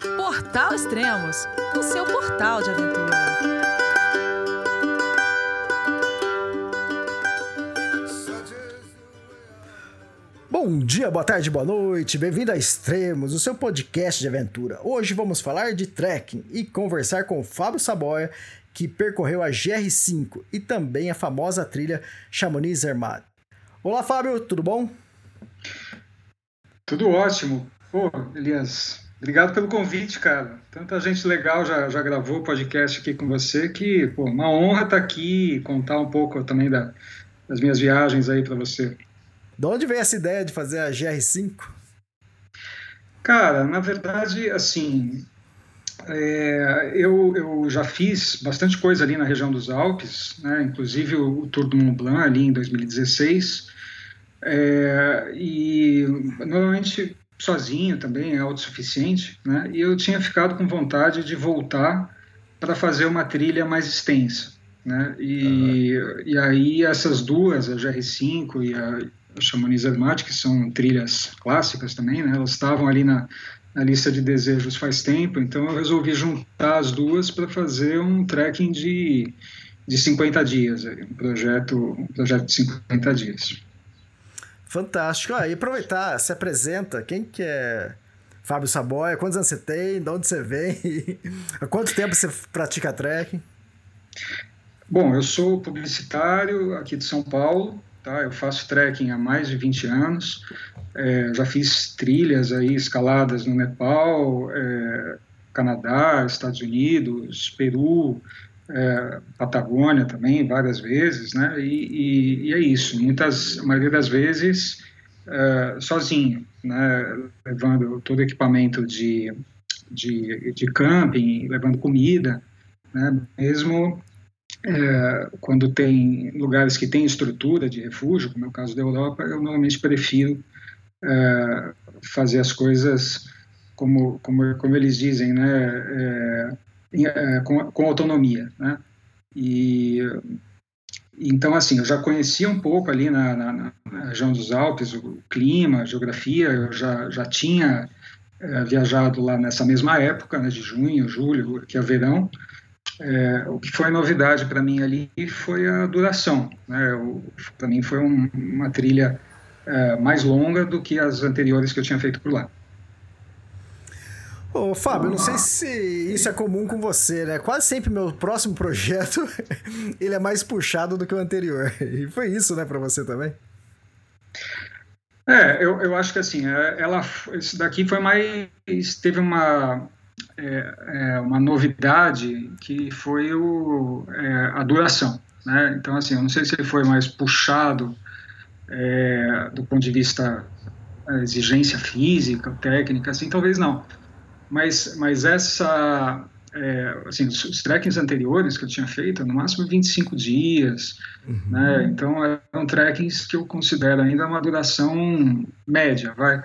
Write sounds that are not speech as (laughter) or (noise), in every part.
Portal Extremos, o seu portal de aventura. Bom dia, boa tarde, boa noite, bem-vindo a Extremos, o seu podcast de aventura. Hoje vamos falar de trekking e conversar com o Fábio Saboia, que percorreu a GR5 e também a famosa trilha Chamonix Zermatt. Olá, Fábio, tudo bom? Tudo ótimo. Pô, Elias, obrigado pelo convite, cara. Tanta gente legal já, já gravou podcast aqui com você que, pô, uma honra estar aqui e contar um pouco também da, das minhas viagens aí para você. De onde veio essa ideia de fazer a GR5? Cara, na verdade, assim, é, eu, eu já fiz bastante coisa ali na região dos Alpes, né, inclusive o, o Tour do Mont Blanc ali em 2016, é, e normalmente sozinho também, é autossuficiente, né, e eu tinha ficado com vontade de voltar para fazer uma trilha mais extensa. Né, e, uhum. e aí essas duas, a GR5 e a, Chamonix Zermatt, que são trilhas clássicas também, né, elas estavam ali na, na lista de desejos faz tempo, então eu resolvi juntar as duas para fazer um trekking de, de 50 dias, um projeto, um projeto de 50 dias. Fantástico. Ah, e aproveitar, se apresenta, quem que é Fábio Saboia, quantos anos você tem, de onde você vem, (laughs) há quanto tempo você pratica trekking? Bom, eu sou publicitário aqui de São Paulo, tá? Eu faço trekking há mais de 20 anos, é, já fiz trilhas aí, escaladas no Nepal, é, Canadá, Estados Unidos, Peru, é, Patagônia também, várias vezes, né? E, e, e, é isso, muitas, a maioria das vezes é, sozinho, né? Levando todo o equipamento de, de, de camping, levando comida, né? Mesmo é, quando tem lugares que têm estrutura de refúgio, como é o caso da Europa, eu normalmente prefiro é, fazer as coisas como, como, como eles dizem, né, é, com, com, autonomia, né, e então assim, eu já conhecia um pouco ali na, na, na região dos Alpes o clima, a geografia, eu já, já tinha é, viajado lá nessa mesma época, né, de junho, julho, que é verão, é, o que foi novidade para mim ali foi a duração. Né? Para mim foi um, uma trilha é, mais longa do que as anteriores que eu tinha feito por lá. Ô, Fábio, eu não sei se isso é comum com você, né? Quase sempre meu próximo projeto (laughs) ele é mais puxado do que o anterior. E foi isso, né, para você também? É, eu, eu acho que assim, é, ela, daqui foi mais, teve uma é, é, uma novidade que foi o, é, a duração. Né? Então, assim, eu não sei se ele foi mais puxado é, do ponto de vista é, exigência física, técnica, assim, talvez não. Mas, mas essa, é, assim, os, trekkings anteriores que eu tinha feito, no máximo 25 dias, uhum. né? Então, eram trekkings que eu considero ainda uma duração média, vai.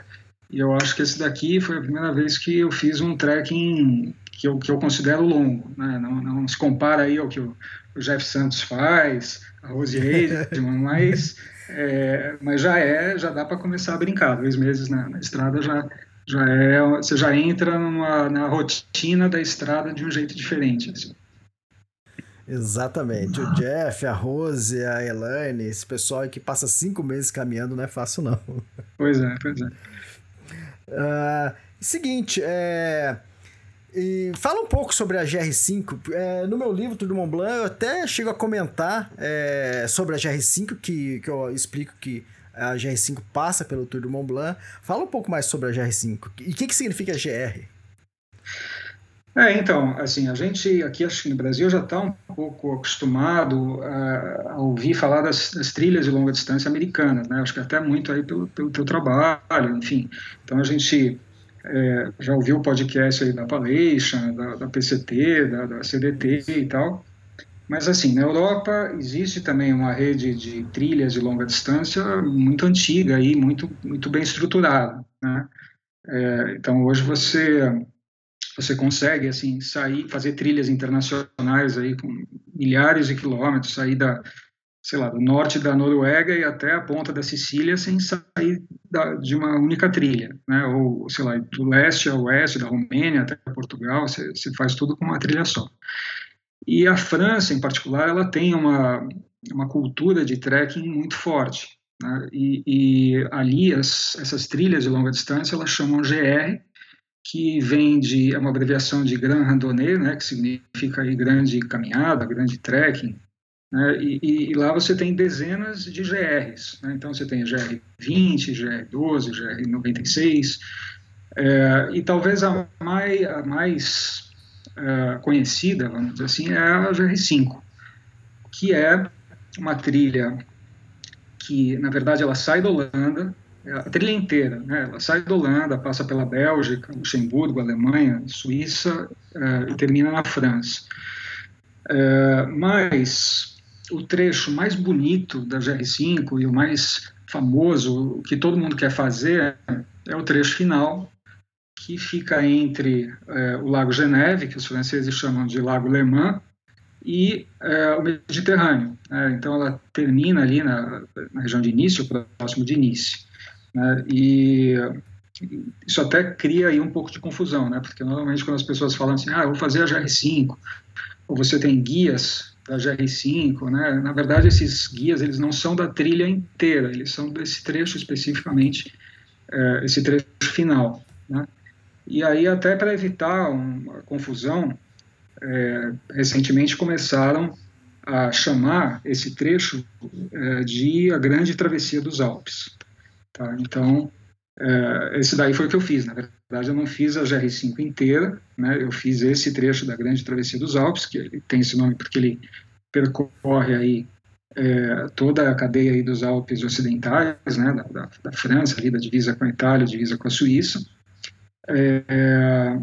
E eu acho que esse daqui foi a primeira vez que eu fiz um trekking que eu, que eu considero longo. Né? Não, não se compara aí ao que o, o Jeff Santos faz, a Rose Reisman, mas, (laughs) é, mas já é, já dá para começar a brincar. Dois meses na, na, estrada já, já é, você já entra numa, na rotina da estrada de um jeito diferente. Assim. Exatamente. O Jeff, a Rose, a Elaine, esse pessoal que passa cinco meses caminhando não é fácil, não. Pois é, pois é. Uh, seguinte, é, e fala um pouco sobre a GR5. É, no meu livro, Tudo Mont Blanc, eu até chego a comentar é, sobre a GR5, que, que eu explico que a GR5 passa pelo Tour do Mont Blanc. Fala um pouco mais sobre a GR5. E o que, que significa GR? É, então, assim, a gente aqui, acho no Brasil, já está um pouco acostumado a, a ouvir falar das, das, trilhas de longa distância americanas, né? Acho que até muito aí pelo, pelo teu trabalho, enfim. Então, a gente é, já ouviu o podcast aí da Palation, da, da PCT, da, da, CDT e tal. Mas, assim, na Europa existe também uma rede de trilhas de longa distância muito antiga e muito, muito bem estruturada, né? É, então, hoje você você consegue assim sair, fazer trilhas internacionais aí com milhares de quilômetros, sair da sei lá, do norte da Noruega e até a ponta da Sicília sem sair da, de uma única trilha, né? Ou, sei lá, do leste ao oeste, da Romênia até Portugal, você, você faz tudo com uma trilha só. E a França, em particular, ela tem uma, uma cultura de trekking muito forte. Né? E, e, ali, as, essas trilhas de longa distância, elas chamam GR, que vem de, é uma abreviação de Grand Randonnée, né? que significa aí, grande caminhada, grande trekking, né? E, e, e, lá você tem dezenas de GRs. Né? Então você tem GR20, GR12, GR96. É, e talvez a mais, a mais é, conhecida, vamos dizer assim, é a GR5, que é uma trilha que, na verdade, ela sai da Holanda, é a trilha inteira, né? ela sai da Holanda, passa pela Bélgica, Luxemburgo, Alemanha, Suíça é, e termina na França. É, mas o trecho mais bonito da GR5 e o mais famoso, o que todo mundo quer fazer, é o trecho final, que fica entre é, o Lago Geneve, que os franceses chamam de Lago Le Mans, e é, o Mediterrâneo. Né? Então, ela termina ali na, na, região de início, próximo de Nice. Né? E isso até cria aí um pouco de confusão, né? porque normalmente quando as pessoas falam assim, ah, eu vou fazer a GR5, ou você tem guias da GR5, né? Na verdade, esses guias eles não são da trilha inteira, eles são desse trecho especificamente, é, esse trecho final, né? E aí, até para evitar uma confusão, é, recentemente começaram a chamar esse trecho é, de a Grande Travessia dos Alpes. Tá? Então, é, esse daí foi o que eu fiz. Na verdade, eu não fiz a GR5 inteira, né? eu fiz esse trecho da Grande Travessia dos Alpes, que tem esse nome porque ele percorre aí é, toda a cadeia aí dos Alpes ocidentais, né? da, da, da, França, ali, da divisa com a Itália, divisa com a Suíça. É,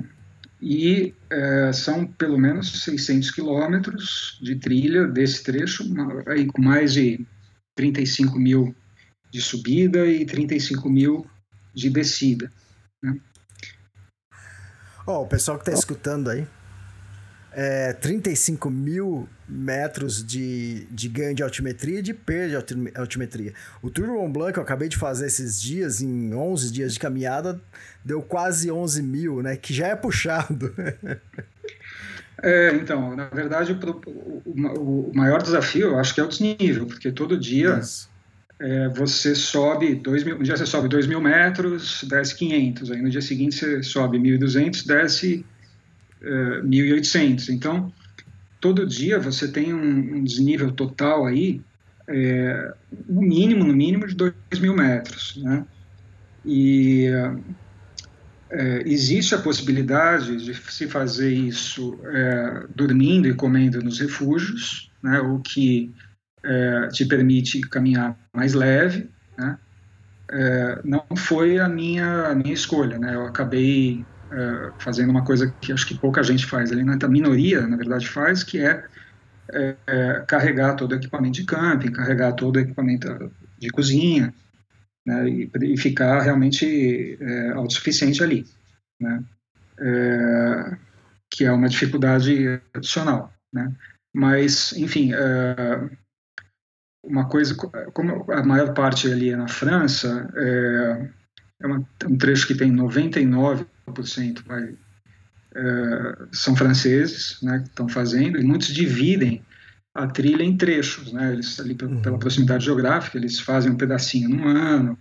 e é, são pelo menos 600 quilômetros de trilha desse trecho, aí com mais de 35 mil de subida e 35 mil de descida. Né? Oh, o pessoal que está escutando aí, é, 35 mil metros de, de ganho de altimetria e de perda de altimetria. O Tour du Mont Blanc que eu acabei de fazer esses dias, em 11 dias de caminhada, deu quase 11 mil, né? Que já é puxado. (laughs) É, então, na verdade, o, o, o, maior desafio, eu acho que é o desnível, porque todo dia é, você sobe, dois mil, um dia você sobe 2 mil metros, desce 500, aí no dia seguinte você sobe 1.200, desce uh, 1.800. Então, todo dia você tem um, um desnível total aí, é, no mínimo, no mínimo de 2 mil metros, né? E é, existe a possibilidade de se fazer isso é, dormindo e comendo nos refúgios, né? O que te permite caminhar mais leve, né? Não foi a minha, a minha escolha, né? Eu acabei é, fazendo uma coisa que acho que pouca gente faz ali, né? a minoria, na verdade, faz, que é, é, é, carregar todo o equipamento de camping, carregar todo o equipamento de cozinha, né? e, e, ficar realmente é, autossuficiente ali, né? É, que é uma dificuldade adicional, né? Mas, enfim, é, uma coisa, como a maior parte ali é na França, é, é uma, um trecho que tem 99% vai, é, são franceses né, que estão fazendo, e muitos dividem a trilha em trechos, né? Eles ali pela uhum. proximidade geográfica, eles fazem um pedacinho num ano,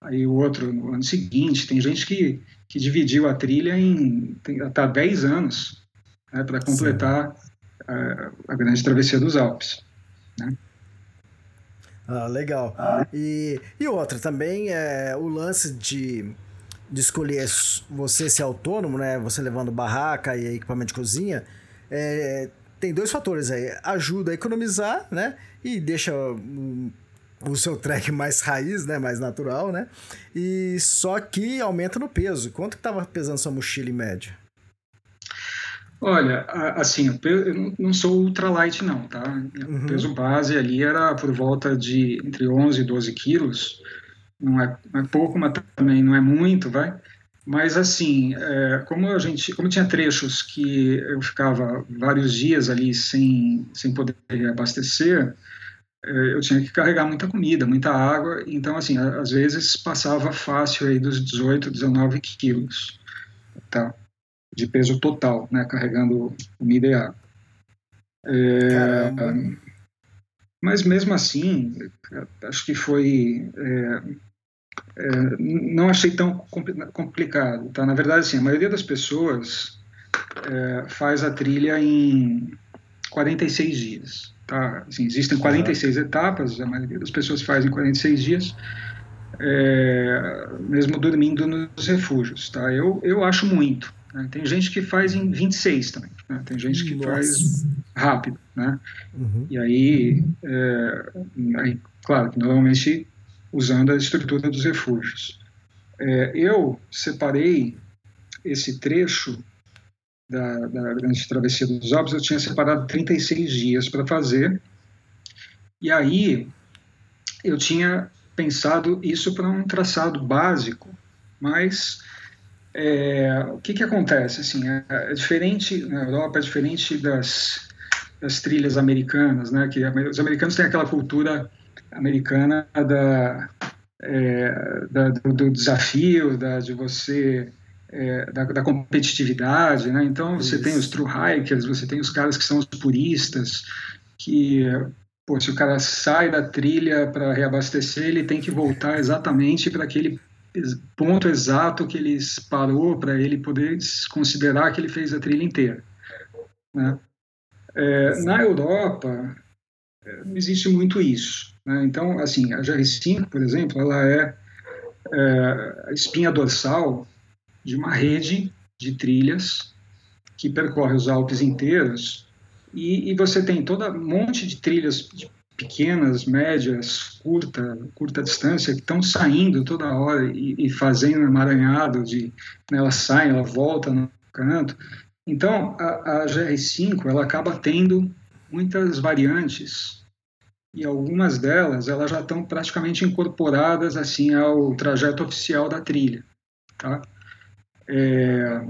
aí o outro no ano seguinte. Tem gente que, que dividiu a trilha em tem, até 10 anos né, para completar a, a, grande travessia dos Alpes. Né? Ah, legal. E, e outra também é o lance de, de escolher você ser autônomo, né? Você levando barraca e equipamento de cozinha. É, tem dois fatores aí. Ajuda a economizar, né? E deixa o, seu trek (laughs) mais raiz, né? Mais natural, né? E só que aumenta no peso. Quanto que tava pesando sua mochila em média? Olha, assim, eu não sou ultralight não, tá? Uhum. O peso base ali era por volta de entre 11 e 12 quilos, não é, não é pouco, mas também não é muito, vai? Mas assim, é, como a gente, como tinha trechos que eu ficava vários dias ali sem, sem poder abastecer, é, eu tinha que carregar muita comida, muita água, então, assim, às vezes passava fácil aí dos 18, 19 quilos, tá? De peso total, né? Carregando comida e água. É, mas mesmo assim, acho que foi. É, é, não achei tão complicado, tá? Na verdade, assim, a maioria das pessoas é, faz a trilha em 46 dias. Tá? Assim, existem 46 etapas, a maioria das pessoas faz em 46 dias, é, mesmo dormindo nos refúgios. Tá? Eu, eu acho muito. Né? Tem gente que faz em 26 também. Né? Tem gente que Nossa. faz rápido. Né? Uhum. E aí, é, aí, claro, normalmente usando a estrutura dos refúgios. É, eu separei esse trecho da, da Grande Travessia dos Alpes, eu tinha separado 36 dias para fazer. E aí eu tinha pensado isso para um traçado básico, mas é, o que, que acontece? Assim, é, é, diferente, na Europa é diferente das, das trilhas americanas, né? que os americanos têm aquela cultura americana da, é, da do, do, desafio, da, de você é, da, da, competitividade, né? Então você Isso. tem os true hikers, você tem os caras que são os puristas, que pô, se o cara sai da trilha para reabastecer, ele tem que voltar exatamente para aquele ponto exato que ele parou para ele poder considerar que ele fez a trilha inteira. Né? É, na Europa é, não existe muito isso. Né? Então, assim, a GR5, por exemplo, ela é, é a espinha dorsal de uma rede de trilhas que percorre os Alpes inteiros e, e você tem todo um monte de trilhas pequenas, médias, curta, curta distância que estão saindo toda hora e, e fazendo emaranhado de né, ela sai, ela volta no canto. Então a, a GR5 ela acaba tendo muitas variantes e algumas delas elas já estão praticamente incorporadas assim ao trajeto oficial da trilha, tá? É,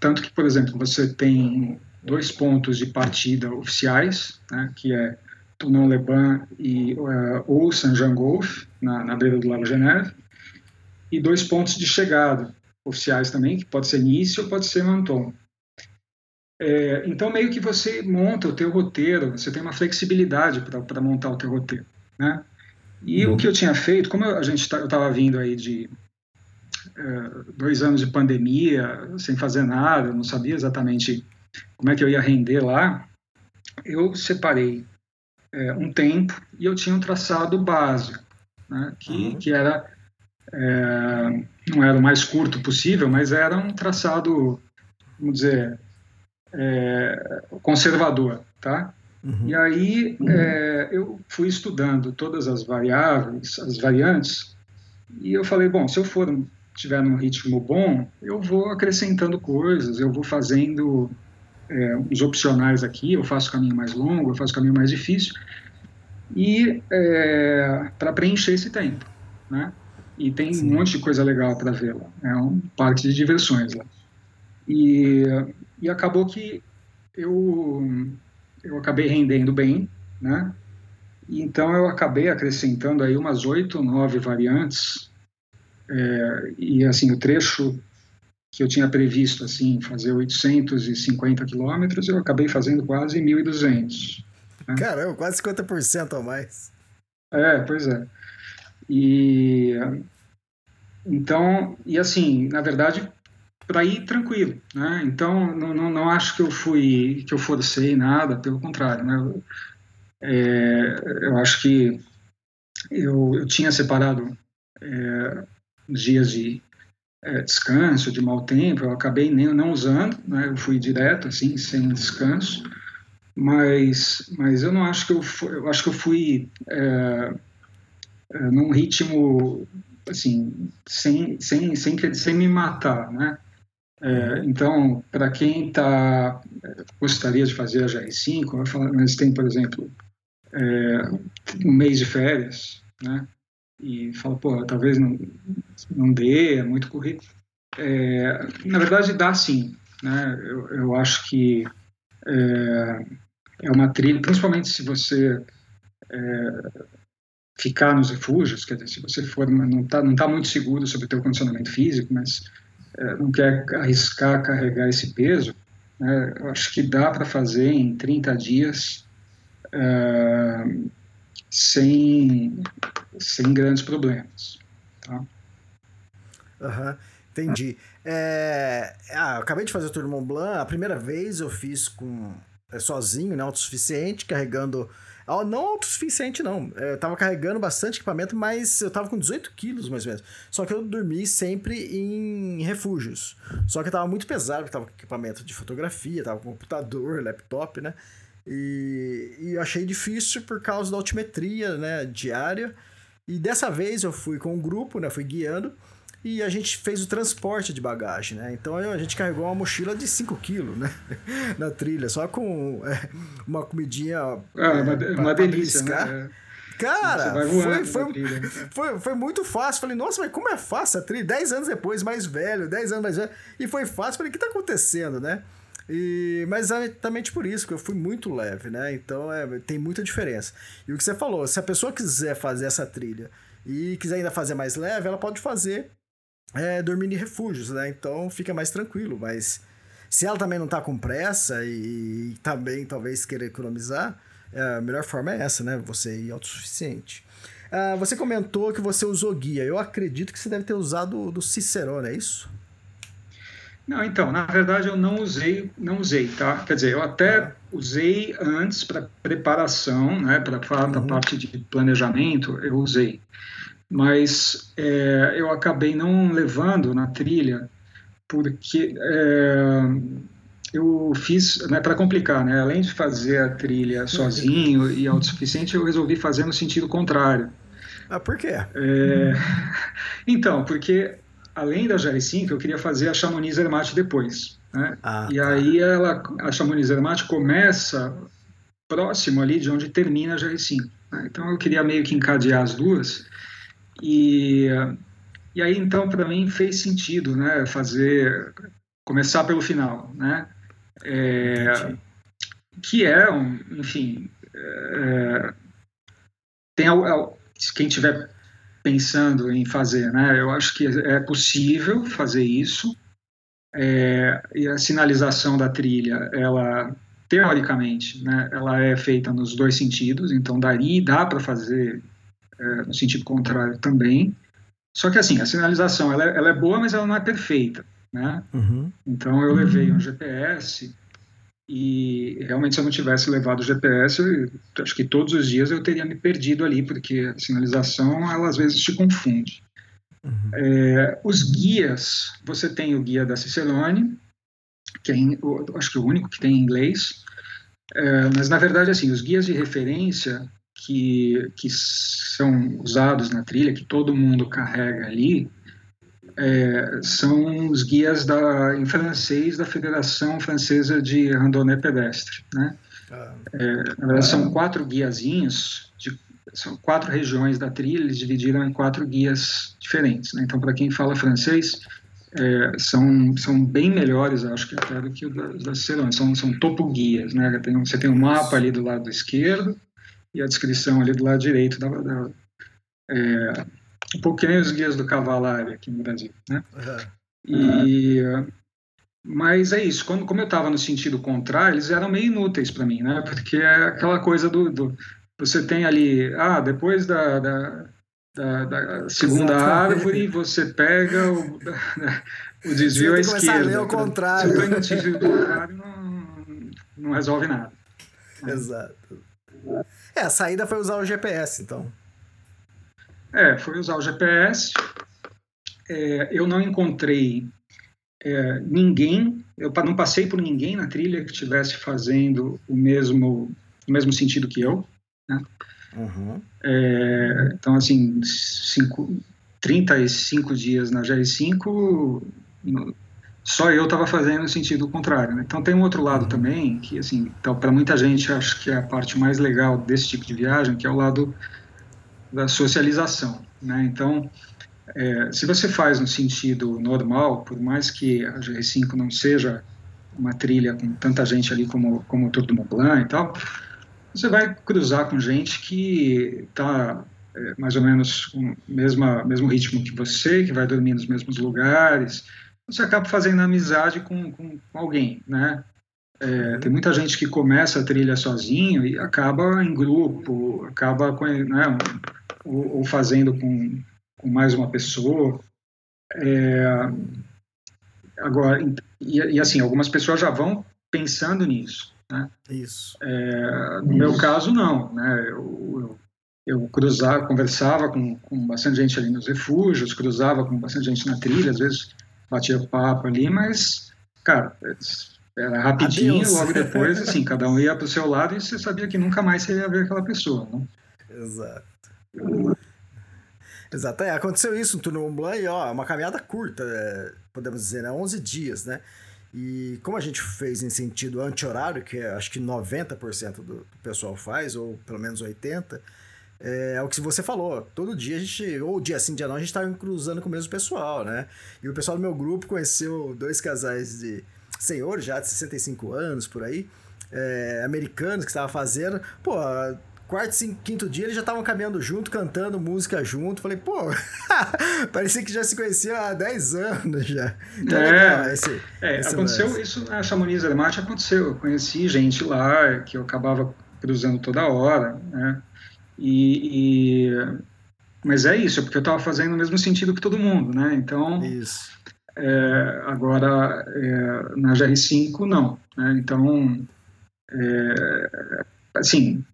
tanto que, por exemplo, você tem dois pontos de partida oficiais, né, que é Tonon-le-Bain e uh, ou Saint-Jean-Golf, na, na beira do Lago Geneve, e dois pontos de chegada oficiais também, que pode ser Nice ou pode ser Menton. É, então, meio que você monta o teu roteiro, você tem uma flexibilidade para montar o teu roteiro, né? E uhum. o que eu tinha feito, como a gente tá, eu estava vindo aí de é, dois anos de pandemia, sem fazer nada, não sabia exatamente como é que eu ia render lá, eu separei é, um tempo e eu tinha um traçado básico, né, que, uhum. que era é, não era o mais curto possível, mas era um traçado, vamos dizer, é, conservador, tá? Uhum. E aí uhum. é, eu fui estudando todas as variáveis, as variantes, e eu falei, bom, se eu for estiver num ritmo bom, eu vou acrescentando coisas, eu vou fazendo é, os opcionais aqui, eu faço caminho mais longo, eu faço caminho mais difícil, e é, para preencher esse tempo, né? E tem Sim. um monte de coisa legal para ver lá, é um parque de diversões lá. E, e acabou que eu, eu acabei rendendo bem, né? E então eu acabei acrescentando aí umas oito, nove variantes é, e assim, o trecho que eu tinha previsto assim fazer 850 quilômetros, eu acabei fazendo quase 1.200. Né? Caramba, quase 50% a mais. É, pois é. E então, e assim, na verdade, para ir tranquilo, né? Então, não, não, não, acho que eu fui, que eu forcei nada, pelo contrário, né? Eu, é, eu acho que eu, eu tinha separado é, dias de é, descanso, de mau tempo, eu acabei nem, não usando, né? eu fui direto, assim, sem descanso, mas, mas eu não acho que eu, fui, eu acho que eu fui é, é, num ritmo, assim, sem, sem, sem, sem me matar, né? É, então, para quem tá, gostaria de fazer a GR5, vai falar, mas tem, por exemplo, é, um mês de férias, né? e fala, pô, talvez não, não dê, é muito corrido. É, na verdade, dá sim. Né? Eu, eu acho que é, é uma trilha, principalmente se você é, ficar nos refúgios, quer dizer, se você for não está não tá muito seguro sobre o teu condicionamento físico, mas é, não quer arriscar carregar esse peso, né, eu acho que dá para fazer em 30 dias é, sem, sem grandes problemas. Tá? Uhum, entendi. É, ah, eu acabei de fazer o Tour do Mont Blanc. A primeira vez eu fiz com é, sozinho, né, autossuficiente, carregando não autossuficiente, não. É, eu tava carregando bastante equipamento, mas eu tava com 18 quilos, mais ou menos. Só que eu dormi sempre em refúgios. Só que eu tava muito pesado, porque tava com equipamento de fotografia, tava com computador, laptop, né? E, e eu achei difícil por causa da altimetria, né, diária. E dessa vez eu fui com um grupo, né, fui guiando e a gente fez o transporte de bagagem, né? Então a gente carregou uma mochila de 5 quilos, né? (laughs) Na trilha, só com é, uma comidinha. Ah, é, uma, pra, uma delícia, né? Cara, foi, foi, (laughs) foi, foi, muito fácil. Falei, nossa, mas como é fácil a trilha? 10 anos depois, mais velho, 10 anos mais velho. E foi fácil. Falei, o que tá acontecendo, né? E, mas exatamente por isso, que eu fui muito leve, né? Então é, tem muita diferença. E o que você falou, se a pessoa quiser fazer essa trilha e quiser ainda fazer mais leve, ela pode fazer é, dormindo em refúgios, né? Então fica mais tranquilo. Mas se ela também não tá com pressa e, e também talvez querer economizar, é, a melhor forma é essa, né? Você ir autossuficiente. Ah, você comentou que você usou guia. Eu acredito que você deve ter usado do Cicerone, é isso? Não, então, na verdade eu não usei, não usei, tá? Quer dizer, eu até ah. usei antes para preparação, né? Para a uhum. parte de planejamento, eu usei mas é, eu acabei não levando na trilha porque é, eu fiz, né, para complicar, né, além de fazer a trilha (laughs) sozinho e autossuficiente, eu resolvi fazer no sentido contrário. Ah, por quê? É, (laughs) então, porque além da Jari 5, eu queria fazer a Chamonix Zermatt depois. Né? Ah, e tá. aí ela, a Chamonix Zermatt começa próximo ali de onde termina a Jari 5. Né? Então eu queria meio que encadear as duas e, e aí, então, para mim fez sentido, né, fazer, começar pelo final, né, é, que é, um, enfim, é, tem quem tiver pensando em fazer, né, eu acho que é possível fazer isso, é, e a sinalização da trilha, ela teoricamente, né, ela é feita nos dois sentidos, então daria, dá para fazer é, no sentido contrário também. Só que assim, a sinalização ela é, ela é boa, mas ela não é perfeita, né? Uhum. Então eu levei um GPS e realmente se eu não tivesse levado o GPS, eu, acho que todos os dias eu teria me perdido ali, porque a sinalização ela às vezes te confunde. Uhum. É, os guias, você tem o guia da Cicerone, que é, acho que é o único que tem em inglês, é, mas na verdade assim, os guias de referência que, que são usados na trilha, que todo mundo carrega ali, é, são os guias da, em francês da Federação Francesa de Randonnée Pedestre. Né? Ah. É, são quatro guiazinhos, de, são quatro regiões da trilha, eles dividiram em quatro guias diferentes. Né? Então, para quem fala francês, é, são, são bem melhores, acho que até do que o da, da. São, são topo guias. Né? Tem, você tem um mapa ali do lado esquerdo, e a descrição ali do lado direito da, da é, um pouco que nem os guias do Cavalari aqui no Brasil, né? Uhum. E mas é isso. Quando, como eu estava no sentido contrário, eles eram meio inúteis para mim, né? Porque é aquela coisa do, do, você tem ali, ah, depois da, da, da, da segunda Exatamente. árvore você pega o, (laughs) o desvio à esquerda. A ler ao contrário. Se eu no sentido contrário, não, não resolve nada. Exato. É, a saída foi usar o GPS, então. É, foi usar o GPS. É, eu não encontrei é, ninguém, eu não passei por ninguém na trilha que estivesse fazendo o mesmo, o mesmo sentido que eu. Né? Uhum. É, então, assim, cinco, 35 dias na GR5, só eu estava fazendo no sentido contrário. Né? Então tem um outro lado também que assim, então, para muita gente acho que é a parte mais legal desse tipo de viagem, que é o lado da socialização. Né? Então, é, se você faz no sentido normal, por mais que a GR5 não seja uma trilha com tanta gente ali como, como o Tour do Mont Blanc e tal, você vai cruzar com gente que está é, mais ou menos com o mesmo, mesmo ritmo que você, que vai dormir nos mesmos lugares. Você acaba fazendo amizade com, com, com alguém, né? É, uhum. tem muita gente que começa a trilha sozinho e acaba em grupo, acaba com, né, ou, ou fazendo com, com mais uma pessoa. É, agora, e, e, assim, algumas pessoas já vão pensando nisso. Né? Isso. É, no Isso. meu caso, não. Né? Eu, eu, eu cruzava, conversava com, com bastante gente ali nos refúgios, cruzava com bastante gente na trilha, às vezes batia papo ali, mas, cara, era rapidinho, Adeus. logo depois, assim, cada um ia para o seu lado e você sabia que nunca mais você ia ver aquela pessoa. Né? Exato. Exato, é, aconteceu isso no Tour Mont Blanc, e, ó, uma caminhada curta, é, podemos dizer, né, 11 dias, né? E como a gente fez em sentido anti-horário, que é, acho que 90% do, do pessoal faz, ou pelo menos 80%, é, é, o que você falou. Todo dia a gente, ou dia sim, dia não, a gente tá cruzando com o mesmo pessoal, né? E o pessoal do meu grupo conheceu dois casais de senhores já de 65 anos por aí, é, americanos que estavam fazendo. Pô, quarto, cinco, quinto dia eles já estavam caminhando junto, cantando música junto. Falei, pô, (laughs) parecia que já se conhecia há 10 anos já. Então, é, legal, esse, é esse aconteceu lance. isso na Chamonix Alemate, aconteceu. Eu conheci gente lá que eu acabava cruzando toda hora, né? E, e... mas é isso, é porque eu estava fazendo o mesmo sentido que todo mundo, né? Então, isso. É, agora é, na GR5 não, né? Então, é, assim,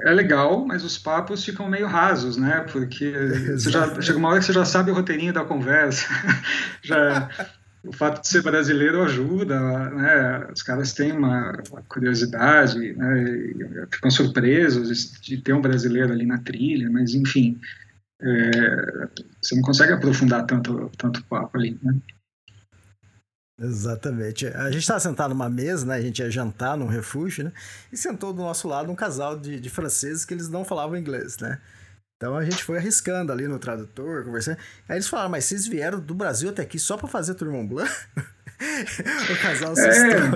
é legal, mas os papos ficam meio rasos, né? Porque (laughs) já, chega uma hora que você já sabe o roteirinho da conversa. (laughs) já, o fato de ser brasileiro ajuda, né? Os caras têm uma, curiosidade, né? ficam surpresos de ter um brasileiro ali na trilha, mas enfim, é, você não consegue aprofundar tanto tanto papo ali, né? Exatamente. A gente estava sentado numa mesa, né? A gente ia jantar num refúgio, né? E sentou do nosso lado um casal de, de franceses que eles não falavam inglês, né? Então a gente foi arriscando ali no tradutor, conversando. Aí eles falaram, mas vocês vieram do Brasil até aqui só para fazer Tour Mont Blanc? (laughs) o casal se é...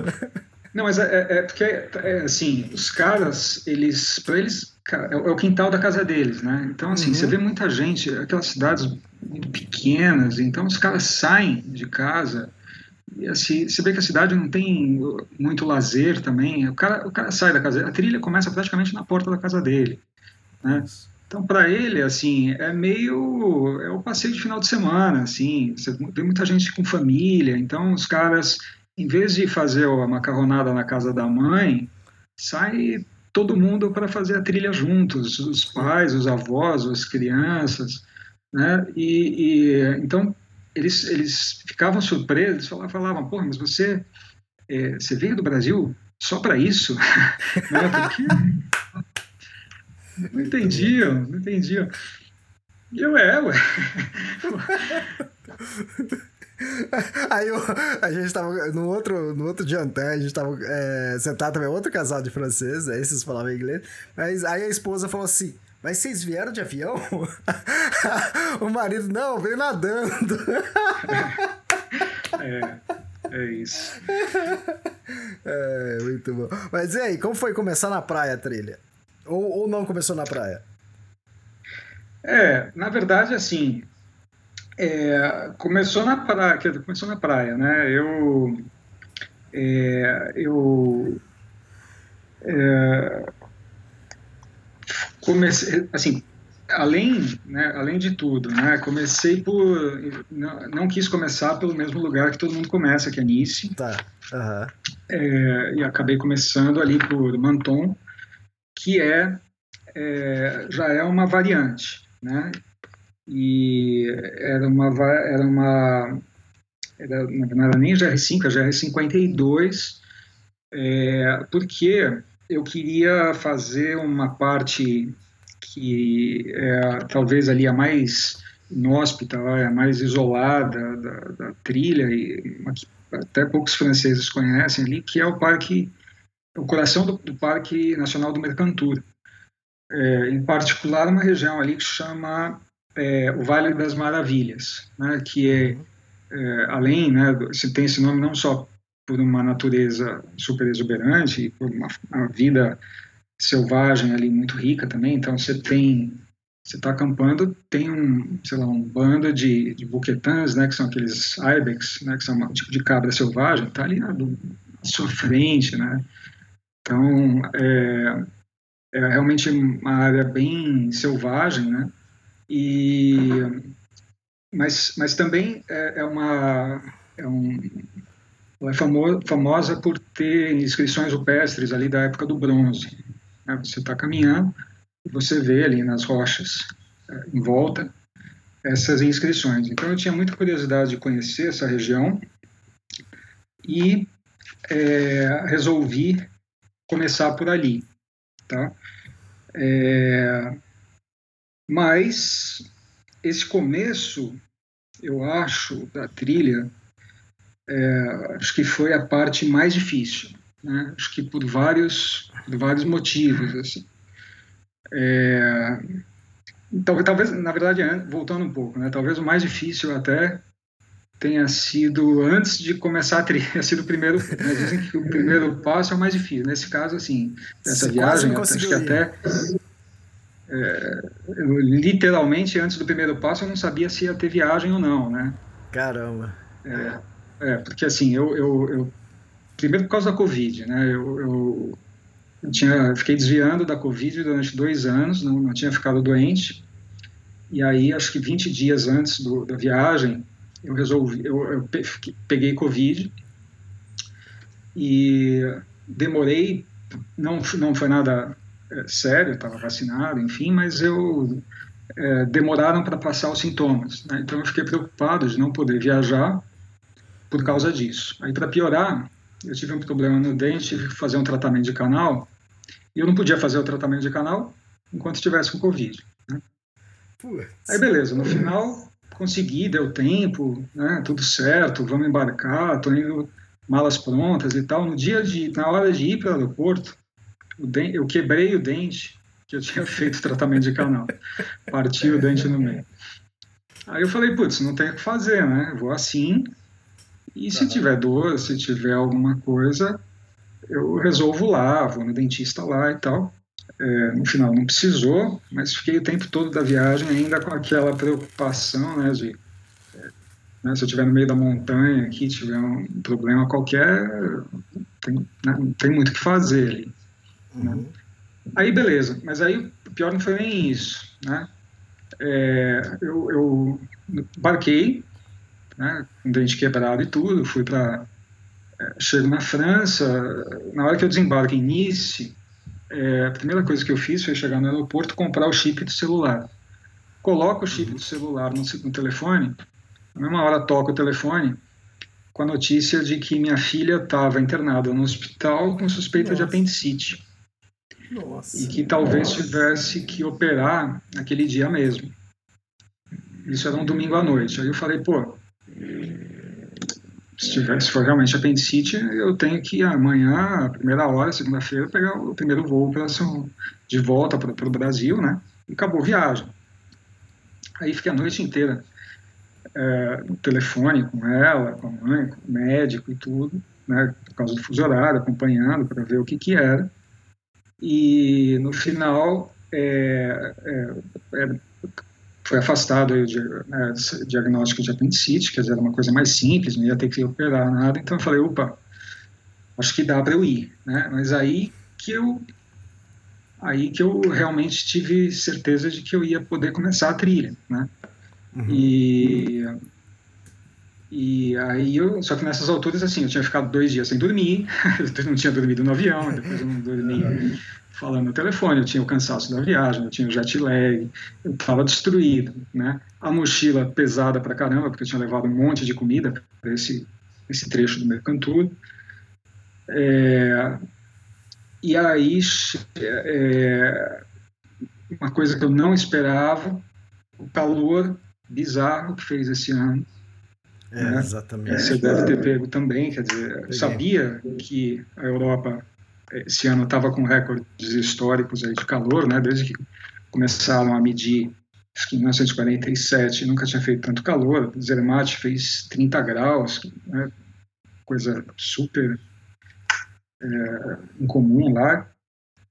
Não, mas é, é, é porque, é, assim, os caras, eles, para eles, cara, é, o quintal da casa deles, né? Então, assim, uhum. você vê muita gente, aquelas cidades muito pequenas, então os caras saem de casa e assim, você vê que a cidade não tem muito lazer também. O cara, o cara sai da casa, a trilha começa praticamente na porta da casa dele, né? Então, para ele, assim, é meio é o passeio de final de semana, assim. Vê muita gente com família, então os caras, em vez de fazer a macarronada na casa da mãe, sai todo mundo para fazer a trilha juntos, os pais, os avós, as crianças, né? E, e então eles, eles ficavam surpresos, falavam, falavam porra, mas você, é, você veio do Brasil só para isso? (laughs) né? Porque não entendiam, não entendiam. E eu, é, ué. (laughs) Aí eu, a gente tava no outro, no outro jantar, a gente tava é, sentado também, outro casal de franceses, aí esses falavam inglês, mas aí a esposa falou assim, mas vocês vieram de avião? (laughs) o marido, não, veio nadando. (laughs) é, é isso. É, muito bom. Mas e aí, como foi começar na praia a trilha? Ou, ou não começou na praia? É, na verdade, assim, é, começou na praia, começou na praia, né? Eu, é, eu é, comecei, assim, além, né, além de tudo, né, comecei por, não, não, quis começar pelo mesmo lugar que todo mundo começa, que é Nice. Tá. Uhum. E acabei começando ali por Menton, que é, é, já é uma variante, né? E era uma era uma era, não era nem GR5, a GR52, é, porque eu queria fazer uma parte que é talvez ali a mais inóspita, a mais isolada da, da trilha, e até poucos franceses conhecem ali, que é o parque, o coração do, do Parque Nacional do Mercantura. É, em particular, uma região ali que chama é, o Vale das Maravilhas, né, que é, é além, né, se tem esse nome não só por uma natureza super exuberante, por uma, uma vida selvagem ali muito rica também, então você tem você está acampando, tem um, sei lá, um bando de, de buquetãs, né, que são aqueles ibex, né, que são um tipo de cabra selvagem, está ali na, na, sua frente, né, então é, é realmente uma área bem selvagem, né, e mas, mas também é, é uma é um, ela é famo, famosa por ter inscrições rupestres ali da época do bronze. Né? Você está caminhando e você vê ali nas rochas é, em volta essas inscrições. Então eu tinha muita curiosidade de conhecer essa região e é, resolvi começar por ali, tá? É, mas esse começo, eu acho, da trilha, é, acho que foi a parte mais difícil. Né? Acho que por vários, por vários motivos. Assim. É, talvez, talvez, na verdade, voltando um pouco, né? talvez o mais difícil até tenha sido antes de começar a trilha, (laughs) sido o primeiro, né? dizem que o primeiro passo é o mais difícil. Nesse caso, assim, essa Você viagem, acho que até é, literalmente antes do primeiro passo eu não sabia se ia ter viagem ou não, né? Caramba. É, é porque assim, eu, eu, eu, primeiro por causa da Covid, né? Eu, eu, eu tinha, fiquei desviando da Covid durante dois anos, não, não tinha ficado doente. E aí, acho que 20 dias antes do, da viagem, eu resolvi, eu, eu peguei Covid e demorei, não, não foi nada é, sério, estava vacinado, enfim, mas eu é, demoraram para passar os sintomas. Né? Então eu fiquei preocupado de não poder viajar por causa disso. Aí para piorar, eu tive um problema no dente, tive que fazer um tratamento de canal e eu não podia fazer o tratamento de canal enquanto estivesse com Covid. Né? Aí beleza, no final consegui, deu tempo, né, tudo certo, vamos embarcar, tô indo malas prontas e tal. No dia de, na hora de ir para o aeroporto, eu quebrei o dente, que eu tinha (laughs) feito tratamento de canal. Parti o dente no meio. Aí eu falei, putz, não tem o que fazer, né? Vou assim, e se tiver dor, se tiver alguma coisa, eu resolvo lá, vou no dentista lá e tal. É, no final não precisou, mas fiquei o tempo todo da viagem ainda com aquela preocupação, né, de é, né, se eu estiver no meio da montanha aqui, tiver um problema qualquer, tem, né, não tem muito o que fazer ali. Né? Uhum. Aí, beleza. Mas aí, o pior não foi nem isso, né? É, eu, eu embarquei, né, com dente quebrado e tudo, fui para... É, chego na França, na hora que eu desembarco em Nice, é, a primeira coisa que eu fiz foi chegar no aeroporto comprar o chip do celular. Coloco o chip do celular no, no telefone, na mesma hora toco o telefone, com a notícia de que minha filha estava internada no hospital com suspeita Nossa. de apendicite. Nossa. E que talvez tivesse que operar naquele dia mesmo. Isso era um domingo à noite. Aí eu falei, pô, se, tiver, se for realmente apendicite, eu tenho que amanhã, primeira hora, segunda-feira, pegar o primeiro voo pra, de volta para o Brasil, né? E acabou a viagem. Aí fiquei a noite inteira é, no telefone com ela, com a mãe, com o médico e tudo, né? Por causa do fuso horário, acompanhando para ver o que que era e no final é, é, é, foi afastado o né, diagnóstico de apendicite, quer dizer, era uma coisa mais simples, não ia ter que operar nada, então eu falei, opa, acho que dá para eu ir, né? Mas aí que eu aí que eu realmente tive certeza de que eu ia poder começar a trilha, né? Uhum. E e aí eu, só que nessas alturas, assim, eu tinha ficado dois dias sem dormir, (laughs) eu não tinha dormido no avião, depois eu não dormi falando no telefone, eu tinha o cansaço da viagem, eu tinha o jet lag, eu estava destruído, né? A mochila pesada pra caramba, porque eu tinha levado um monte de comida para esse, esse trecho do Mercantur. É, e aí, é, uma coisa que eu não esperava, o calor bizarro que fez esse ano, é, né? Exatamente. Você deve ter pego também, quer dizer, sabia que a Europa esse ano estava com recordes históricos aí de calor, né? Desde que começaram a medir, acho que em 1947 nunca tinha feito tanto calor. Zermatt fez 30 graus, né? coisa super é, incomum lá.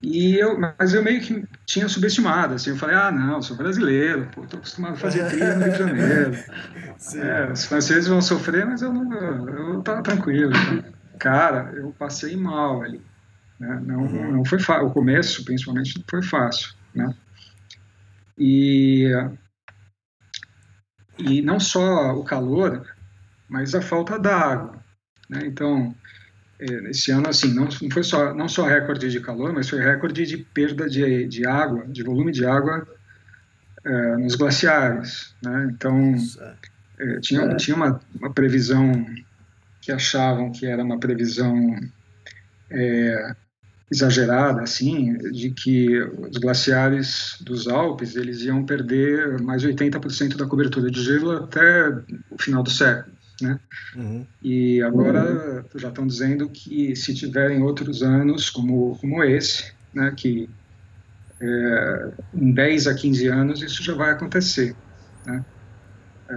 E eu, mas eu meio que tinha subestimado, assim, eu falei, ah, não, sou brasileiro, pô, tô acostumado a fazer trilha no Rio de Janeiro. (laughs) É, os franceses vão sofrer, mas eu não, eu tava tranquilo. Cara, eu passei mal ali. Né? Não, uhum. não foi fácil, o começo, principalmente, não foi fácil, né? E, e não só o calor, mas a falta d'água, né? Então, é, esse ano, assim, não, não foi só, não só recorde de calor, mas foi recorde de perda de, de água, de volume de água é, nos glaciares, né? Então, é, tinha, é. tinha uma, uma, previsão que achavam que era uma previsão é, exagerada, assim, de que os glaciares dos Alpes, eles iam perder mais de 80% da cobertura de gelo até o final do século né? Uhum. E agora já estão dizendo que se tiverem outros anos como, como esse, né, que é, em 10 a 15 anos isso já vai acontecer, né? É,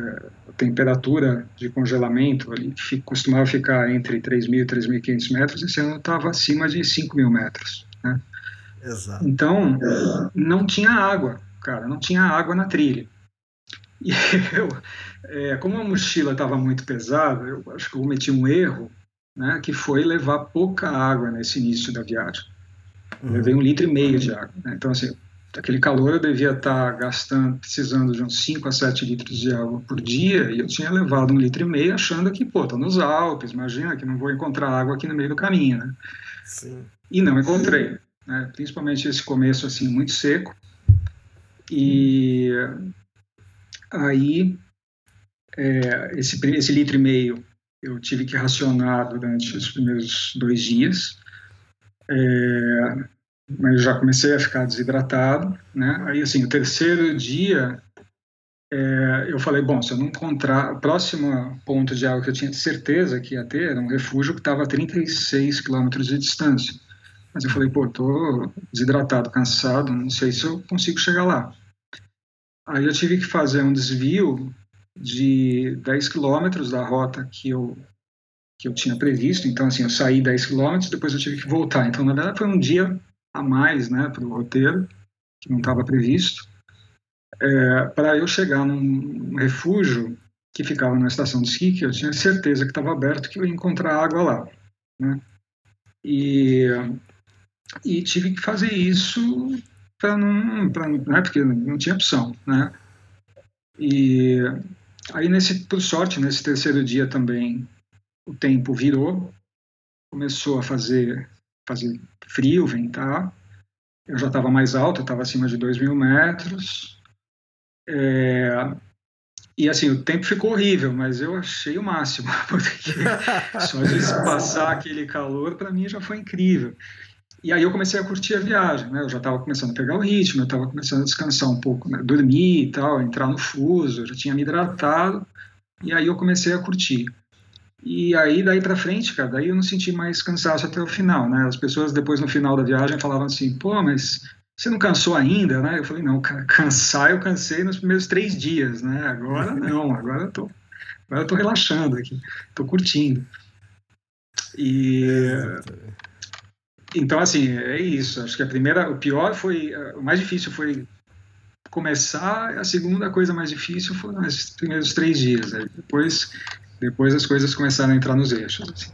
a temperatura de congelamento ali costumava ficar entre 3.000 e 3.500 metros, esse ano estava acima de 5.000 metros, né? Exato. Então, não tinha água, cara, não tinha água na trilha. E (laughs) eu, é, como a mochila estava muito pesada, eu acho que eu cometi um erro, né, que foi levar pouca água nesse início da viagem. Uhum. Levei um litro e meio de água. Né? Então, assim, aquele calor eu devia estar gastando, precisando de uns 5 a 7 litros de água por dia, e eu tinha levado um litro e meio achando que, pô, tô nos Alpes, imagina que não vou encontrar água aqui no meio do caminho, né? Sim. E não encontrei, né? Principalmente esse começo, assim, muito seco. E Aí, é, esse, esse litro e meio eu tive que racionar durante os primeiros dois dias, é, mas eu já comecei a ficar desidratado, né? Aí, assim, o terceiro dia, é, eu falei, bom, se eu não encontrar, o próximo ponto de água que eu tinha certeza que ia ter era um refúgio que estava a 36 quilômetros de distância. Mas eu falei, pô, tô desidratado, cansado, não sei se eu consigo chegar lá. Aí eu tive que fazer um desvio de 10 quilômetros da rota que eu, que eu tinha previsto. Então, assim, eu saí 10 quilômetros, depois eu tive que voltar. Então, na verdade, foi um dia a mais né, para o roteiro, que não estava previsto, é, para eu chegar num refúgio que ficava na estação de esqui, que eu tinha certeza que estava aberto, que eu ia encontrar água lá. Né? E, e tive que fazer isso para não, pra, né, porque não tinha opção, né? E aí nesse, por sorte, nesse terceiro dia também o tempo virou, começou a fazer fazer frio, ventar. Eu já estava mais alto, estava acima de 2 mil metros. É, e assim, o tempo ficou horrível, mas eu achei o máximo, (laughs) porque só de (laughs) passar aquele calor para mim já foi incrível. E aí eu comecei a curtir a viagem, né? Eu já estava começando a pegar o ritmo, eu estava começando a descansar um pouco, né? dormir e tal, entrar no fuso, eu já tinha me hidratado, e aí eu comecei a curtir. E aí daí para frente, cara, daí eu não senti mais cansaço até o final, né? As pessoas depois no final da viagem falavam assim, pô, mas você não cansou ainda, né? Eu falei, não, cara, (laughs) cansar eu cansei nos primeiros três dias, né? Agora (laughs) não, agora eu tô, agora eu tô relaxando aqui, tô curtindo. E então, assim, é isso. Acho que a primeira, o pior foi, o mais difícil foi começar, a segunda coisa mais difícil foram esses primeiros três dias. Né? Depois, depois as coisas começaram a entrar nos eixos. Assim.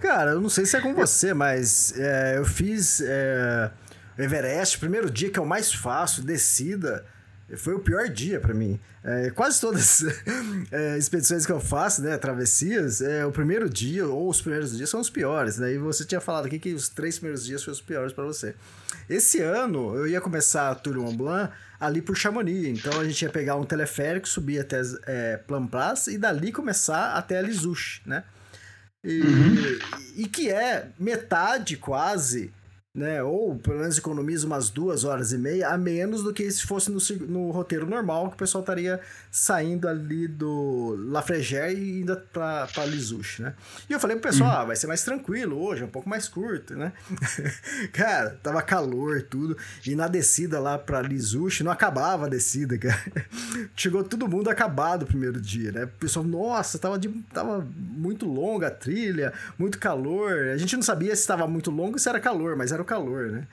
Cara, eu não sei se é com você, mas é, eu fiz é, Everest, primeiro dia que é o mais fácil, descida. Foi o pior dia para mim. É, quase todas as (laughs) é, expedições que eu faço, né, travessias, é, o primeiro dia ou os primeiros dias são os piores. Daí né? você tinha falado aqui que os três primeiros dias foram os piores para você. Esse ano eu ia começar a Tour Mont Blanc ali por Chamonix. Então a gente ia pegar um teleférico, subir até é, Place e dali começar até a Lizouche, né? E, uhum. e que é metade quase né? Ou pelo menos economiza umas duas horas e meia a menos do que se fosse no, no roteiro normal, que o pessoal estaria saindo ali do La Frégère e indo pra, pra Lizouche, né? E eu falei pro pessoal, uhum. ah, vai ser mais tranquilo hoje, um pouco mais curto, né? (laughs) cara, tava calor tudo, e na descida lá pra Lizouche, não acabava a descida, (laughs) cara. Chegou todo mundo acabado o primeiro dia, né? O pessoal, nossa, tava, de, tava muito longa a trilha, muito calor. A gente não sabia se estava muito longo ou se era calor, mas era calor, né?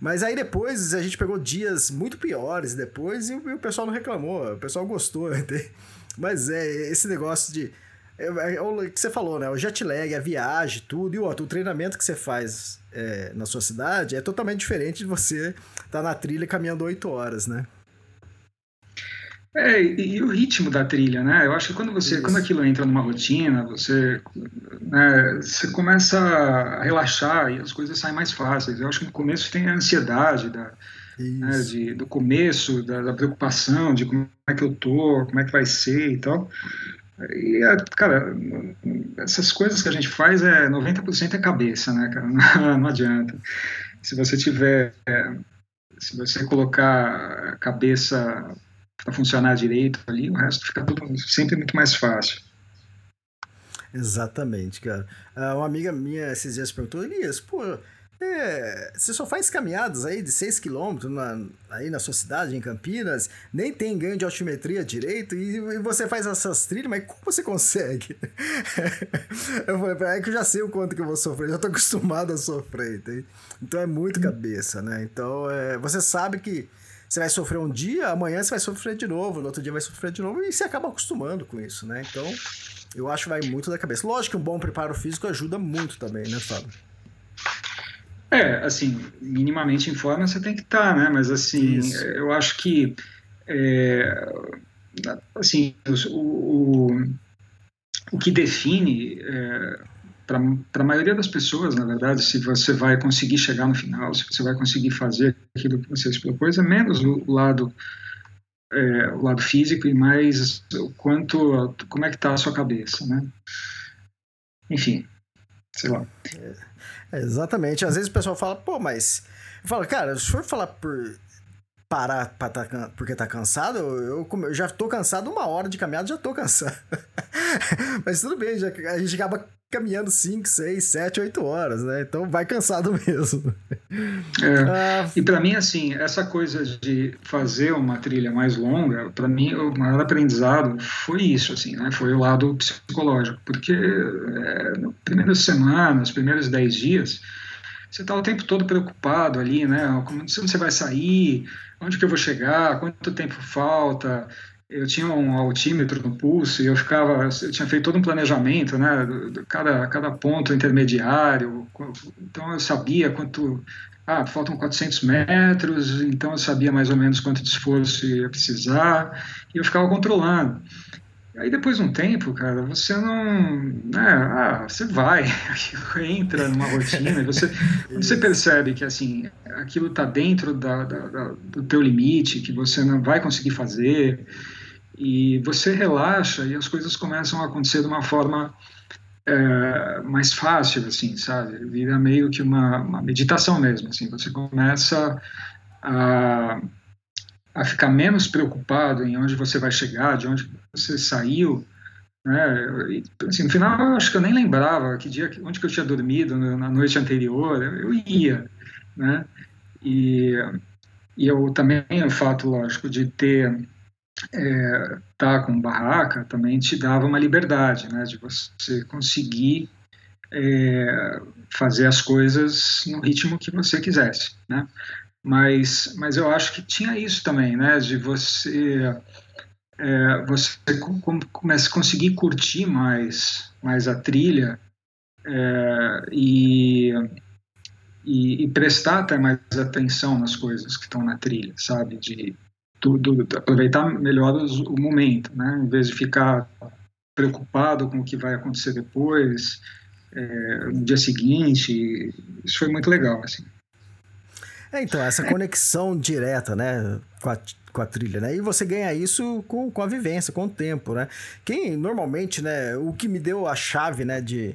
Mas aí depois a gente pegou dias muito piores depois e o, pessoal não reclamou, o pessoal gostou. (laughs) Mas é, esse negócio de. É, é, o que você falou, né? O jet lag, a viagem, tudo. E o o treinamento que você faz é, na sua cidade é totalmente diferente de você estar tá na trilha caminhando oito horas, né? É, e, e, o ritmo da trilha, né? Eu acho que quando você, Isso. quando aquilo entra numa rotina, você, né, você começa a relaxar e as coisas saem mais fáceis. Eu acho que no começo tem a ansiedade da, né, de, do começo, da, da, preocupação de como é que eu tô, como é que vai ser e tal. E, é, cara, essas coisas que a gente faz é 90% é cabeça, né, cara? (laughs) Não, não adianta. Se você tiver, se você colocar a cabeça para funcionar direito ali, o resto fica tudo sempre muito mais fácil. Exatamente, cara. Ah, uma amiga minha esses dias perguntou, Elias, pô, é, você só faz caminhadas aí de 6 km na, aí na sua cidade, em Campinas, nem tem ganho de altimetria direito, e, e você faz essas trilhas, mas como você consegue? (laughs) eu falei, é que eu já sei o quanto que eu vou sofrer, já tô acostumado a sofrer, entende? Então é muito cabeça, né? Então é, você sabe que você vai sofrer um dia, amanhã você vai sofrer de novo, no outro dia vai sofrer de novo, e você acaba acostumando com isso, né? Então, eu acho que vai muito da cabeça. Lógico que um bom preparo físico ajuda muito também, né, Fábio? É, assim, minimamente em forma você tem que estar, tá, né? Mas, assim, Isso. eu acho que, é, assim, o, o, o que define é, para a maioria das pessoas, na verdade, se você vai conseguir chegar no final, se você vai conseguir fazer aquilo que você se propôs, é menos o lado é, o lado físico e mais o quanto como é que está a sua cabeça, né? Enfim, sei lá. É, exatamente. Às vezes o pessoal fala, pô, mas eu falo, cara, se for falar por parar pra tá, porque tá cansado, eu, eu, já tô cansado uma hora de caminhada, já tô cansado. (laughs) Mas tudo bem, já, a gente acaba caminhando 5, 6, 7, 8 horas, né? Então vai cansado (laughs) mesmo. É. Ah, e para mim, assim, essa coisa de fazer uma trilha mais longa, para mim, o maior aprendizado foi isso, assim, né? Foi o lado psicológico, porque é, nas primeiras semanas, primeiros 10 dias, você está o tempo todo preocupado ali, né? Como você vai sair, onde que eu vou chegar, quanto tempo falta, eu tinha um altímetro no pulso e eu ficava, eu tinha feito todo um planejamento, né, cada, cada ponto intermediário, então eu sabia quanto, ah, faltam 400 metros, então eu sabia mais ou menos quanto de esforço ia precisar, e eu ficava controlando. Aí depois de um tempo, cara, você não. Né, ah, você vai, (laughs) entra numa rotina, você, você percebe que assim, aquilo está dentro da, da, da, do teu limite, que você não vai conseguir fazer, e você relaxa e as coisas começam a acontecer de uma forma é, mais fácil, assim, sabe? Vira meio que uma, uma meditação mesmo, assim. Você começa a, a ficar menos preocupado em onde você vai chegar, de onde você saiu, né? Assim, no final, eu acho que eu nem lembrava que dia, onde que eu tinha dormido na noite anterior. Eu ia, né? E, e eu também o fato, lógico, de ter é, tá com barraca também te dava uma liberdade, né, de você conseguir é, fazer as coisas no ritmo que você quisesse, né? Mas, mas eu acho que tinha isso também, né, de você é, você começa a conseguir curtir mais mais a trilha é, e, e, e prestar até mais atenção nas coisas que estão na trilha, sabe? De tudo, aproveitar melhor o momento, né? Em vez de ficar preocupado com o que vai acontecer depois, é, no dia seguinte. Isso foi muito legal, assim. É, então, essa conexão direta, né, com a, com a trilha, né? E você ganha isso com, com a vivência, com o tempo, né? Quem, normalmente, né, o que me deu a chave, né, de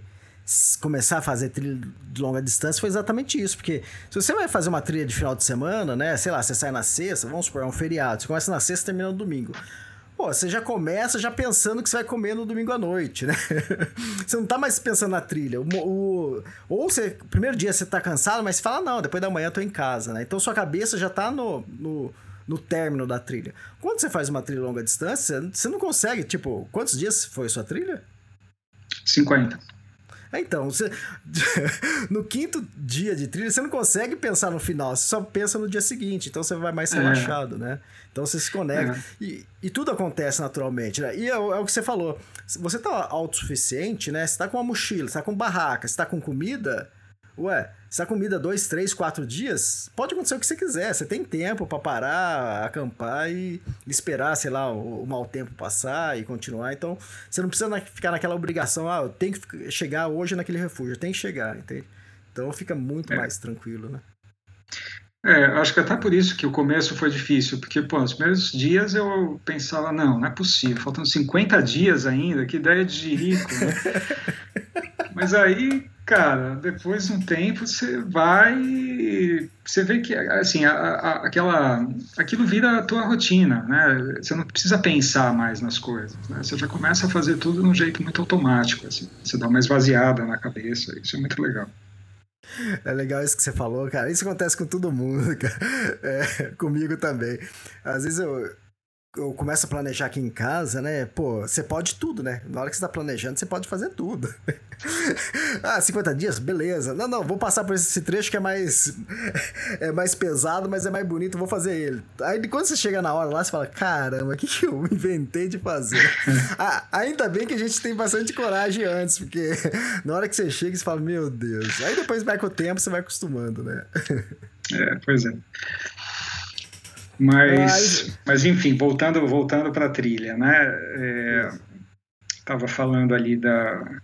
começar a fazer trilha de longa distância foi exatamente isso, porque se você vai fazer uma trilha de final de semana, né, sei lá, você sai na sexta, vamos supor, é um feriado, você começa na sexta e termina no domingo. Pô, você já começa já pensando que você vai comer no domingo à noite, né? (laughs) você não tá mais pensando na trilha. O, o, ou você, primeiro dia você tá cansado, mas você fala, não, depois da manhã eu tô em casa, né? Então sua cabeça já tá no, no, no término da trilha. Quando você faz uma trilha longa distância, você não consegue, tipo, quantos dias foi sua trilha? 50. Então, você, (laughs) no quinto dia de trilha, você não consegue pensar no final, você só pensa no dia seguinte, então você vai mais é. relaxado, né? Então você se conecta. É. E, e tudo acontece naturalmente, né? E é, é, o que você falou. Você tá autossuficiente, né? Você tá com uma mochila, você tá com barraca, você tá com comida. Ué, se a comida dois, três, quatro dias, pode acontecer o que você quiser. Você tem tempo para parar, acampar e esperar, sei lá, o, o mau tempo passar e continuar. Então, você não precisa ficar naquela obrigação, ah, eu tenho que chegar hoje naquele refúgio, tem que chegar, entende? Então fica muito é. mais tranquilo, né? É, acho que até por isso que o começo foi difícil, porque, pô, os primeiros dias eu pensava, não, não é possível, faltam 50 dias ainda, que ideia de jirico, né? (laughs) Mas aí, cara, depois de um tempo você vai, você vê que, assim, a, a, aquela, aquilo vira a tua rotina, né? Você não precisa pensar mais nas coisas, né? Você já começa a fazer tudo de um jeito muito automático, assim, você dá uma esvaziada na cabeça, isso é muito legal. É legal isso que você falou, cara. Isso acontece com todo mundo, (laughs) cara. É, comigo também. Às vezes eu, eu começo a planejar aqui em casa, né? Pô, você pode tudo, né? Na hora que você tá planejando, você pode fazer tudo. (laughs) ah, 50 dias? Beleza. Não, não, vou passar por esse trecho que é mais (laughs) é mais pesado, mas é mais bonito, vou fazer ele. Aí quando você chega na hora lá, você fala, caramba, o que, que eu (laughs) inventei de fazer? ah, ainda bem que a gente tem bastante coragem antes, porque na hora que você chega, você fala, meu Deus. Aí depois vai com o tempo, você vai acostumando, né? é, pois é. Mas, mas enfim, voltando voltando para a trilha, né? Estava é, falando ali da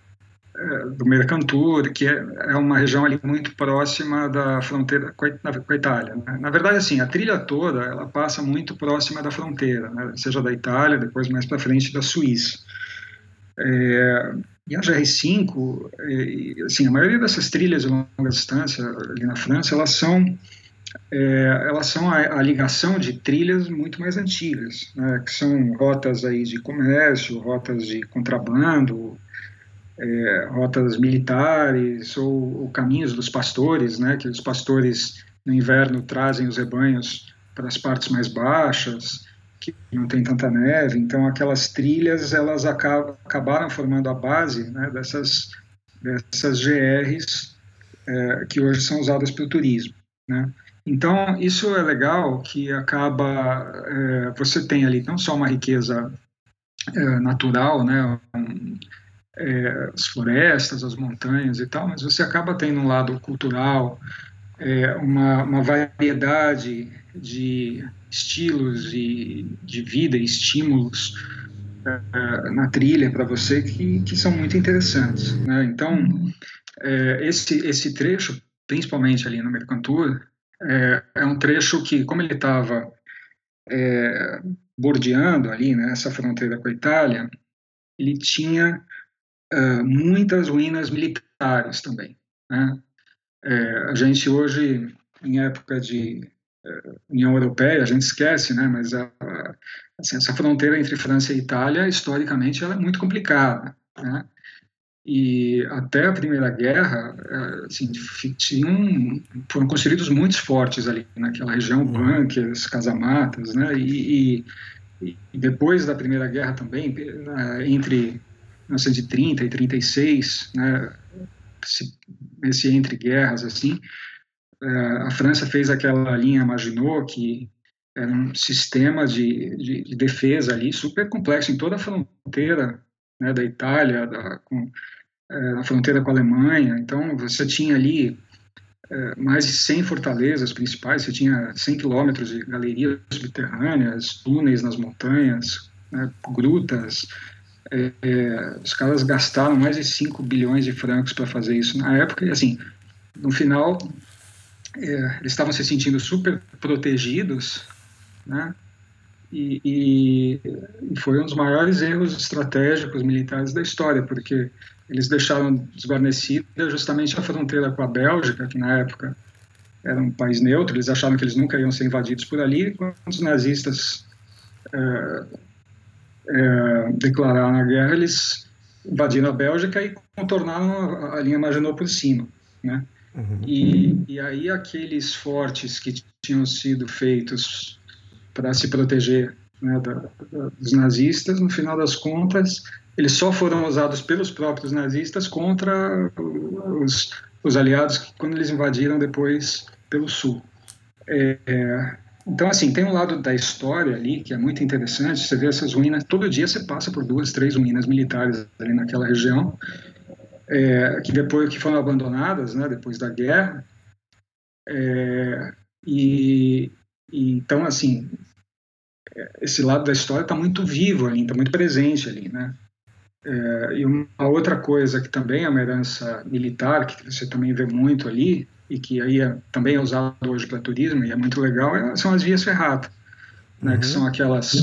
é, do Mercantur, que é, é, uma região ali muito próxima da fronteira com a, Itália. Né? Na verdade, assim, a trilha toda ela passa muito próxima da fronteira, né? seja da Itália, depois mais para frente da Suíça. É, e a GR5, é, assim, a maioria dessas trilhas de longa distância ali na França, elas são é, elas são a, a, ligação de trilhas muito mais antigas, né, que são rotas aí de comércio, rotas de contrabando, é, rotas militares ou, ou, caminhos dos pastores, né, que os pastores no inverno trazem os rebanhos para as partes mais baixas, que não tem tanta neve, então aquelas trilhas elas acabam, acabaram formando a base né, dessas, dessas GRs é, que hoje são usadas para o turismo. Né? Então, isso é legal que acaba, é, você tem ali não só uma riqueza é, natural, né, é, as florestas, as montanhas e tal, mas você acaba tendo um lado cultural, uma, uma, variedade de estilos e de vida estímulos na trilha para você que, que são muito interessantes. Né? Então, esse, esse trecho, principalmente ali no Mercantur, é, é um trecho que, como ele estava é, bordeando ali, né, essa fronteira com a Itália, ele tinha uh, muitas ruínas militares também. Né? É, a gente hoje, em época de uh, União Europeia, a gente esquece, né, mas a, a, assim, essa fronteira entre França e Itália, historicamente, ela é muito complicada. Né? E até a Primeira Guerra, é, assim, tinham, foram construídos muitos fortes ali naquela região, uhum. bunkers, casamatas, né? E, e, e, depois da Primeira Guerra também, entre 1930 e 36, né? Esse, esse entre guerras assim, é, a França fez aquela linha Maginot que era um sistema de, de, de defesa ali super complexo em toda a fronteira né, da Itália, da, com, é, na fronteira com a Alemanha. Então, você tinha ali é, mais de 100 fortalezas principais, você tinha 100 quilômetros de galerias subterrâneas, túneis nas montanhas, né, grutas. É, é os caras gastaram mais de 5 bilhões de francos para fazer isso na época, e assim, no final, é, eles estavam se sentindo super protegidos, né? E, e, foi um dos maiores erros estratégicos militares da história, porque eles deixaram desguarnecida justamente a fronteira com a Bélgica, que na época era um país neutro, eles acharam que eles nunca iam ser invadidos por ali, quando os nazistas é, é, declararam a guerra, eles invadiram a Bélgica e contornaram a, a linha Maginot por cima, né? Uhum. E, e aí aqueles fortes que tinham sido feitos para se proteger né, da, da, dos nazistas, no final das contas, eles só foram usados pelos próprios nazistas contra os, os aliados quando eles invadiram depois pelo sul. É, é, então, assim, tem um lado da história ali que é muito interessante. Você vê essas ruínas, todo dia você passa por duas, três ruínas militares ali naquela região, é, que depois que foram abandonadas, né, depois da guerra. É, e, e, então, assim, esse lado da história está muito vivo ali, está muito presente ali, né? É, e uma outra coisa que também é uma herança militar, que você também vê muito ali, e que aí é, também é usado hoje para turismo, e é muito legal, é, são as vias ferrata, né, uhum. que são aquelas...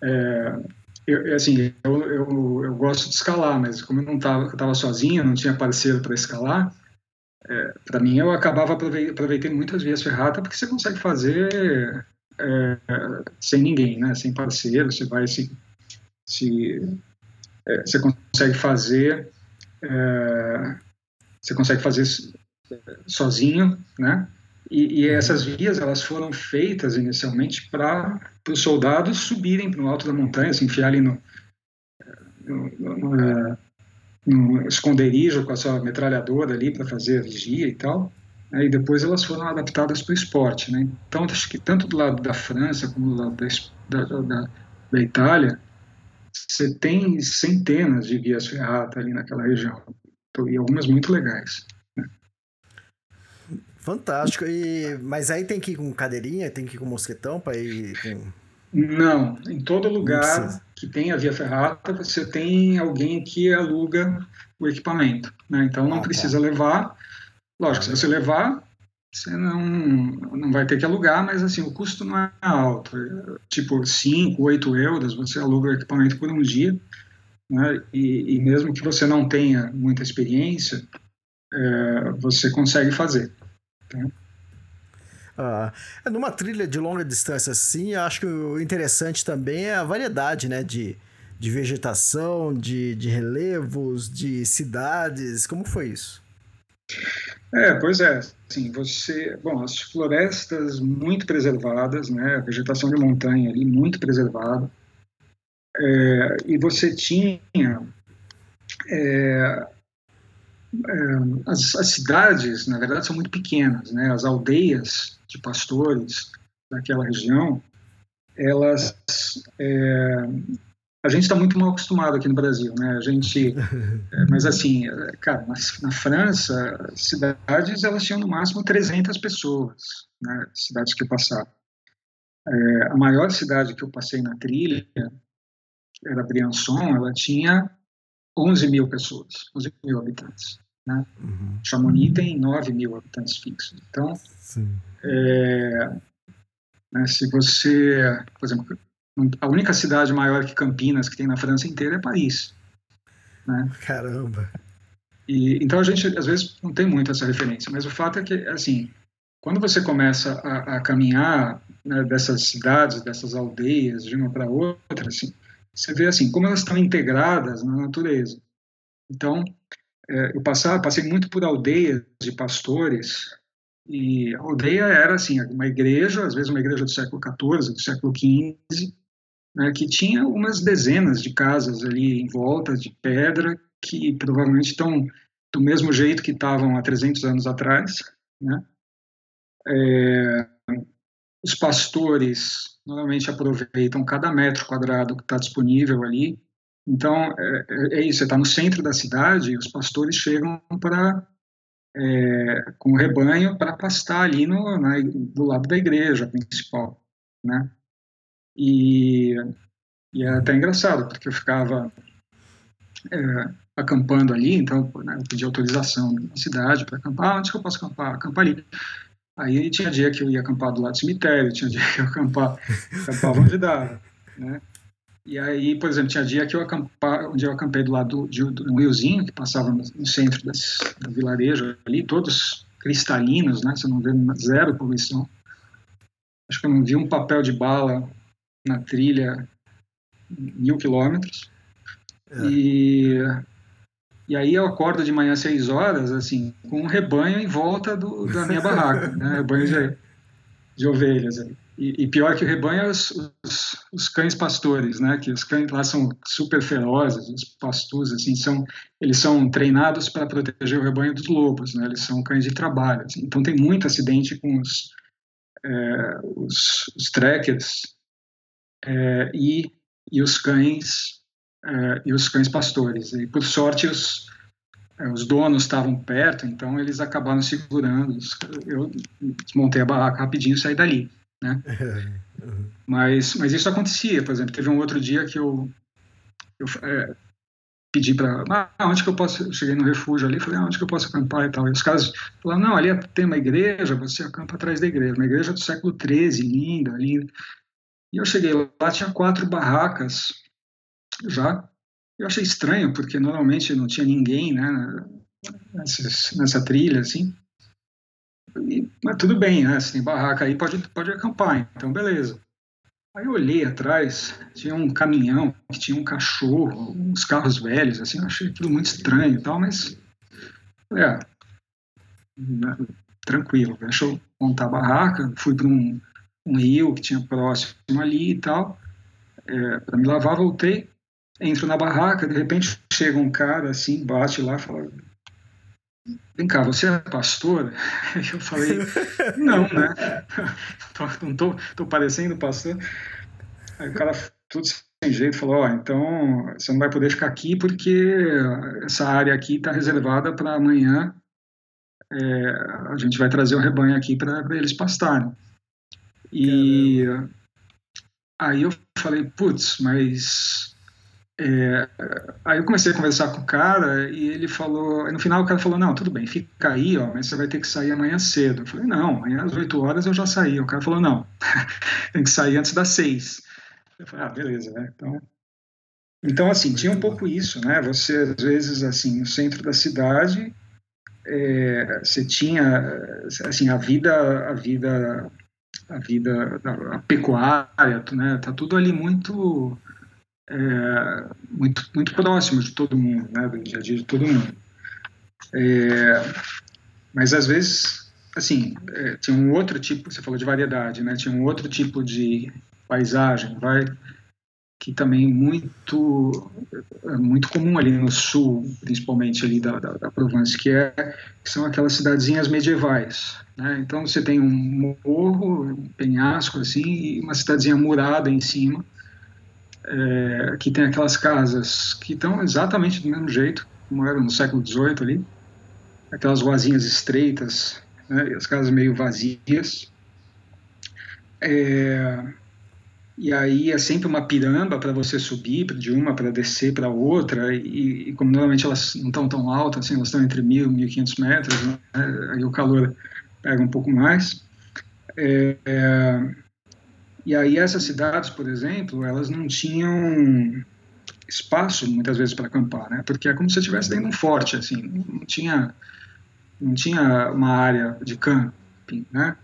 É, eu, assim, eu, eu, eu, gosto de escalar, mas como eu não estava tava sozinho, não tinha parceiro para escalar, é, para mim eu acabava aproveitando muitas vias ferrata, porque você consegue fazer é, sem ninguém, né, sem parceiro, você vai se... se é, você consegue fazer é, você consegue fazer sozinho, né? E, e, essas vias elas foram feitas inicialmente para os soldados subirem para o alto da montanha, se enfiarem no, no, no, no, esconderijo com a sua metralhadora ali para fazer a vigia e tal. Né? E depois elas foram adaptadas para o esporte, né? Então acho que tanto do lado da França como do lado da, da, da, Itália você tem centenas de vias ferrata ali naquela região e algumas muito legais. Fantástico. E, mas aí tem que ir com cadeirinha, tem que ir com mosquetão para ir com... Não, em todo lugar que tem a via ferrata, você tem alguém que aluga o equipamento. Né? Então não ah, tá. precisa tá. levar. Lógico, se você levar, você não, não vai ter que alugar, mas assim, o custo não é alto. Tipo, 5, 8 euros, você aluga o equipamento por um dia. Né? E, e mesmo que você não tenha muita experiência, é, você consegue fazer. Né? Ah, numa trilha de longa distância assim, acho que o interessante também é a variedade, né, de, de vegetação, de, de relevos, de cidades. Como foi isso? É, pois é. Sim, você, bom, as florestas muito preservadas, né, a vegetação de montanha ali muito preservada, é, e você tinha é, é, as, as, cidades, na verdade, são muito pequenas, né? As aldeias de pastores daquela região, elas, é, a gente está muito mal acostumado aqui no Brasil, né? A gente, (laughs) é, mas assim, cara, na, na, França, cidades elas tinham no máximo 300 pessoas, né? Cidades que eu passava. É, a maior cidade que eu passei na trilha era Briançon, ela tinha 11 mil pessoas, 11 mil habitantes. Né? Uhum. Chamonix tem 9 mil habitantes fixos. Então, é, né, se você, por exemplo, a única cidade maior que Campinas que tem na França inteira é Paris. Né? Caramba! E, então a gente às vezes não tem muito essa referência, mas o fato é que, assim, quando você começa a, a caminhar né, dessas cidades, dessas aldeias, de uma para outra, assim, você vê assim como elas estão integradas na natureza. Então, é, eu passava, passei muito por aldeias de pastores e a aldeia era assim uma igreja, às vezes uma igreja do século XIV, do século XV, né, que tinha umas dezenas de casas ali em volta de pedra que provavelmente estão do mesmo jeito que estavam há 300 anos atrás, né? É, os pastores normalmente aproveitam cada metro quadrado que está disponível ali então, é, é, é isso, você está no centro da cidade e os pastores chegam para é, com o rebanho para pastar ali no, na, do lado da igreja principal, né? E, e é até engraçado, porque eu ficava é, acampando ali, então né, eu pedi autorização da cidade para acampar, ah, onde que eu posso acampar? Acampar ali. Aí tinha dia que eu ia acampar do lado do cemitério, tinha dia que eu acampar, acampava onde dava, né? E aí, por exemplo, tinha dia que eu acampava, onde eu acampei do lado de, um riozinho que passava no centro das, do vilarejo ali, todos cristalinos, né? Você não vê zero poluição. Acho que eu não vi um papel de bala na trilha mil quilômetros. É. E, e aí eu acordo de manhã às seis horas, assim, com um rebanho em volta do, da minha (laughs) barraca, né? Rebanho de, de ovelhas. E, e, pior que o rebanho é os, os, os, cães pastores, né? Que os cães lá são super ferozes, os pastus, assim, são eles são treinados para proteger o rebanho dos lobos, né? Eles são cães de trabalho. Assim. Então tem muito acidente com os é, os, os trackers é, e, e os cães é, e os cães pastores. E por sorte os é, os donos estavam perto, então eles acabaram segurando. Eu desmontei a barraca rapidinho e saí dali né? (laughs) Uhum. Mas, mas isso acontecia, por exemplo, teve um outro dia que eu, eu é, pedi para, ah, onde que eu posso, eu cheguei no refúgio ali, falei, ah, onde que eu posso acampar e tal, e os caras falaram, não, ali tem uma igreja, você acampa atrás da igreja, uma igreja do século XIII, linda, linda, e eu cheguei lá, tinha quatro barracas já, eu achei estranho, porque normalmente não tinha ninguém, né, nessa, nessa trilha, assim, e, mas tudo bem, né? Se tem barraca aí, pode, pode acampar, então beleza. Aí eu olhei atrás, tinha um caminhão que tinha um cachorro, uns carros velhos, assim, eu achei tudo muito estranho e tal, mas. É. Tranquilo, deixa eu montar a barraca. Fui para um, um rio que tinha próximo ali e tal, é, para me lavar, voltei, entro na barraca, de repente chega um cara assim, bate lá, fala: Vem cá, você é pastor? (laughs) Eu falei, não, né? (laughs) Não tô, tô parecendo pastor. Aí o cara, tudo sem jeito, falou: Ó, oh, então você não vai poder ficar aqui porque essa área aqui está reservada para amanhã. É, a gente vai trazer o rebanho aqui para eles pastarem. E Caramba. aí eu falei: putz, mas é, aí eu comecei a conversar com o cara e ele falou, no final o cara falou, não, tudo bem, fica aí, ó, mas você vai ter que sair amanhã cedo. Eu falei, não, amanhã às 8 horas eu já saí. O cara falou, não, (laughs) tem que sair antes das 6. Eu falei, ah, beleza, né? Então, então assim, tinha um pouco isso, né? Você, às vezes, assim, no centro da cidade, é, você tinha, assim, a vida, a vida, a vida, a pecuária, né? Tá tudo ali muito é, muito, muito próximo de todo mundo, né, do dia a dia de todo mundo. É, mas às vezes, assim, é, tinha um outro tipo, você falou de variedade, né, tinha um outro tipo de paisagem, vai, que também muito é muito comum ali no sul, principalmente ali da, da, da Provence, que, é, que são aquelas cidadezinhas medievais. Né? Então você tem um morro, um penhasco assim, e uma cidadezinha murada em cima, é, que tem aquelas casas que estão exatamente do mesmo jeito, como eram no século XVIII ali, aquelas ruazinhas estreitas, né, as casas meio vazias. É, e aí é sempre uma piramba para você subir de uma para descer para outra, e, e, como normalmente elas não estão tão altas, assim, elas estão entre 1.000 e 1.500 metros, né, aí o calor pega um pouco mais. É, é, e aí essas cidades, por exemplo, elas não tinham espaço muitas vezes para acampar, né? Porque é como se estivesse dentro de um forte, assim, não tinha não tinha uma área de camping, né?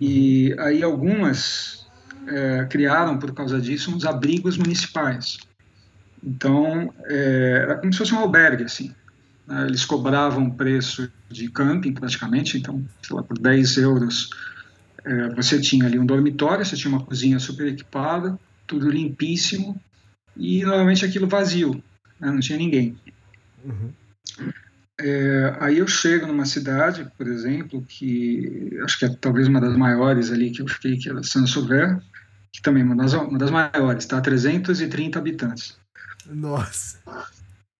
E aí algumas é, criaram por causa disso uns abrigos municipais. Então é, era como se fosse um albergue, assim. Né? Eles cobravam preço de camping praticamente, então sei lá por 10 euros é, você tinha ali um dormitório, você tinha uma cozinha super equipada, tudo limpíssimo, e normalmente aquilo vazio, né, não tinha ninguém. Uhum. É, aí eu chego numa cidade, por exemplo, que acho que é talvez uma das maiores ali que eu fiquei, que é Saint-Sauveur, que também é uma das, uma das maiores, tá? 330 habitantes. Nossa!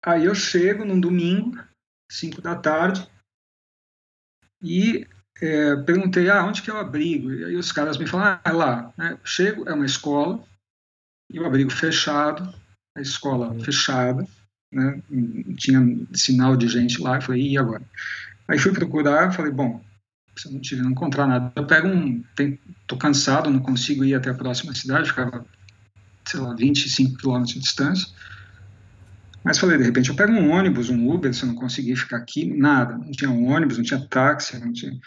Aí eu chego num domingo, 5 da tarde, e é, perguntei, ah, onde que é o abrigo? E aí os caras me falaram, ah, é lá. Né? Chego, é uma escola, e o abrigo fechado, a escola uhum. fechada, né? tinha sinal de gente lá, eu falei, e agora? Aí fui procurar, falei, bom, se eu não tive, não encontrar nada, eu pego um, tem, tô cansado, não consigo ir até a próxima cidade, ficava, sei lá, 25 quilômetros de distância, mas falei, de repente eu pego um ônibus, um Uber, se eu não conseguir ficar aqui, nada, não tinha um ônibus, não tinha táxi, não tinha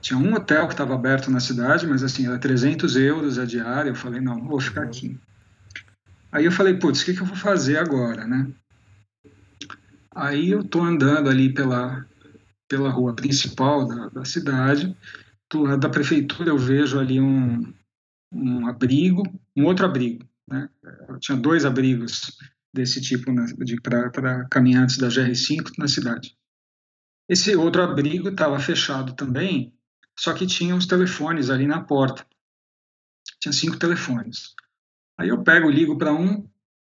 tinha um hotel que estava aberto na cidade, mas assim, era 300 euros a diária. Eu falei, não, vou ficar aqui. Aí eu falei, putz, o que, que eu vou fazer agora, né? Aí eu tô andando ali pela, pela rua principal da, da cidade, do lado da prefeitura eu vejo ali um, um abrigo, um outro abrigo. Né? Eu tinha dois abrigos desse tipo para caminhantes da GR5 na cidade. Esse outro abrigo estava fechado também, só que tinha os telefones ali na porta. Tinha cinco telefones. Aí eu pego, ligo para um,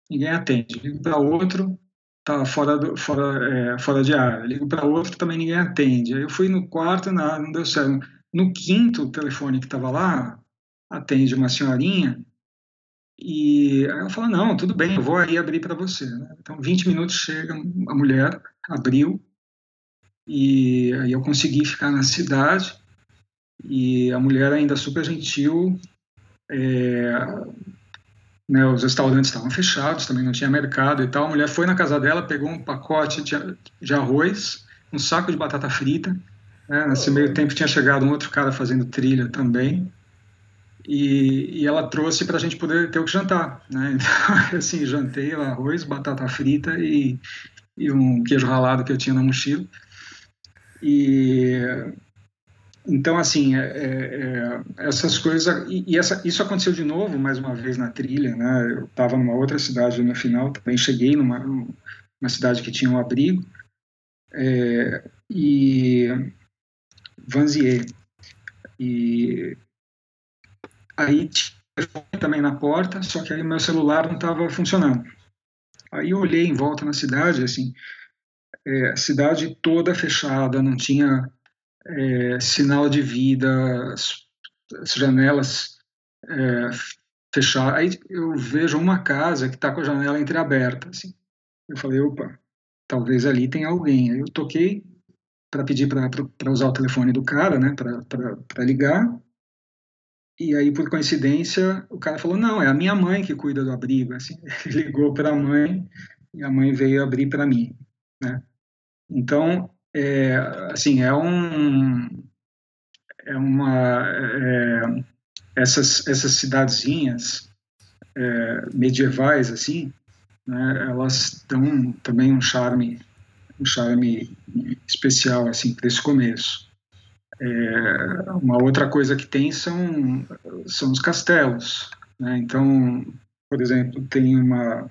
ninguém atende. Ligo para outro, tá fora, fora, é, fora de área. Ligo para outro, também ninguém atende. Aí eu fui no quarto, não deu certo. No quinto telefone que estava lá, atende uma senhorinha, e ela fala, não, tudo bem, eu vou aí abrir para você. Né? Então, 20 minutos chega a mulher, abriu, e aí eu consegui ficar na cidade, e a mulher ainda super gentil, é, né, os restaurantes estavam fechados, também não tinha mercado e tal. A mulher foi na casa dela, pegou um pacote de, de arroz, um saco de batata frita. Né, nesse meio tempo tinha chegado um outro cara fazendo trilha também. E, e ela trouxe para a gente poder ter o que jantar. Né? (laughs) Então, assim, jantei arroz, batata frita e, e um queijo ralado que eu tinha na mochila. E então, assim, é, é, é, essas coisas. E, e essa, isso aconteceu de novo, mais uma vez, na trilha. Né? Eu estava numa outra cidade no final, também cheguei numa, numa cidade que tinha um abrigo. É, e. Vanzier. E. Aí tinha também na porta, só que aí meu celular não estava funcionando. Aí eu olhei em volta na cidade, assim, é, a cidade toda fechada, não tinha é, sinal de vida, as, as janelas é, fechadas. Aí eu vejo uma casa que está com a janela entreaberta. Assim. Eu falei, opa, talvez ali tenha alguém. Aí eu toquei para pedir para usar o telefone do cara, né, para ligar. E aí, por coincidência, o cara falou: não, é a minha mãe que cuida do abrigo. Assim, (laughs) ele ligou para a mãe e a mãe veio abrir para mim. Né? Então, é, assim, é um, é uma, é, essas, essas cidadezinhas é, medievais, assim, né, elas dão também um charme, um charme especial, assim, para esse começo. É, uma outra coisa que tem são, são os castelos, né? Então, por exemplo, tem uma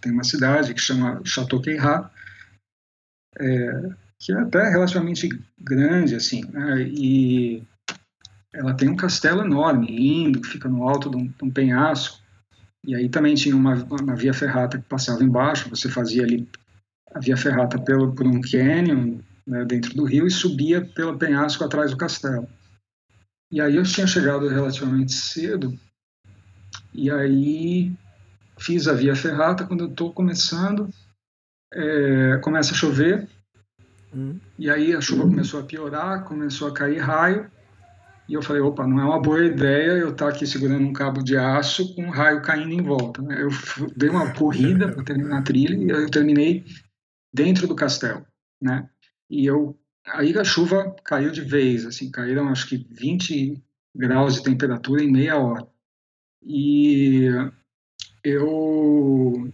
tem uma cidade que chama Chateau Queyrat, é, que é até relativamente grande, assim, né? e ela tem um castelo enorme, lindo, que fica no alto de um, de um penhasco, e aí também tinha uma, uma, via ferrata que passava embaixo, você fazia ali a via ferrata pelo, por um canyon né, dentro do rio e subia pelo penhasco atrás do castelo. E aí eu tinha chegado relativamente cedo, e aí fiz a via ferrata, quando eu estou começando, é, começa a chover, Hum. E aí a chuva começou a piorar, começou a cair raio, e eu falei, opa, não é uma boa ideia eu estar aqui segurando um cabo de aço com um raio caindo em volta. Né? Eu dei uma corrida para terminar a trilha e eu terminei dentro do castelo, né? E eu aí a chuva caiu de vez, assim, caíram acho que 20 graus de temperatura em meia hora. E eu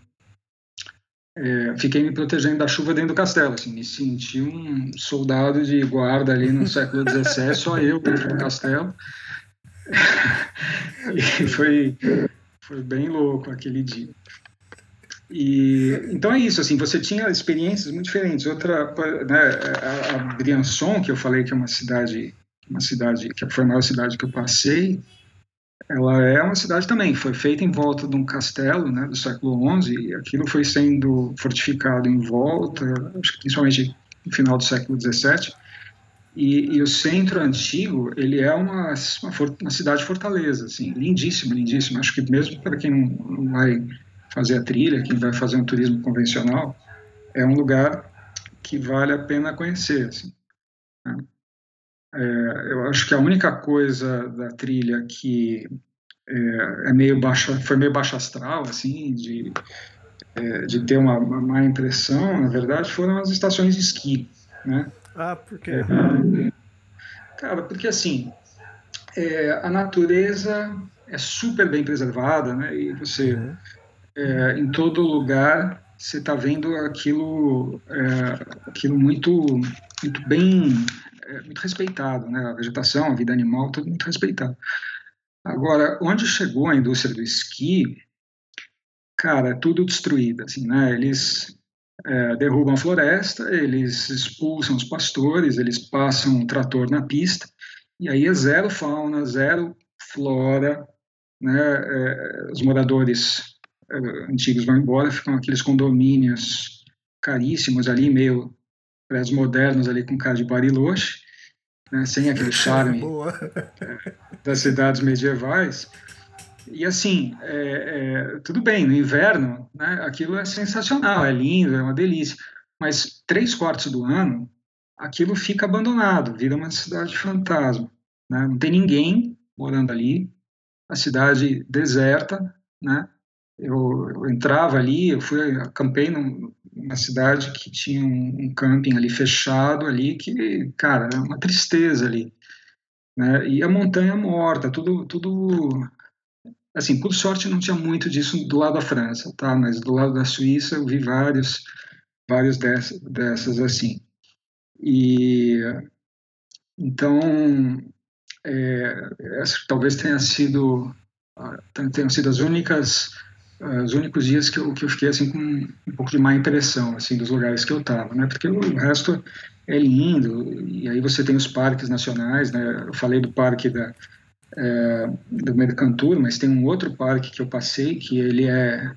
é, fiquei me protegendo da chuva dentro do castelo, assim, me senti um soldado de guarda ali no século XVII, só eu dentro do castelo. (laughs) e foi, foi bem louco aquele dia. E, então é isso, assim, você tinha experiências muito diferentes. Outra, né, a, a Briançon, que eu falei que é uma cidade, uma cidade que foi a maior cidade que eu passei, ela é uma cidade também, foi feita em volta de um castelo né, do século XI, e aquilo foi sendo fortificado em volta, acho que principalmente no final do século XVII, e, e, o centro antigo, ele é uma, uma, uma, cidade fortaleza, assim, lindíssima, lindíssima. Acho que mesmo para quem não, não, vai fazer a trilha, quem vai fazer um turismo convencional, é um lugar que vale a pena conhecer, assim. Né? É, eu acho que a única coisa da trilha que é, é meio baixa, foi meio baixa astral, assim, de, é, de ter uma, uma má impressão, na verdade, foram as estações de esqui, né? Ah, por quê? É, cara, porque assim, é, a natureza é super bem preservada, né? E você, uhum. É, em todo lugar, você está vendo aquilo, aquilo muito, muito bem é muito respeitado, né? A vegetação, a vida animal, tudo muito respeitado. Agora, onde chegou a indústria do esqui, cara, é tudo destruído, assim, né? Eles é, derrubam a floresta, eles expulsam os pastores, eles passam um trator na pista, e aí é zero fauna, zero flora, né? É, os moradores é, antigos vão embora, ficam aqueles condomínios caríssimos ali, meio prédios modernos ali com cara de bariloche, né? sem aquele charme (laughs) é, das cidades medievais. E assim, é, é, tudo bem, no inverno, né, aquilo é sensacional, é lindo, é uma delícia. Mas três quartos do ano, aquilo fica abandonado, vira uma cidade fantasma. Né? Não tem ninguém morando ali, a cidade deserta. Né? Eu, eu entrava ali, eu fui, acampei num, numa cidade que tinha um, um camping ali fechado ali, que, cara, é uma tristeza ali. Né? E a montanha morta, tudo, tudo Assim, por sorte não tinha muito disso do lado da França, tá? Mas do lado da Suíça eu vi vários, vários dessas, dessas assim. E então, é, talvez tenha sido ah, tenham sido as únicas os únicos dias que eu, que eu fiquei assim com um pouco de má impressão assim dos lugares que eu estava né porque o resto é lindo e aí você tem os parques nacionais né eu falei do parque da é, do Mercantur, mas tem um outro parque que eu passei que ele é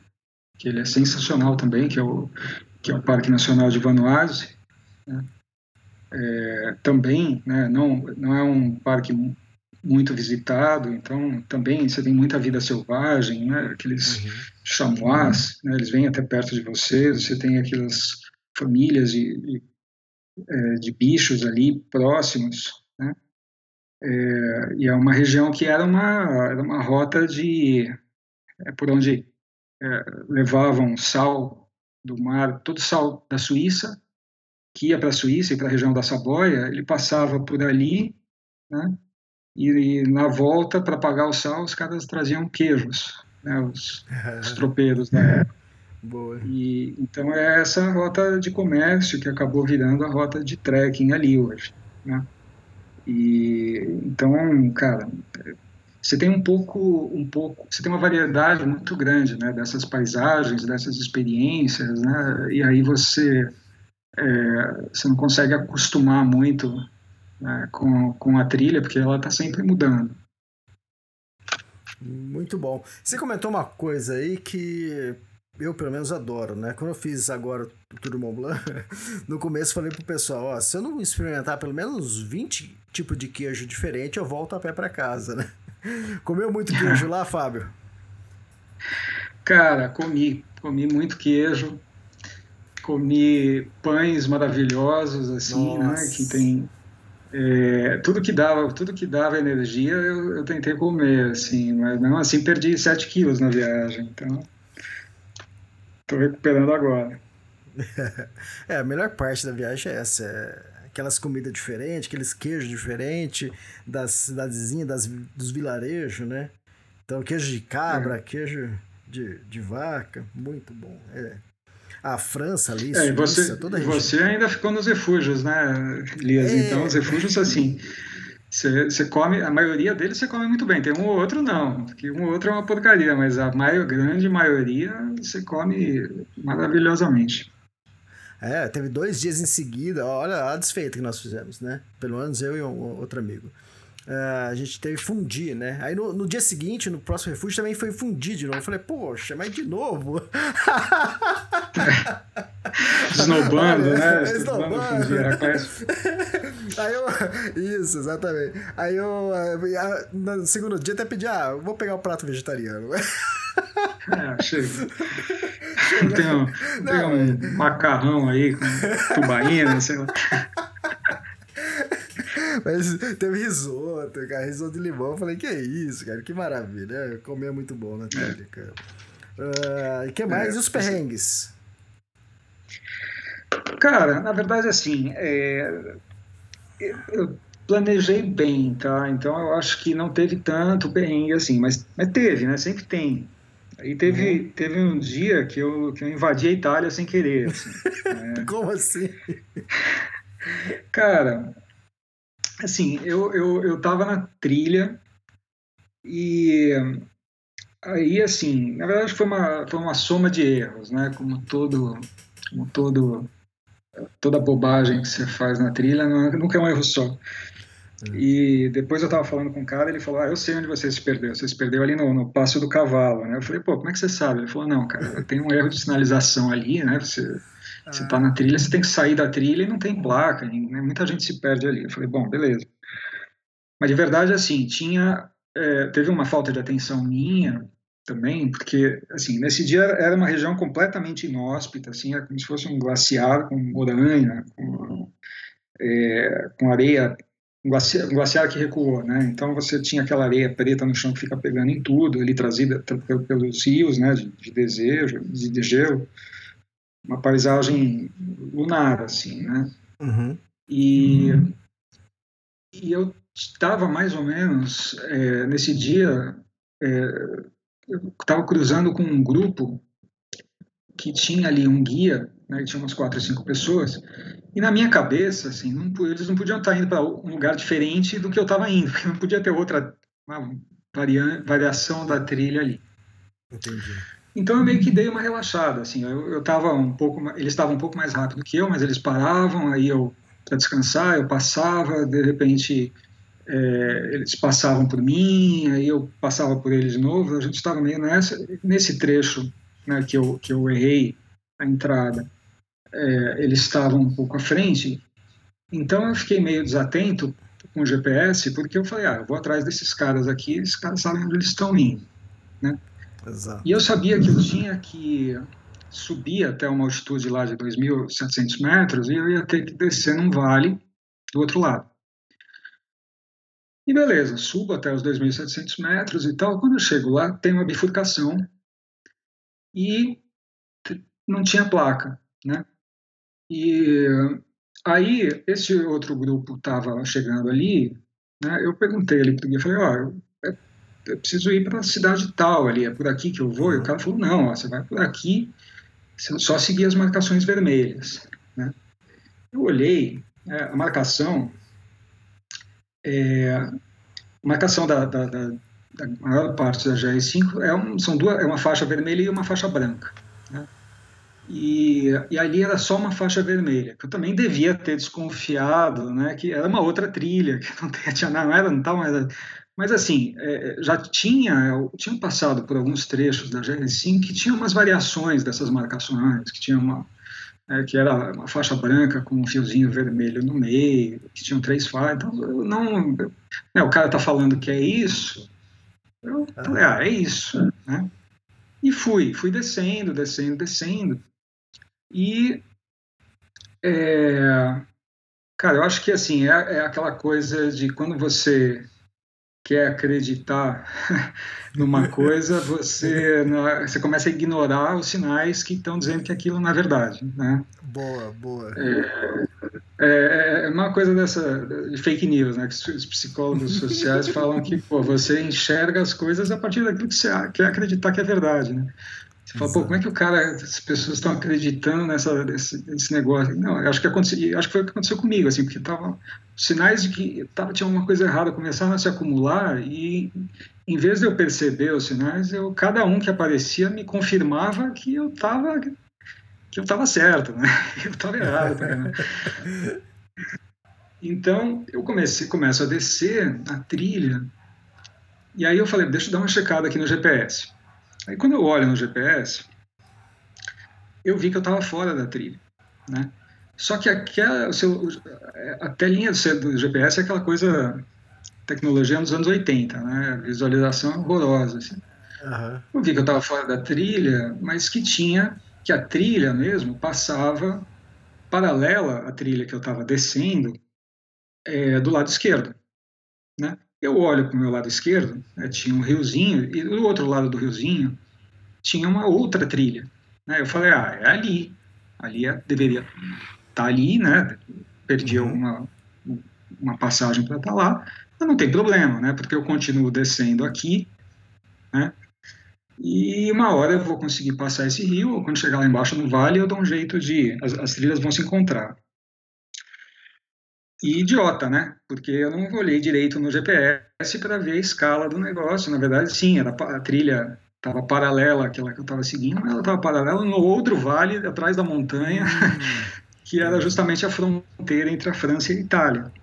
que ele é sensacional também, que é o que é o Parque Nacional de Vanuatu. Né? É, também, né, não não é um parque muito visitado, então também você tem muita vida selvagem, né, aqueles uhum. chamois, né, eles vêm até perto de você, você tem aquelas famílias de, de, é, de bichos ali próximos, né, é, e é uma região que era uma, era uma rota de é, por onde é, levavam sal do mar, todo sal da Suíça, que ia para a Suíça e para a região da Saboia, ele passava por ali, né? E, na volta, para pagar o sal, os caras traziam queijos, né? Os, (laughs) os tropeiros da época. Boa. E, então é essa rota de comércio que acabou virando a rota de trekking ali hoje, né? E então, cara, você tem um pouco, um pouco, você tem uma variedade muito grande, né, dessas paisagens, dessas experiências, né, e aí você é, você não consegue acostumar muito né, com, com a trilha porque ela está sempre mudando. Muito bom. Você comentou uma coisa aí que eu pelo menos adoro, né? Quando eu fiz agora o Tour Mont Blanc, (laughs) no começo falei pro pessoal, ó, se eu não experimentar pelo menos 20 tipos de queijo diferente, eu volto a pé para casa, né? (laughs) Comeu muito queijo lá, (laughs) Fábio? Cara, comi, comi muito queijo, comi pães maravilhosos assim? Nossa. né? Que tem é, tudo que dava, tudo que dava energia, eu, eu tentei comer, assim, mas não assim perdi 7 quilos na viagem, então Tô recuperando agora. (laughs) é, a melhor parte da viagem é essa. É aquelas comidas diferentes, aqueles queijos diferentes, das cidadezinhas, das, dos vilarejos, né? Então, queijo de cabra, é. queijo de, de vaca, muito bom. É. A França ali, é, Suíça, você, toda a Você ainda ficou nos refúgios, né, Elias? É. Então, os refúgios, assim, você, come, a maioria deles você come muito bem. Tem um ou outro não, que um ou outro é uma porcaria, mas a maior, grande maioria você come maravilhosamente. É, teve dois dias em seguida, olha a desfeita que nós fizemos, né? Pelo menos eu e um outro amigo. Uh, a gente teve fundir, né? Aí no, no, dia seguinte, no próximo refúgio, também foi fundir de novo. Eu falei, poxa, mas de novo? (laughs) Snowbando, né? (laughs) Snowbando. (laughs) Aí eu. Isso, exatamente. Aí eu. Eh, no segundo dia até pedi, ah, vou pegar o um prato vegetariano. É, chega. Tem um, tem um macarrão aí com tubaína, sei lá. Mas teve risoto, cara, risoto de limão. Eu falei, que é isso, cara, que maravilha. Comer é muito bom na trilha, cara. Uh, e que mais? É, e os perrengues? Cara, na verdade, assim, é, eu planejei bem, tá? Então eu acho que não teve tanto perrengue assim, mas, mas teve, né? Sempre tem. Aí teve, uhum. teve um dia que eu, que eu invadi a Itália sem querer. Assim, (laughs) né? Como assim? Cara, assim, eu, eu, eu tava na trilha E aí, assim, na verdade foi uma, foi uma soma de erros, né? Como todo, como todo, toda bobagem que você faz na trilha, nunca é um erro só. Hum. E depois eu estava falando com um cara, ele falou, ah, eu sei onde você se perdeu, você se perdeu ali no, no Passo do Cavalo, né? Eu falei, pô, como é que você sabe? Ele falou, não, cara, tem um erro de sinalização ali, né? Você você está na trilha, você tem que sair da trilha e não tem placa, né? muita gente se perde ali. Eu falei, bom, beleza. Mas de verdade, assim, tinha, é, teve uma falta de atenção minha também, porque, assim, nesse dia era uma região completamente inóspita, assim, era como se fosse um glaciar com moranha, com, é, com areia, um glaciar, um glaciar, que recuou, né? Então você tinha aquela areia preta no chão que fica pegando em tudo, ali trazida pelos rios, né, de, de desejo, de, de gelo uma paisagem lunar, assim, né? Uhum. E, uhum. e eu estava mais ou menos, é, nesse dia, é, eu estava cruzando com um grupo que tinha ali um guia, né, tinha umas quatro ou cinco pessoas, e na minha cabeça, assim, não, eles não podiam estar indo para um lugar diferente do que eu estava indo, (laughs) porque não podia ter outra variação da trilha ali. Entendi. Então eu meio que dei uma relaxada, assim, eu, eu tava um pouco, eles estavam um pouco mais rápido que eu, mas eles paravam, aí eu para descansar, eu passava, de repente é, eles passavam por mim, aí eu passava por eles de novo, a gente estava meio nessa, nesse trecho né, que, eu, que eu errei a entrada, é, eles estavam um pouco à frente, então eu fiquei meio desatento com o GPS, porque eu falei, ah, eu vou atrás desses caras aqui, esses caras sabem onde eles estão indo, né? Exato. E eu sabia que eu tinha que subir até uma altitude lá de 2.700 metros e eu ia ter que descer num vale do outro lado. E beleza, subo até os 2.700 metros e tal. Quando eu chego lá, tem uma bifurcação e não tinha placa, né? E aí, esse outro grupo estava chegando ali, né? Eu perguntei ali para guia, falei, ó, oh, preciso ir para a cidade tal ali, é por aqui que eu vou. E o cara falou, não, ó, você vai por aqui, só seguir as marcações vermelhas. Né? Eu olhei, é, a marcação, é, a marcação da, da, da, da, maior parte da GR5 é, um, são duas, é uma faixa vermelha e uma faixa branca. Né? E, e ali era só uma faixa vermelha, que eu também devia ter desconfiado, né, que era uma outra trilha, que não (laughs) tinha, não era, não estava mais mas, assim, é, já tinha, tinham passado por alguns trechos da GR5 que tinham umas variações dessas marcações, que tinha uma, é, que era uma faixa branca com um fiozinho vermelho no meio, que tinham três faixas. Então, eu não, eu, né, o cara está falando que é isso, eu falei, ah, é isso, né? E fui, fui descendo, descendo, descendo. E, é, cara, eu acho que, assim, é, é aquela coisa de quando você quer acreditar (laughs) numa coisa, você, você começa a ignorar os sinais que estão dizendo que aquilo não é verdade, né? Boa, boa. É, é, é uma coisa dessa de fake news, né? Que os psicólogos sociais (laughs) falam que pô, você enxerga as coisas a partir daquilo que você quer acreditar que é verdade, né? Você fala, pô, como é que o cara, as pessoas estão acreditando nessa, nesse, nesse negócio? Não, acho que aconteceu, acho que foi o que aconteceu comigo, assim, porque tava sinais de que tava, tinha uma coisa errada começaram a se acumular e em vez de eu perceber os sinais, eu, cada um que aparecia me confirmava que eu estava que eu estava certo, né? (laughs) Eu estava errado. (laughs) Então, eu comecei, começo a descer a trilha, e aí eu falei, deixa eu dar uma checada aqui no GPS. Aí quando eu olho no GPS, eu vi que eu estava fora da trilha, né? Só que aquela, seu, a telinha do GPS é aquela coisa, tecnologia nos anos 80, né? Visualização horrorosa, assim. Uhum. Eu vi que eu estava fora da trilha, mas que tinha, que a trilha mesmo passava paralela à trilha que eu estava descendo é, do lado esquerdo, né? Eu olho para o meu lado esquerdo, né, tinha um riozinho, e do outro lado do riozinho tinha uma outra trilha. Né? Eu falei, ah, é ali. Ali é, deveria estar tá ali, né? Perdi uhum. uma, uma passagem para estar tá lá, mas não tem problema, né? Porque eu continuo descendo aqui, né? E uma hora eu vou conseguir passar esse rio, ou quando chegar lá embaixo no vale, eu dou um jeito de. As, as trilhas vão se encontrar. E idiota, né? Porque eu não olhei direito no GPS para ver a escala do negócio. Na verdade, sim, era a trilha estava paralela àquela que eu estava seguindo, mas ela estava paralela no outro vale atrás da montanha, (laughs) que era justamente a fronteira entre a França e a Itália.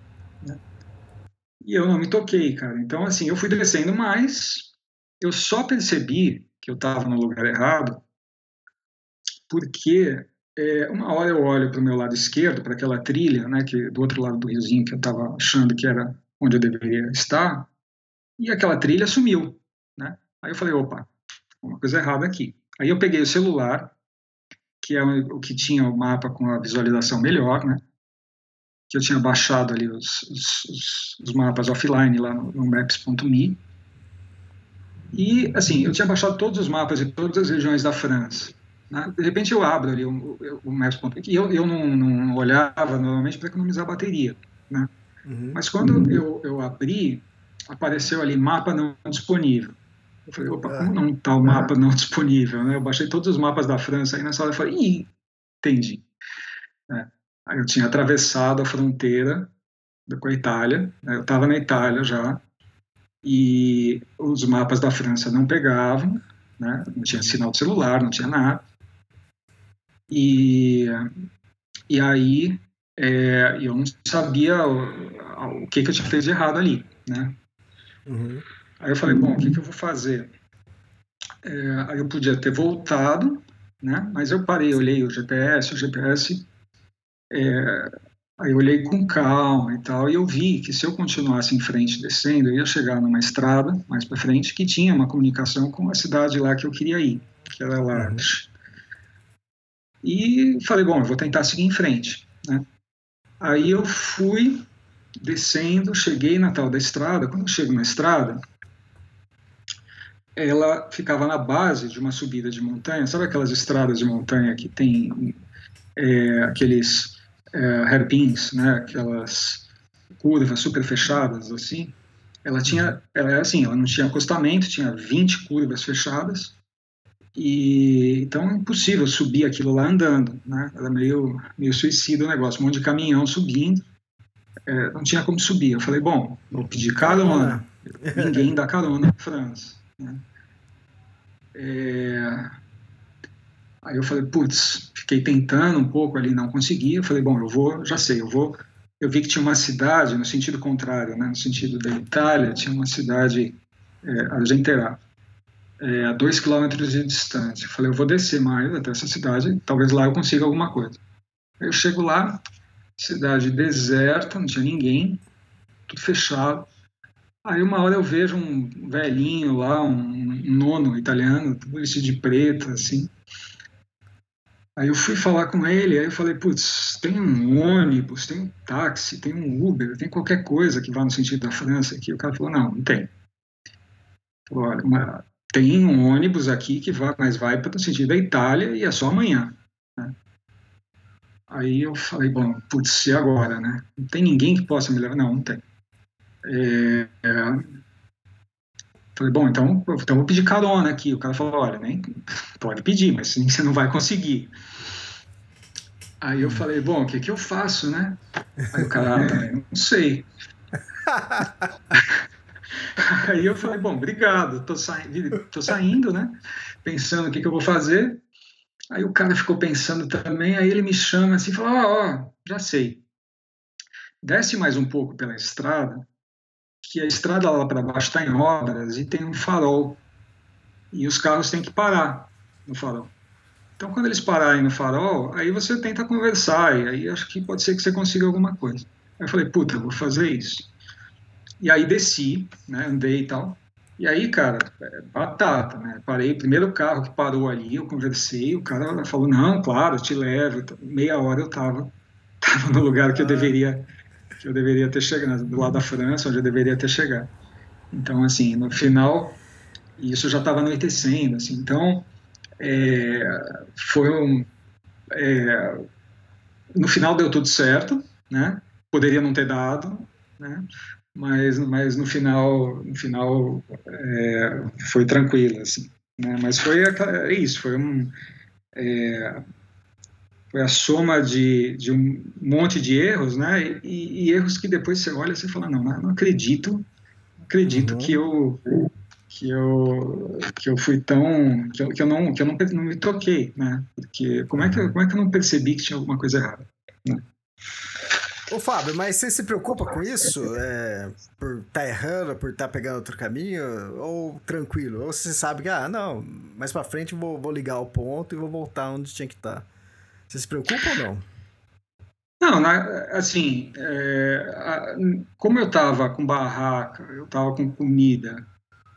E eu não me toquei, cara. Então, assim, eu fui descendo mais, eu só percebi que eu estava no lugar errado porque é, uma hora eu olho para o meu lado esquerdo, para aquela trilha, né, que do outro lado do riozinho que eu estava achando que era onde eu deveria estar, e aquela trilha sumiu, né? Aí eu falei, opa, uma coisa errada aqui. Aí eu peguei o celular, que é o que tinha o mapa com a visualização melhor, né? Que eu tinha baixado ali os, os, os mapas offline lá no, no Maps.me. E, assim, eu tinha baixado todos os mapas de todas as regiões da França. Né? De repente eu abro ali o, o Maps.me, e eu, eu não, não olhava normalmente para economizar bateria, né? Uhum. Mas quando uhum. eu, eu abri, apareceu ali mapa não disponível. Eu falei, opa, como não está o mapa não disponível? Né? Eu baixei todos os mapas da França aí nessa hora eu falei, ih, entendi. É. Eu tinha atravessado a fronteira com a Itália, né? eu estava na Itália já, e os mapas da França não pegavam, né? não tinha sinal de celular, não tinha nada. E, e aí é, eu não sabia o, o que, que eu tinha feito de errado ali, né? Uhum. Aí eu falei, bom, o que, que eu vou fazer? É, aí eu podia ter voltado, né? Mas eu parei, olhei o GPS, o GPS, é, aí eu olhei com calma e tal, e eu vi que se eu continuasse em frente descendo, eu ia chegar numa estrada mais para frente que tinha uma comunicação com a cidade lá que eu queria ir, que era Large. E falei, bom, vou tentar seguir em frente, né? Aí eu fui descendo, cheguei na tal da estrada. Quando eu chego na estrada, ela ficava na base de uma subida de montanha. Sabe aquelas estradas de montanha que tem é, aqueles é, hairpins, né? Aquelas curvas super fechadas, assim. Ela tinha, ela era assim, ela não tinha acostamento, tinha 20 curvas fechadas. E então é impossível subir aquilo lá andando, né? Era meio meio suicida o negócio, um monte de caminhão subindo. É, não tinha como subir. Eu falei, bom, vou pedir carona. Ninguém dá carona na França. Né? É... Aí eu falei, putz, fiquei tentando um pouco ali, não consegui. Eu falei, bom, eu vou, já sei, eu vou. Eu vi que tinha uma cidade no sentido contrário, né, no sentido da Itália, tinha uma cidade é, Argenteira, é, a dois quilômetros de distância. Falei, eu vou descer mais até essa cidade, talvez lá eu consiga alguma coisa. Eu chego lá, cidade deserta, não tinha ninguém, tudo fechado. Aí uma hora eu vejo um velhinho lá, um nono italiano, vestido de preto, assim. Aí eu fui falar com ele, aí eu falei, putz, tem um ônibus, tem um táxi, tem um Uber, tem qualquer coisa que vá no sentido da França aqui. O cara falou, não, não tem. Olha, tem um ônibus aqui que vai, mas vai para o sentido da Itália e é só amanhã. Né? Aí eu falei, bom, putz, e agora, né? Não tem ninguém que possa me levar? Não, não tem. É, é, falei, bom, então, então vou pedir carona aqui. O cara falou, olha, nem pode pedir, mas você não vai conseguir. Aí eu falei, bom, o que, que eu faço, né? Aí o cara, ah, não sei. (laughs) (laughs) Aí eu falei, bom, obrigado, tô, saindo, tô saindo, né? Pensando o que, que eu vou fazer. Aí o cara ficou pensando também, aí ele me chama assim, falou, ó, oh, oh, já sei. Desce mais um pouco pela estrada, que a estrada lá para baixo está em obras e tem um farol. E os carros têm que parar no farol. Então, quando eles pararem no farol, aí você tenta conversar, e aí acho que pode ser que você consiga alguma coisa. Aí eu falei, puta, eu vou fazer isso. E aí desci, né, andei e tal. E aí, cara, é batata, né? Parei, primeiro carro que parou ali, eu conversei, o cara falou, não, claro, te levo. Meia hora eu tava, (laughs) tava no lugar que eu deveria que eu deveria ter chegado, do lado da França, onde eu deveria ter chegado. Então, assim, no final, isso já estava anoitecendo, assim, então, é, foi um... É, no final deu tudo certo, né? Poderia não ter dado, né? Mas, mas no final, no final é, foi tranquilo, assim. Né? Mas foi é isso, foi um... É, foi a soma de, de um monte de erros, né? E, e, erros que depois você olha e você fala, não, não acredito, não acredito uhum. que eu que eu que eu fui tão que eu, que eu não que eu não, não me toquei, né? Porque como é que como é que eu não percebi que tinha alguma coisa errada? Né? Ô Fábio, mas você se preocupa com isso? É, por estar tá errando, por estar tá pegando outro caminho? Ou tranquilo? Ou você sabe que, ah, não, mais pra frente vou, vou ligar o ponto e vou voltar onde tinha que estar? Tá. Você se preocupa ou não? Não, na, assim, é, a, como eu estava com barraca, eu estava com comida,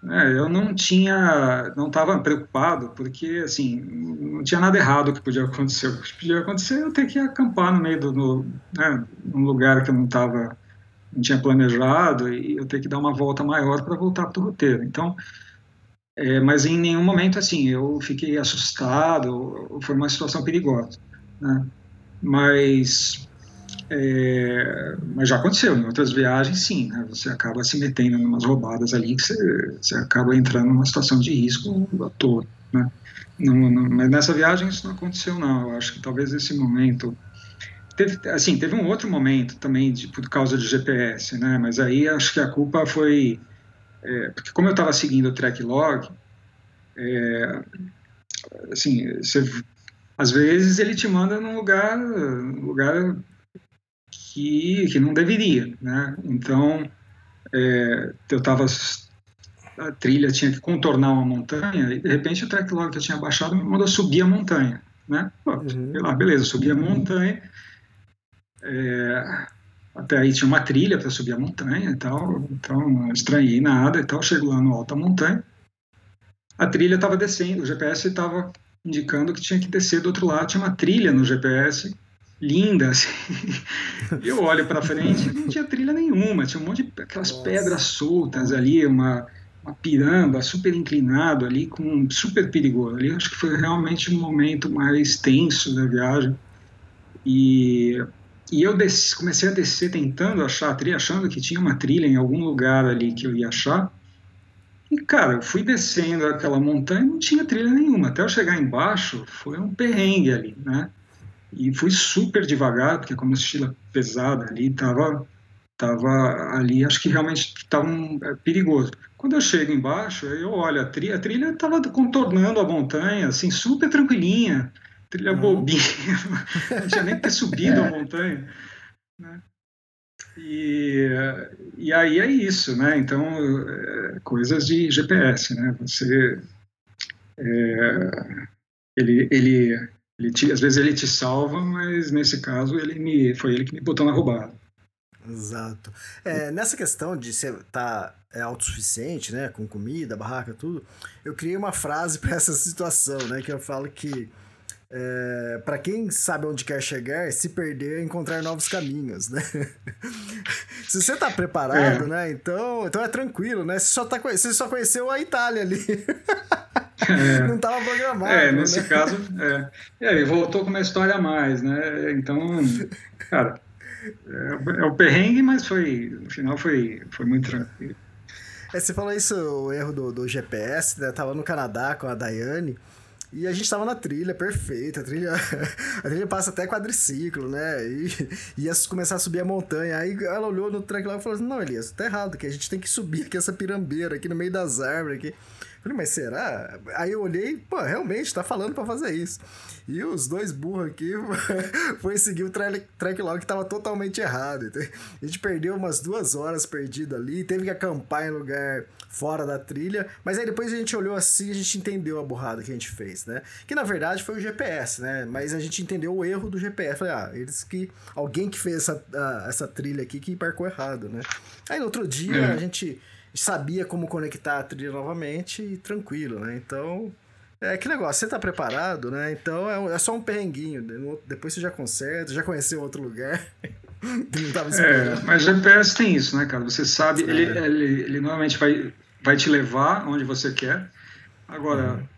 né, eu não tinha, não estava preocupado, porque, assim, não tinha nada errado que podia acontecer. O que podia acontecer é eu ter que acampar no meio do, no, né, lugar que eu não estava, não tinha planejado, e eu ter que dar uma volta maior para voltar para o roteiro. Então, é, mas em nenhum momento, assim, eu fiquei assustado, foi uma situação perigosa, né? Mas é, mas já aconteceu, em outras viagens, sim, né? você acaba se metendo em umas roubadas ali que você, você acaba entrando numa situação de risco à toa, né? Não, não, mas nessa viagem isso não aconteceu, não. Eu acho que talvez esse momento. Teve, assim, teve um outro momento também de, por causa de GPS, né? Mas aí acho que a culpa foi. É, porque, como eu estava seguindo o track log, é, assim, você, às vezes ele te manda num lugar, lugar que, que não deveria, né? Então, é, eu estava a trilha tinha que contornar uma montanha e de repente o track log que eu tinha baixado me mandou subir a montanha, né? Pô, uhum. lá, beleza, subi a montanha. É, até aí tinha uma trilha para subir a montanha e tal, então não estranhei nada e tal. Chego lá no alto da montanha, a trilha estava descendo, o GPS estava indicando que tinha que descer do outro lado, tinha uma trilha no GPS linda. Assim. (laughs) Eu olho para frente, não tinha trilha nenhuma, tinha um monte de aquelas Nossa. pedras soltas ali, uma, uma piramba super inclinado ali, com super perigoso. Ali acho que foi realmente o um momento mais tenso da viagem. E, e eu desci, comecei a descer tentando achar a trilha, achando que tinha uma trilha em algum lugar ali que eu ia achar. E, cara, eu fui descendo aquela montanha e não tinha trilha nenhuma. Até eu chegar embaixo, foi um perrengue ali, né? E fui super devagar, porque como a mochila pesada ali, tava, tava ali, acho que realmente estava um, é, perigoso. Quando eu chego embaixo, eu olho a trilha, a trilha estava contornando a montanha, assim, super tranquilinha, trilha uhum. bobinha, (laughs) não tinha nem ter subido a (laughs) montanha, né? E, e aí é isso, né? Então, é, coisas de GPS, né? Você... É, ele, ele ele te, às vezes ele te salva, mas nesse caso ele me, foi ele que me botou na roubada. Exato. É, nessa questão de você estar tá, é, autossuficiente, né, com comida, barraca, tudo, eu criei uma frase (laughs) para essa situação, né, que eu falo que é, para quem sabe onde quer chegar, se perder é encontrar novos caminhos, né? (laughs) se você tá preparado, é. né? Então, então é tranquilo, né? Você só, tá, você só conheceu a Itália ali. (laughs) É. Não estava programado. É, nesse né? caso, é. E aí, voltou com uma história a mais, né? Então, cara, é, é o perrengue, mas foi, no final foi, foi muito tranquilo. É, você falou isso, o erro do, do GPS, né? tava no Canadá com a Daiane. E a gente tava na trilha, perfeita. A trilha, (laughs) a trilha passa até quadriciclo, né? E ia começar a subir a montanha. Aí ela olhou no lá e falou assim: Não, Elias, tá errado, que a gente tem que subir aqui essa pirambeira aqui no meio das árvores aqui. Falei, mas será? Aí eu olhei, pô, realmente, tá falando pra fazer isso. E os dois burros aqui (laughs) foi seguir o track, track log que tava totalmente errado. A gente perdeu umas duas horas perdido ali, teve que acampar em lugar fora da trilha, mas aí depois a gente olhou assim e a gente entendeu a burrada que a gente fez, né? Que na verdade foi o GPS, né? Mas a gente entendeu o erro do GPS. Falei, ah, eles que. Alguém que fez essa, essa trilha aqui que embarcou errado, né? Aí no outro dia é. a gente sabia como conectar a trilha novamente e tranquilo, né? Então, é que negócio, você tá preparado, né? Então é, é só um perrenguinho. Depois você já conserta, já conheceu outro lugar. (laughs) não tava É, mas GPS tem isso, né, cara? Você sabe, ele, ele, ele, normalmente vai, vai te levar onde você quer. Agora, uhum.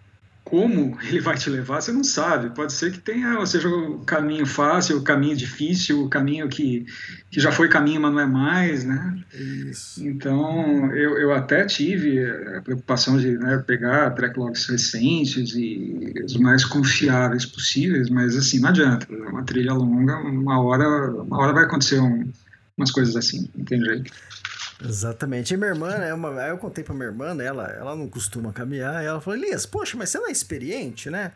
Como ele vai te levar, você não sabe. Pode ser que tenha, ou seja, o caminho fácil, o caminho difícil, o caminho que, que já foi caminho, mas não é mais, né? Isso. Então, eu, eu até tive a preocupação de né, pegar backlogs recentes e os mais confiáveis possíveis, mas assim, não adianta. É uma trilha longa, uma hora, uma hora vai acontecer um, umas coisas assim, não tem jeito. Exatamente. E minha irmã, né, uma, aí eu contei pra minha irmã, né, ela, ela não costuma caminhar, e ela falou, Elias, poxa, mas você não é experiente, né?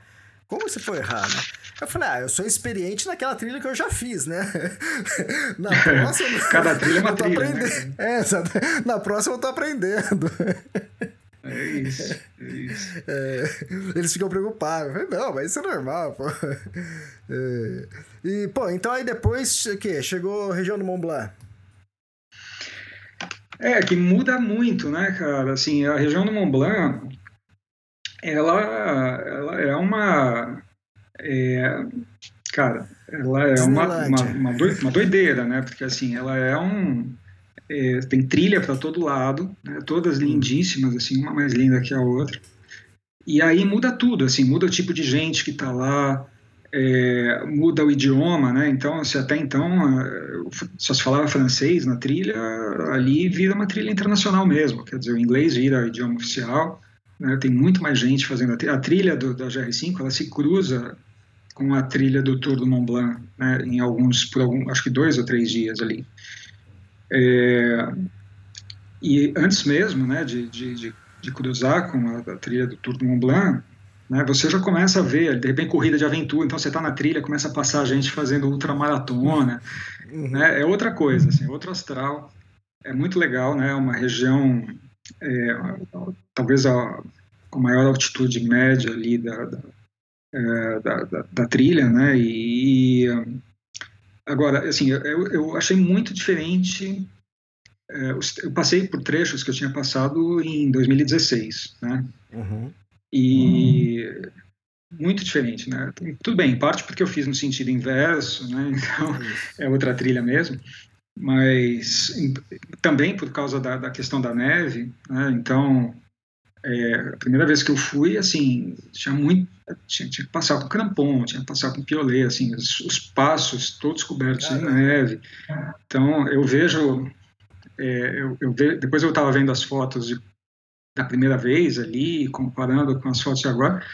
Como você foi errar, né? Eu falei, ah, eu sou experiente naquela trilha que eu já fiz, né? (laughs) Na próxima. (laughs) Cada trilha é uma (laughs) trilha. Né? É. Na próxima eu tô aprendendo. É isso, é isso. É, eles ficam preocupados. Eu falei, não, mas isso é normal, pô. É, e, pô, então aí depois, o quê? Chegou a região do Mont Blanc. É, que muda muito, né, cara? Assim, a região do Mont Blanc, ela, ela é uma... É, cara, ela é uma, uma, uma, doideira, né? Porque, assim, ela é um... É, tem trilha para todo lado, né? todas lindíssimas, assim, uma mais linda que a outra. E aí muda tudo, assim, muda o tipo de gente que está lá, é, muda o idioma, né? Então, se até então é, só se falava francês na trilha, ali vira uma trilha internacional mesmo. Quer dizer, o inglês vira o idioma oficial. Né? Tem muito mais gente fazendo a trilha. A trilha do, da GR5 ela se cruza com a trilha do Tour do Mont Blanc, né? Em alguns, por algum, acho que dois ou três dias ali. É, e antes mesmo, né, de, de, de, de cruzar com a, a trilha do Tour do Mont Blanc né, você já começa a ver, de repente, corrida de aventura, então você está na trilha, começa a passar gente fazendo ultramaratona, uhum. né, é outra coisa, assim, outro astral, é muito legal, né, uma região, é, talvez a, com maior altitude média ali da, da, é, da, da, da trilha, né, e, e agora, assim, eu, eu achei muito diferente é, eu passei por trechos que eu tinha passado em 2016, né? Uhum. E hum. muito diferente, né? Tudo bem, em parte porque eu fiz no sentido inverso, né? (laughs) Então é outra trilha mesmo. Mas também por causa da, da, questão da neve, né? Então é, a primeira vez que eu fui, assim, tinha muito, tinha, tinha que passar com crampon, tinha que passar com piolê, assim, os, os passos todos cobertos de neve. Então eu vejo, é, eu, eu ve, depois eu estava vendo as fotos de da primeira vez ali, comparando com as fotos de agora,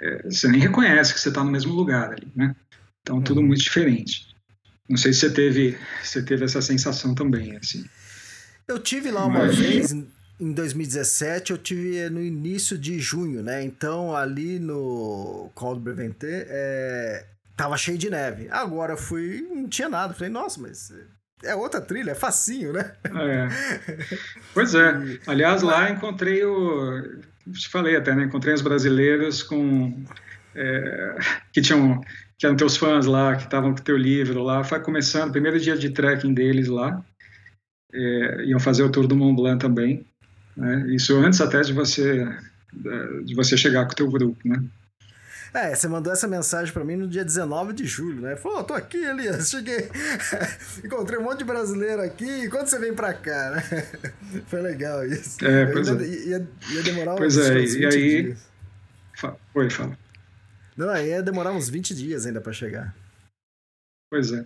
é, você nem reconhece que você está no mesmo lugar ali, né? Então, tudo uhum. muito diferente. Não sei se você teve, você teve essa sensação também, assim. Eu tive lá uma Mas... vez, em 2017, eu tive no início de junho, né? Então, ali no Col do Breventé, é, tava cheio de neve. Agora eu fui, não tinha nada. Falei, nossa, mas é outra trilha, é facinho, né? É. Pois é. (laughs) Aliás, lá encontrei o. Te falei até, né? Encontrei os brasileiros com. É, que tinham. Que eram teus fãs lá, que estavam com teu livro lá. Foi começando, primeiro dia de trekking deles lá. É, iam fazer o tour do Mont Blanc também. Né? Isso antes até de você de você chegar com o teu grupo, né? É, você mandou essa mensagem para mim no dia 19 de julho, né? Falou, oh, tô aqui, Elias, cheguei. (laughs) Encontrei um monte de brasileiro aqui, e quando você vem pra cá, né? (laughs) Foi legal isso. É, pois ainda, é. Ia, ia, demorar pois uns, é, uns 20 e aí... dias. Oi, fala. Não, aí ia demorar uns 20 dias ainda para chegar. Pois é.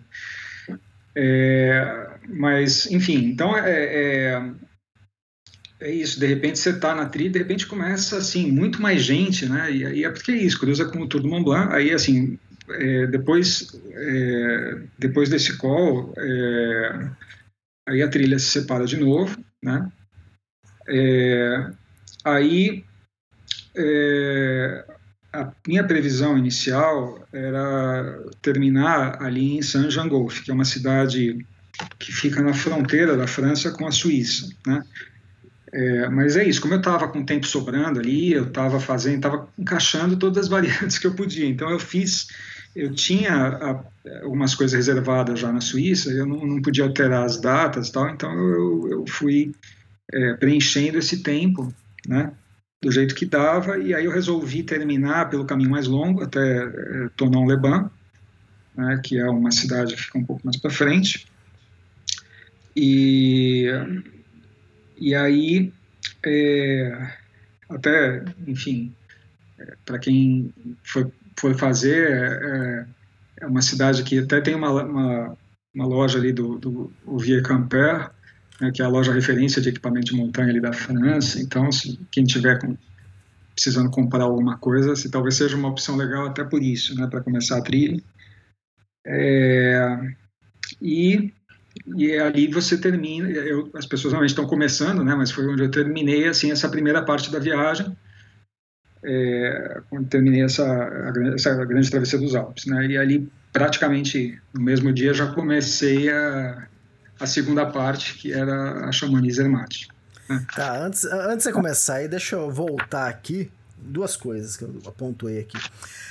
é. Mas, enfim, então é, é é isso, de repente você está na trilha, de repente começa, assim, muito mais gente, né, e aí é porque é isso, cruza com o Tour do Mont Blanc, aí, assim, é, depois, é, depois desse call, é, aí a trilha se separa de novo, né, é, aí é, a minha previsão inicial era terminar ali em Saint-Jean-Golfe, que é uma cidade que fica na fronteira da França com a Suíça, né, é, mas é isso, como eu estava com tempo sobrando ali, eu estava fazendo, estava encaixando todas as (laughs) variantes que eu podia. Então eu fiz, eu tinha a, algumas coisas reservadas já na Suíça, eu não, não podia alterar as datas e tal, então eu, eu fui é, preenchendo esse tempo, né, do jeito que dava, e aí eu resolvi terminar pelo caminho mais longo até é, Tonon-les-Bains, né, que é uma cidade que fica um pouco mais para frente. E e aí, é, até, enfim, para quem foi, foi fazer, é, é, uma cidade que até tem uma, uma, uma loja ali do, do Vieux Camper, né, que é a loja referência de equipamento de montanha ali da França. Então, se quem tiver com, precisando comprar alguma coisa, se talvez seja uma opção legal até por isso, né, para começar a trilha. É, e, e ali você termina, eu, as pessoas realmente estão começando, né, mas foi onde eu terminei assim essa primeira parte da viagem, é, quando terminei essa, essa grande travessia dos Alpes, né, e ali praticamente no mesmo dia já comecei a, a segunda parte, que era a Chamonix Zermatt. Né. Tá, antes, antes de começar aí, deixa eu voltar aqui duas coisas que eu apontei aqui.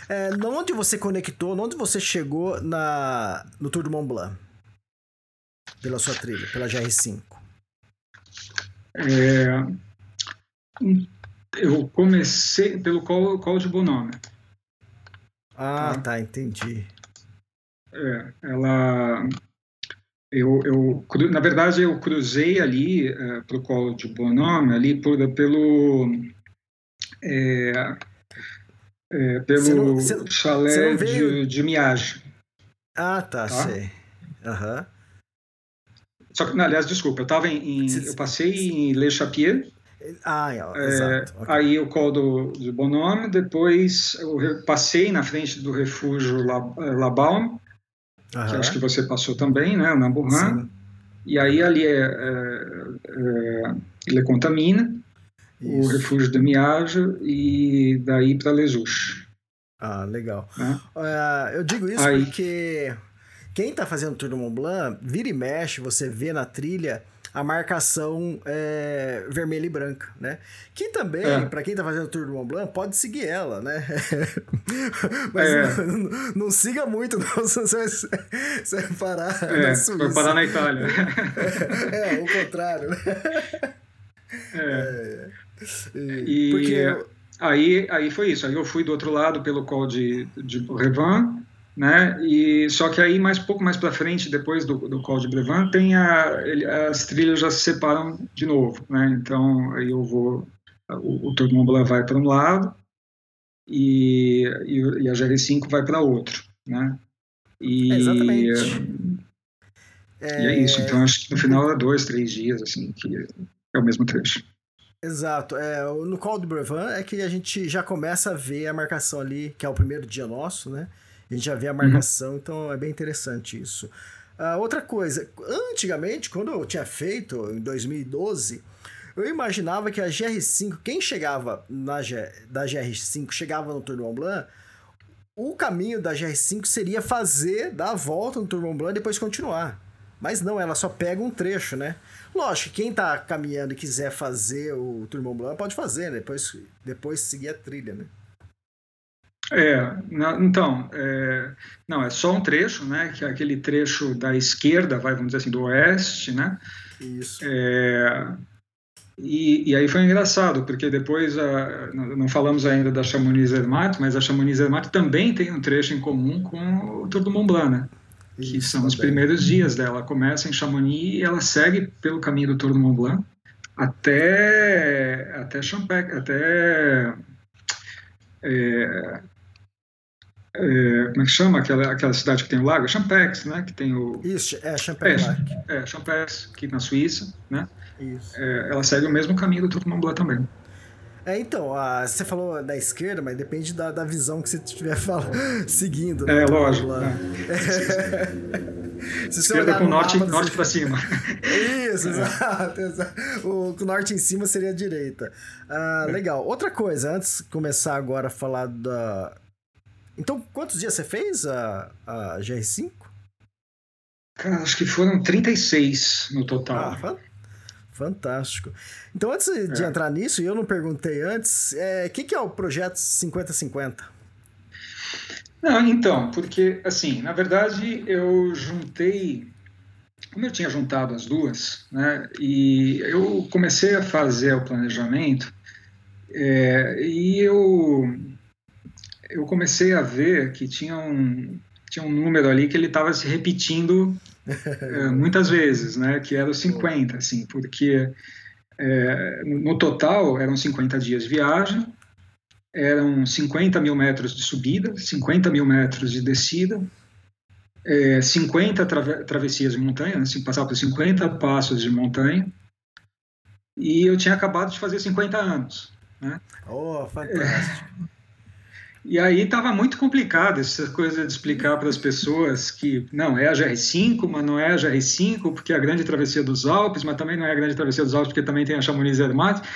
É, onde você conectou, onde você chegou na, no Tour do Mont Blanc? Pela sua trilha, pela GR5. É, eu comecei pelo de Bonome. Ah, tá, tá entendi. É, ela. Eu, eu, na verdade, eu cruzei ali é, para o Col de Bonome, ali por, pelo é, é, pelo você não, você, chalé você de, de Miage. Ah, tá, tá? sei. Uhum. Só que, aliás, desculpa, eu tava em, em eu passei em Le Chapier. Ah, é, exato. Okay. Aí o col do, do Bonhomme, depois eu passei na frente do refúgio La, La Balme, uhum. que acho que você passou também, né, na Burhan. E aí ali é, é, é Le Contamina, o refúgio de Miage e daí para Lesuche. Ah, legal. Uh, eu digo isso Aí. porque quem está fazendo o Tour do Mont Blanc, vira e mexe, você vê na trilha a marcação é, vermelha e branca, né? Que também, é. para quem está fazendo o Tour do Mont Blanc, pode seguir ela, né? (laughs) Mas é. não, não, não, siga muito, não, (laughs) você vai, você vai parar é, na Suíça. Vai parar na Itália. (laughs) é, o contrário. É. é. E Porque... aí, aí foi isso. Aí eu fui do outro lado pelo col de, de Brevan, né? E só que aí mais pouco mais para frente, depois do, do col de Brevan, tem a, ele, as trilhas já se separam de novo, né? Então aí eu vou o, o Blanc vai para um lado e, e, e a GR5 vai para outro, né? E, Exatamente. E é isso. Então acho que no final é dois, três dias assim que é o mesmo trecho. Exato. É, no Call de Brevan é que a gente já começa a ver a marcação ali, que é o primeiro dia nosso, né? A gente já vê a marcação, uhum. então é bem interessante isso. Uh, outra coisa, antigamente, quando eu tinha feito, em 2012, eu imaginava que a GR5, quem chegava na G, da GR5, chegava no Tour du Mont Blanc, o caminho da GR5 seria fazer, dar a volta no Tour Mont Blanc e depois continuar. Mas não, ela só pega um trecho, né? Lógico, quem tá caminhando e quiser fazer o Tour Mont Blanc pode fazer, né? Depois, depois seguir a trilha, né? É, então, é, não, é só um trecho, né, que é aquele trecho da esquerda, vai, vamos dizer assim, do oeste, né? Isso. É, e, e, aí foi engraçado, porque depois, a, não falamos ainda da Chamonix Zermatt, mas a Chamonix Zermatt também tem um trecho em comum com o Tour do Mont Blanc, né? que Isso, são os primeiros dias dela. Ela começa em Chamonix e ela segue pelo caminho do Tour do Mont Blanc até até Champagne, até é, é, como é que chama aquela, aquela cidade que tem o lago? Champex, né? Que tem o isso é Champex. É, é Champex, aqui na Suíça, né? Isso. É, ela segue o mesmo caminho do Mont Blanc também. É, então, a, você falou da esquerda, mas depende da, da visão que você estiver (laughs) seguindo. Né? É, lógico. Né? (laughs) É. Esquerda com norte, mapa, norte para cima. (laughs) Isso, é. exato, exato. O, o norte em cima seria a direita. Ah, é. Legal. Outra coisa, antes de começar agora a falar da... Então, quantos dias você fez a, a GR5? Cara, acho que foram 36 no total. Ah, Fantástico. Então, antes de é. entrar nisso, e eu não perguntei antes, o é, que, que é o projeto 5050? Não, então, porque, assim, na verdade, eu juntei. Como eu tinha juntado as duas, né, e eu comecei a fazer o planejamento, é, e eu, eu comecei a ver que tinha um, tinha um número ali que ele estava se repetindo é, (laughs) muitas vezes, né, que era os 50, assim, porque é, no total eram 50 dias de viagem, eram 50 mil metros de subida, 50 mil metros de descida, é, 50 tra travessias de montanha, né, assim, passava por 50 passos de montanha, e eu tinha acabado de fazer 50 anos. Né? Oh, fantástico. (laughs) E aí estava muito complicado essa coisa de explicar para as pessoas que não é a GR5, mas não é a GR5 porque é a grande travessia dos Alpes, mas também não é a grande travessia dos Alpes porque também tem a Chamonix Zermatt.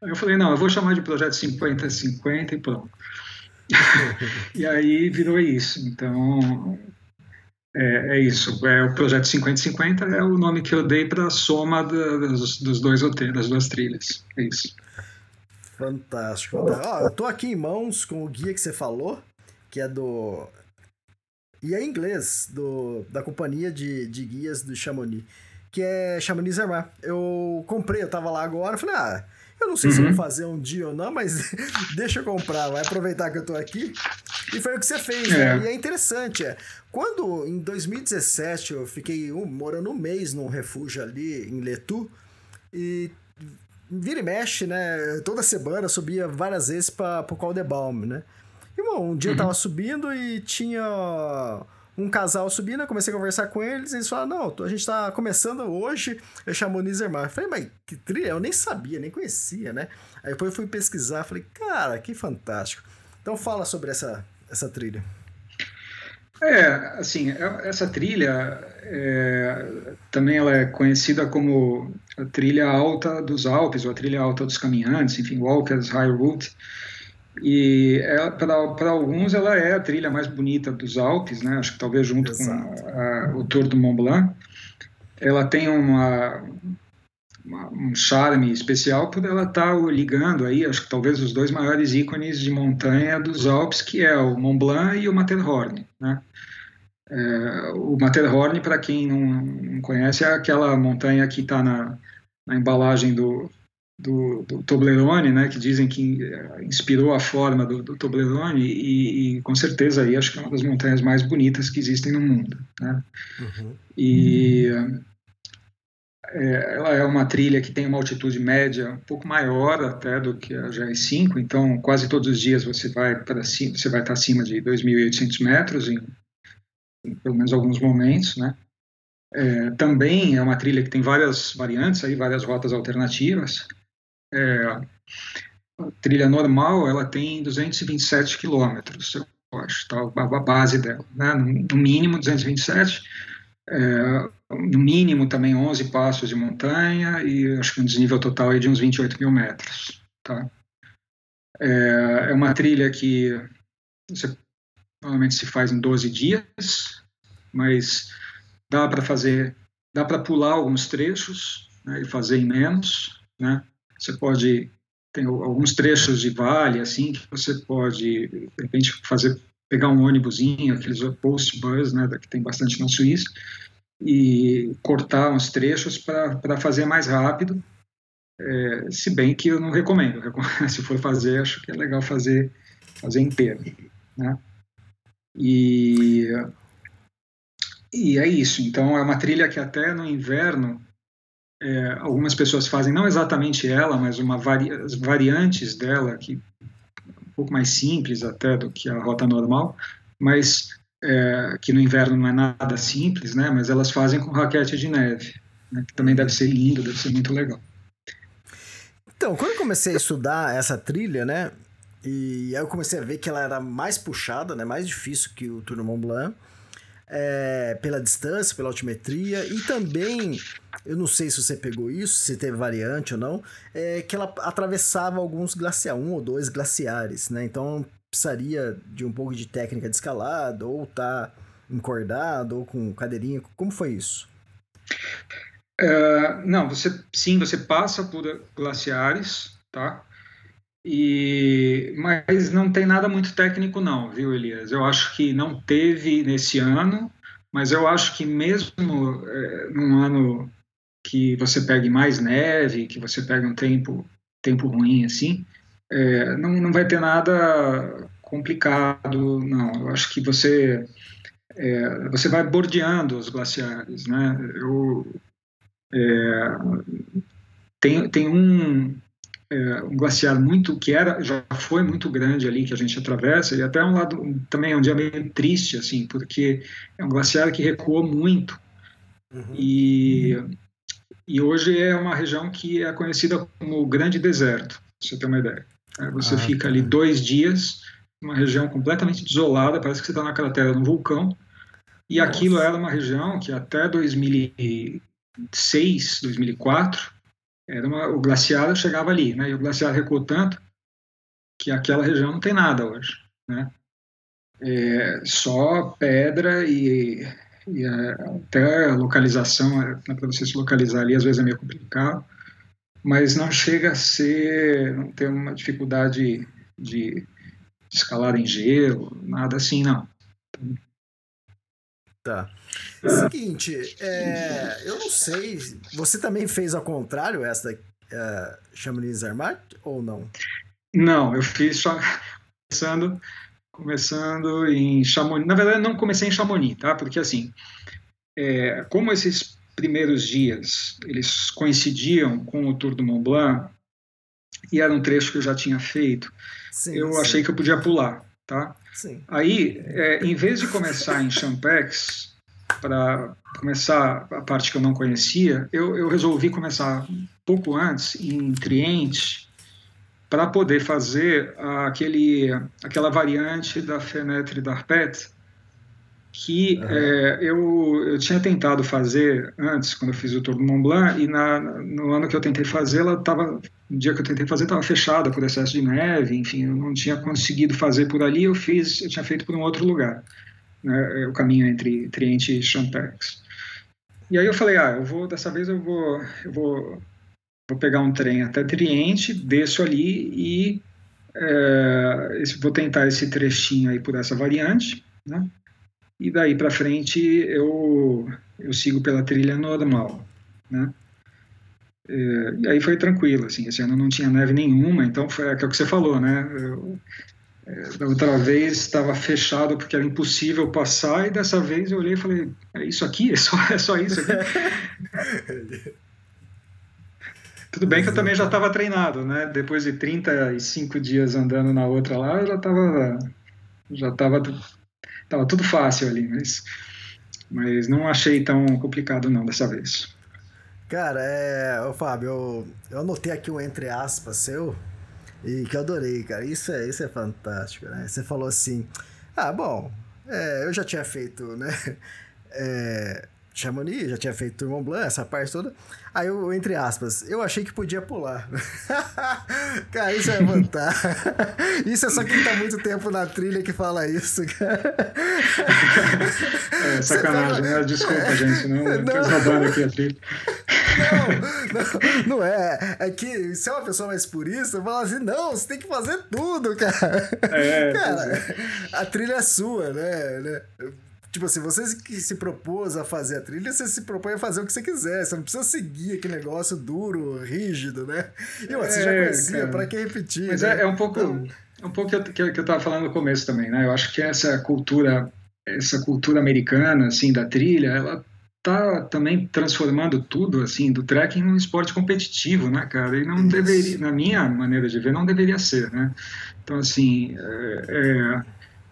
Eu falei, não, eu vou chamar de projeto 50-50 e pronto. (laughs) e aí virou isso. Então, é, é, isso. É, o projeto 50-50 é o nome que eu dei para a soma dos, dos dois roteiros, das duas trilhas. É isso. Fantástico. Ó, eu tô aqui em mãos com o guia que você falou, que é do. E é em inglês, do, da companhia de, de guias do Chamonix, que é Chamonix Zermatt. Eu comprei, eu tava lá agora, falei, ah eu não sei uhum. se vou fazer um dia ou não, mas (laughs) deixa eu comprar, vai aproveitar que eu tô aqui. E foi o que você fez, é. né? E é interessante, é. Quando, em 2017, eu fiquei um, morando um mês num refúgio ali em Letu, e vira e mexe, né? Toda semana subia várias vezes para o Caldebaum, né? E, bom, um dia uhum. eu tava subindo e tinha um casal subindo, eu comecei a conversar com eles, e eles falaram, não, a gente tá começando hoje, eu chamo Nizermar. Eu falei, mas que trilha? Eu nem sabia, nem conhecia, né? Aí depois eu fui pesquisar, falei, cara, que fantástico. Então fala sobre essa, essa trilha. É, assim, é, essa trilha é, também ela é conhecida como a trilha alta dos Alpes, ou a trilha alta dos caminhantes, enfim, Walkers High Route, e para alguns ela é a trilha mais bonita dos Alpes, né? Acho que talvez junto Exato. com a, a, o Tour do Mont Blanc. Ela tem uma, uma, um charme especial por ela estar tá ligando aí, acho que talvez os dois maiores ícones de montanha dos Alpes, que é o Mont Blanc e o Matterhorn, né? É, o Matterhorn, para quem não, não, conhece, é aquela montanha que está na, na embalagem do, do, do, Toblerone, né, que dizem que eh, inspirou a forma do, do Toblerone e, e, com certeza aí acho que é uma das montanhas mais bonitas que existem no mundo, né? Uhum. E é, ela é uma trilha que tem uma altitude média um pouco maior até do que a GR5, então quase todos os dias você vai para cima, você vai estar acima de 2.800 metros em, em pelo menos alguns momentos, né? É, também é uma trilha que tem várias variantes, aí, várias rotas alternativas. É, a trilha normal ela tem 227 quilômetros, eu acho, tá, a base dela, né? no mínimo 227, é, no mínimo também 11 passos de montanha e acho que um desnível total de uns 28 mil metros. Tá? É, é uma trilha que você, normalmente se faz em 12 dias, mas dá para fazer, dá para pular alguns trechos né, e fazer em menos, né? Você pode tem alguns trechos de vale assim que você pode de repente fazer pegar um ônibusinho, aqueles post bus, né, que tem bastante na Suíça, e cortar uns trechos para fazer mais rápido. É, se bem que eu não recomendo. (laughs) Se for fazer, acho que é legal fazer fazer inteiro, né? E e é isso. Então é uma trilha que até no inverno é, algumas pessoas fazem, não exatamente ela, mas uma vari, as variantes dela, que um pouco mais simples até do que a rota normal, mas é, que no inverno não é nada simples, né? Mas elas fazem com raquete de neve, né, que também deve ser lindo, deve ser muito legal. Então, quando eu comecei a estudar essa trilha, né? E aí eu comecei a ver que ela era mais puxada, né? Mais difícil que o Tour Mont Blanc é, pela distância, pela altimetria e também, eu não sei se você pegou isso, se teve variante ou não, é que ela atravessava alguns glaciares, um ou dois glaciares, né? Então precisaria de um pouco de técnica de escalada, ou tá encordado, ou com cadeirinha. Como foi isso? Uh, não, você sim, você passa por glaciares, tá? E, mas não tem nada muito técnico não, viu, Elias? Eu acho que não teve nesse ano, mas eu acho que mesmo é, num ano que você pegue mais neve, que você pegue um tempo tempo ruim assim, é, não, não vai ter nada complicado, não. Eu acho que você é, você vai bordeando os glaciares, né? Eu, é, tem, tem um é, um glaciar muito que era já foi muito grande ali que a gente atravessa e até um lado também é um dia meio triste assim porque é um glaciar que recuou muito uhum. e e hoje é uma região que é conhecida como o Grande Deserto pra você ter uma ideia você ah, fica ali dois dias uma região completamente desolada parece que você está na cratera de um vulcão e Nossa. aquilo era uma região que até 2006 2004 era uma, o glaciar chegava ali, né? E o glaciar recuou tanto que aquela região não tem nada hoje, né? É só pedra e, e até a localização, é, né, para você se localizar ali, às vezes é meio complicado, mas não chega a ser, não tem uma dificuldade de escalar em gelo, nada assim, não. Tá. Seguinte, é, eu não sei. Você também fez ao contrário essa uh, Chamonix Zermatt ou não? Não, eu fiz só começando, começando em Chamonix. Na verdade, não comecei em Chamonix, tá? Porque assim, é, como esses primeiros dias eles coincidiam com o Tour do Mont Blanc e era um trecho que eu já tinha feito, sim, eu sim. achei que eu podia pular, tá? Sim. Aí, é, em vez de começar em Champex, para começar a parte que eu não conhecia, eu, eu resolvi começar um pouco antes, em Triente, para poder fazer aquele, aquela variante da Fenetre d'Arpet, que uhum. é, eu, eu tinha tentado fazer antes, quando eu fiz o Tour do Mont Blanc, e na, no ano que eu tentei fazer, ela estava, no dia que eu tentei fazer, estava fechada por excesso de neve, enfim, eu não tinha conseguido fazer por ali, eu fiz, eu tinha feito por um outro lugar, né, o caminho entre Triente e Champex. E aí eu falei, ah, eu vou, dessa vez eu vou, eu vou, vou pegar um trem até Triente, desço ali e é, vou tentar esse trechinho aí por essa variante, né? E daí para frente eu, eu sigo pela trilha normal, né? É, e aí foi tranquilo, assim, esse ano não tinha neve nenhuma, então foi aquilo que você falou, né? Eu, é, da outra vez estava fechado porque era impossível passar, e dessa vez eu olhei e falei: é isso aqui? É só, é só isso aqui? (laughs) Tudo bem que eu também já estava treinado, né? Depois de 35 dias andando na outra lá, eu já estava já estava Tava tudo fácil ali, mas, mas não achei tão complicado não dessa vez. Cara, é. Ô, Fábio, eu, eu anotei aqui um entre aspas seu e que eu adorei, cara. Isso é, isso é fantástico, né? Você falou assim: ah, bom, é, eu já tinha feito, né? (laughs) É, Chamonix, já tinha feito Tour Mont Blanc, essa parte toda. Aí eu, entre aspas, eu achei que podia pular. (laughs) cara, isso é fantástico. isso é só quem tá muito tempo na trilha que fala isso, cara. É, sacanagem, né? Desculpa, gente, não, não. roubando aqui a trilha. Não, não, não, é. É que se é uma pessoa mais purista, fala assim, não, você tem que fazer tudo, cara. É, cara, é. a trilha é sua, né? Tipo assim, você que se propôs a fazer a trilha, você se propõe a fazer o que você quiser. Você não precisa seguir aquele negócio duro, rígido, né? E você é, já conhecia, cara. pra que repetir? Mas né? é, é, um pouco. Então... É um pouco que eu, que, que eu tava falando no começo também, né? Eu acho que essa cultura, essa cultura americana, assim, da trilha, ela tá também transformando tudo, assim, do trekking num esporte competitivo, né, cara? E não Isso. deveria, na minha maneira de ver, não deveria ser, né? Então, assim, é, é,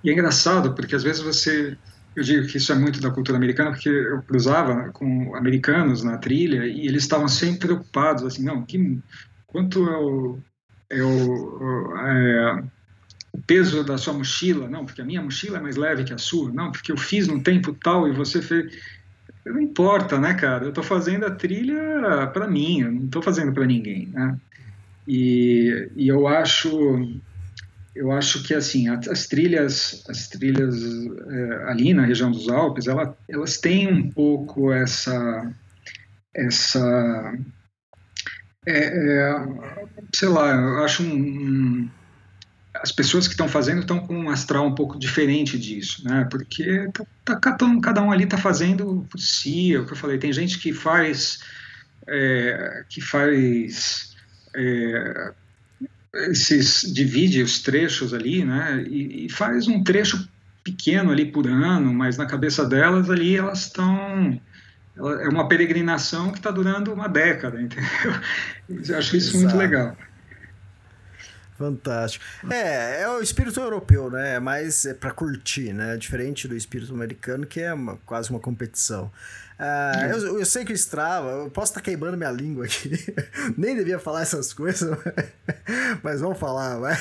e é engraçado, porque às vezes você eu digo que isso é muito da cultura americana, porque eu cruzava com americanos na trilha e eles estavam sempre preocupados, assim, não, que, quanto é o, é o, é, peso da sua mochila? Não, porque a minha mochila é mais leve que a sua. Não, porque eu fiz no tempo tal e você fez... Não importa, né, cara? Eu estou fazendo a trilha para mim, eu não estou fazendo para ninguém, né? E, e eu acho eu acho que assim as trilhas as trilhas é, ali na região dos Alpes ela, elas têm um pouco essa essa é, é, sei lá eu acho um, um, as pessoas que estão fazendo estão com um astral um pouco diferente disso né? Porque tá, tá, cada um ali está fazendo por si é o que eu falei tem gente que faz é, que faz é, esses divide os trechos ali, né, e, e, faz um trecho pequeno ali por ano, mas na cabeça delas ali elas estão é uma peregrinação que está durando uma década, (laughs) entendeu? Eu acho isso Exato. muito legal. Fantástico. É, é o espírito europeu, né? É mais é para curtir, né? Diferente do espírito americano, que é uma, quase uma competição. Ah, eu, eu, sei que o Strava, eu posso estar tá queimando minha língua aqui, (laughs) nem devia falar essas coisas, (laughs) mas vamos falar, vai.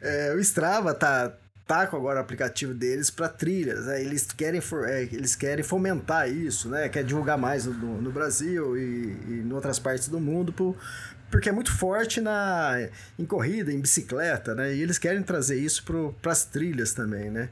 É, o Strava tá, tá com agora o aplicativo deles para trilhas, né? eles, querem for, é, eles querem fomentar isso, né? Quer divulgar mais no, no Brasil e, e em outras partes do mundo porque é muito forte na em corrida, em bicicleta, né? E eles querem trazer isso para as trilhas também, né?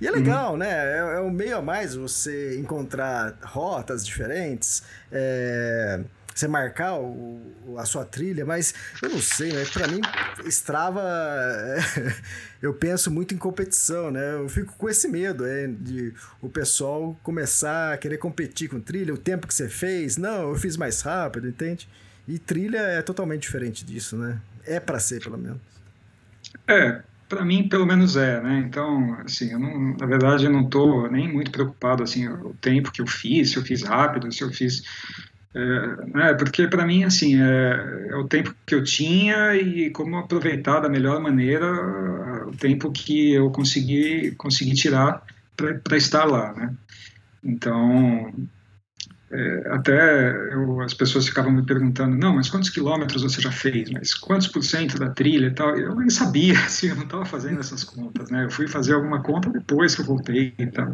E é uhum. legal, uhum. né? É, é um meio a mais você encontrar rotas diferentes, é, você marcar o, a sua trilha, mas eu não sei, né? Para mim, Strava, (laughs) eu penso muito em competição, né? Eu fico com esse medo é, de o pessoal começar a querer competir com trilha, o tempo que você fez, não, eu fiz mais rápido, entende? E trilha é totalmente diferente disso, né? É para ser, pelo menos. É, para mim, pelo menos é, né? Então, assim, eu não, na verdade, eu não estou nem muito preocupado, assim, o tempo que eu fiz, se eu fiz rápido, se eu fiz... É, né? Porque, para mim, assim, é, é, o tempo que eu tinha e como aproveitar da melhor maneira o tempo que eu consegui, consegui tirar para estar lá, né? Então, é, até eu, as pessoas ficavam me perguntando, não, mas quantos quilômetros você já fez? Mas quantos por cento da trilha e tal? Eu nem sabia, (laughs) assim, eu não estava fazendo essas contas, né? Eu fui fazer alguma conta depois que eu voltei e tal.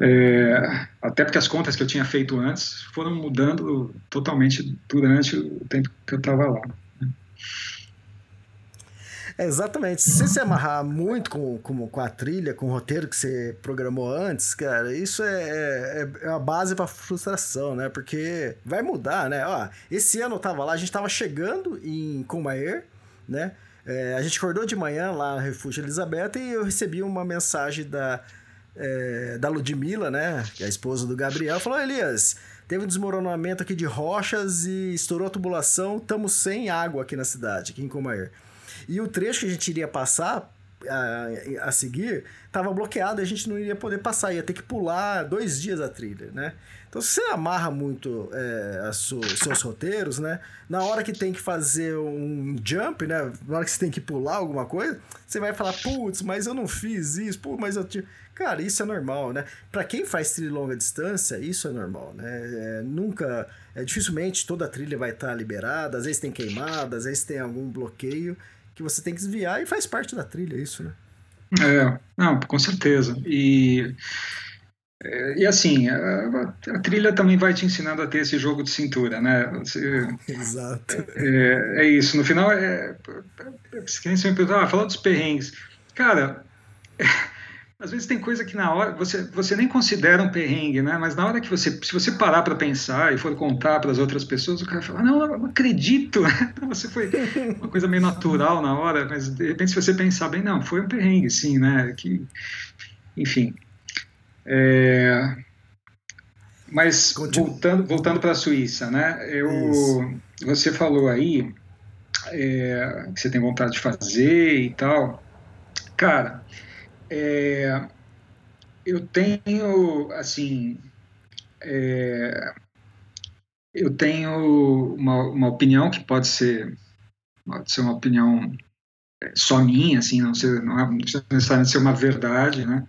É, até porque as contas que eu tinha feito antes foram mudando totalmente durante o tempo que eu estava lá. É, exatamente. Se você se amarrar muito com, com, com a trilha, com o roteiro que você programou antes, cara, isso é, é, é a base para frustração, né? Porque vai mudar, né? Ó, esse ano eu tava lá, a gente tava chegando em Comair, né? É, a gente acordou de manhã lá no Refúgio Elizabeth e eu recebi uma mensagem da, é, da Ludmilla, né? Que é a esposa do Gabriel, falou: Elias, teve um desmoronamento aqui de rochas e estourou a tubulação, estamos sem água aqui na cidade, aqui em Comair. E o trecho que a gente iria passar a, a seguir estava bloqueado, a gente não iria poder passar, ia ter que pular dois dias a trilha, né? Então, se você amarra muito é, su, seus roteiros, né? Na hora que tem que fazer um jump, né? Na hora que você tem que pular alguma coisa, você vai falar, putz, mas eu não fiz isso, pô, mas eu tinha. Cara, isso é normal, né? Para quem faz trilha longa distância, isso é normal, né? É, nunca, é, dificilmente toda a trilha vai estar liberada, às vezes tem queimada, às vezes tem algum bloqueio que você tem que desviar e faz parte da trilha, isso, né? É, não, com certeza. E, é, e assim, a, a, trilha também vai te ensinando a ter esse jogo de cintura, né? Você, Exato. É, é, isso. No final, é, é, é, quem sempre pergunta, ah, fala dos perrengues. Cara, às vezes tem coisa que na hora você, você nem considera um perrengue, né? Mas na hora que você, se você parar para pensar e for contar para as outras pessoas, o cara fala: Não, eu não acredito. (laughs) você foi uma coisa meio natural na hora, mas de repente, se você pensar bem, não, foi um perrengue, sim, né? Que, enfim. É... Mas voltando, voltando para a Suíça, né? Eu, você falou aí é, que você tem vontade de fazer e tal. Cara, é, eu tenho, assim, é, eu tenho uma, uma opinião que pode ser, pode ser uma opinião é, só minha, assim, não, ser, não, é, necessariamente ser uma verdade, né?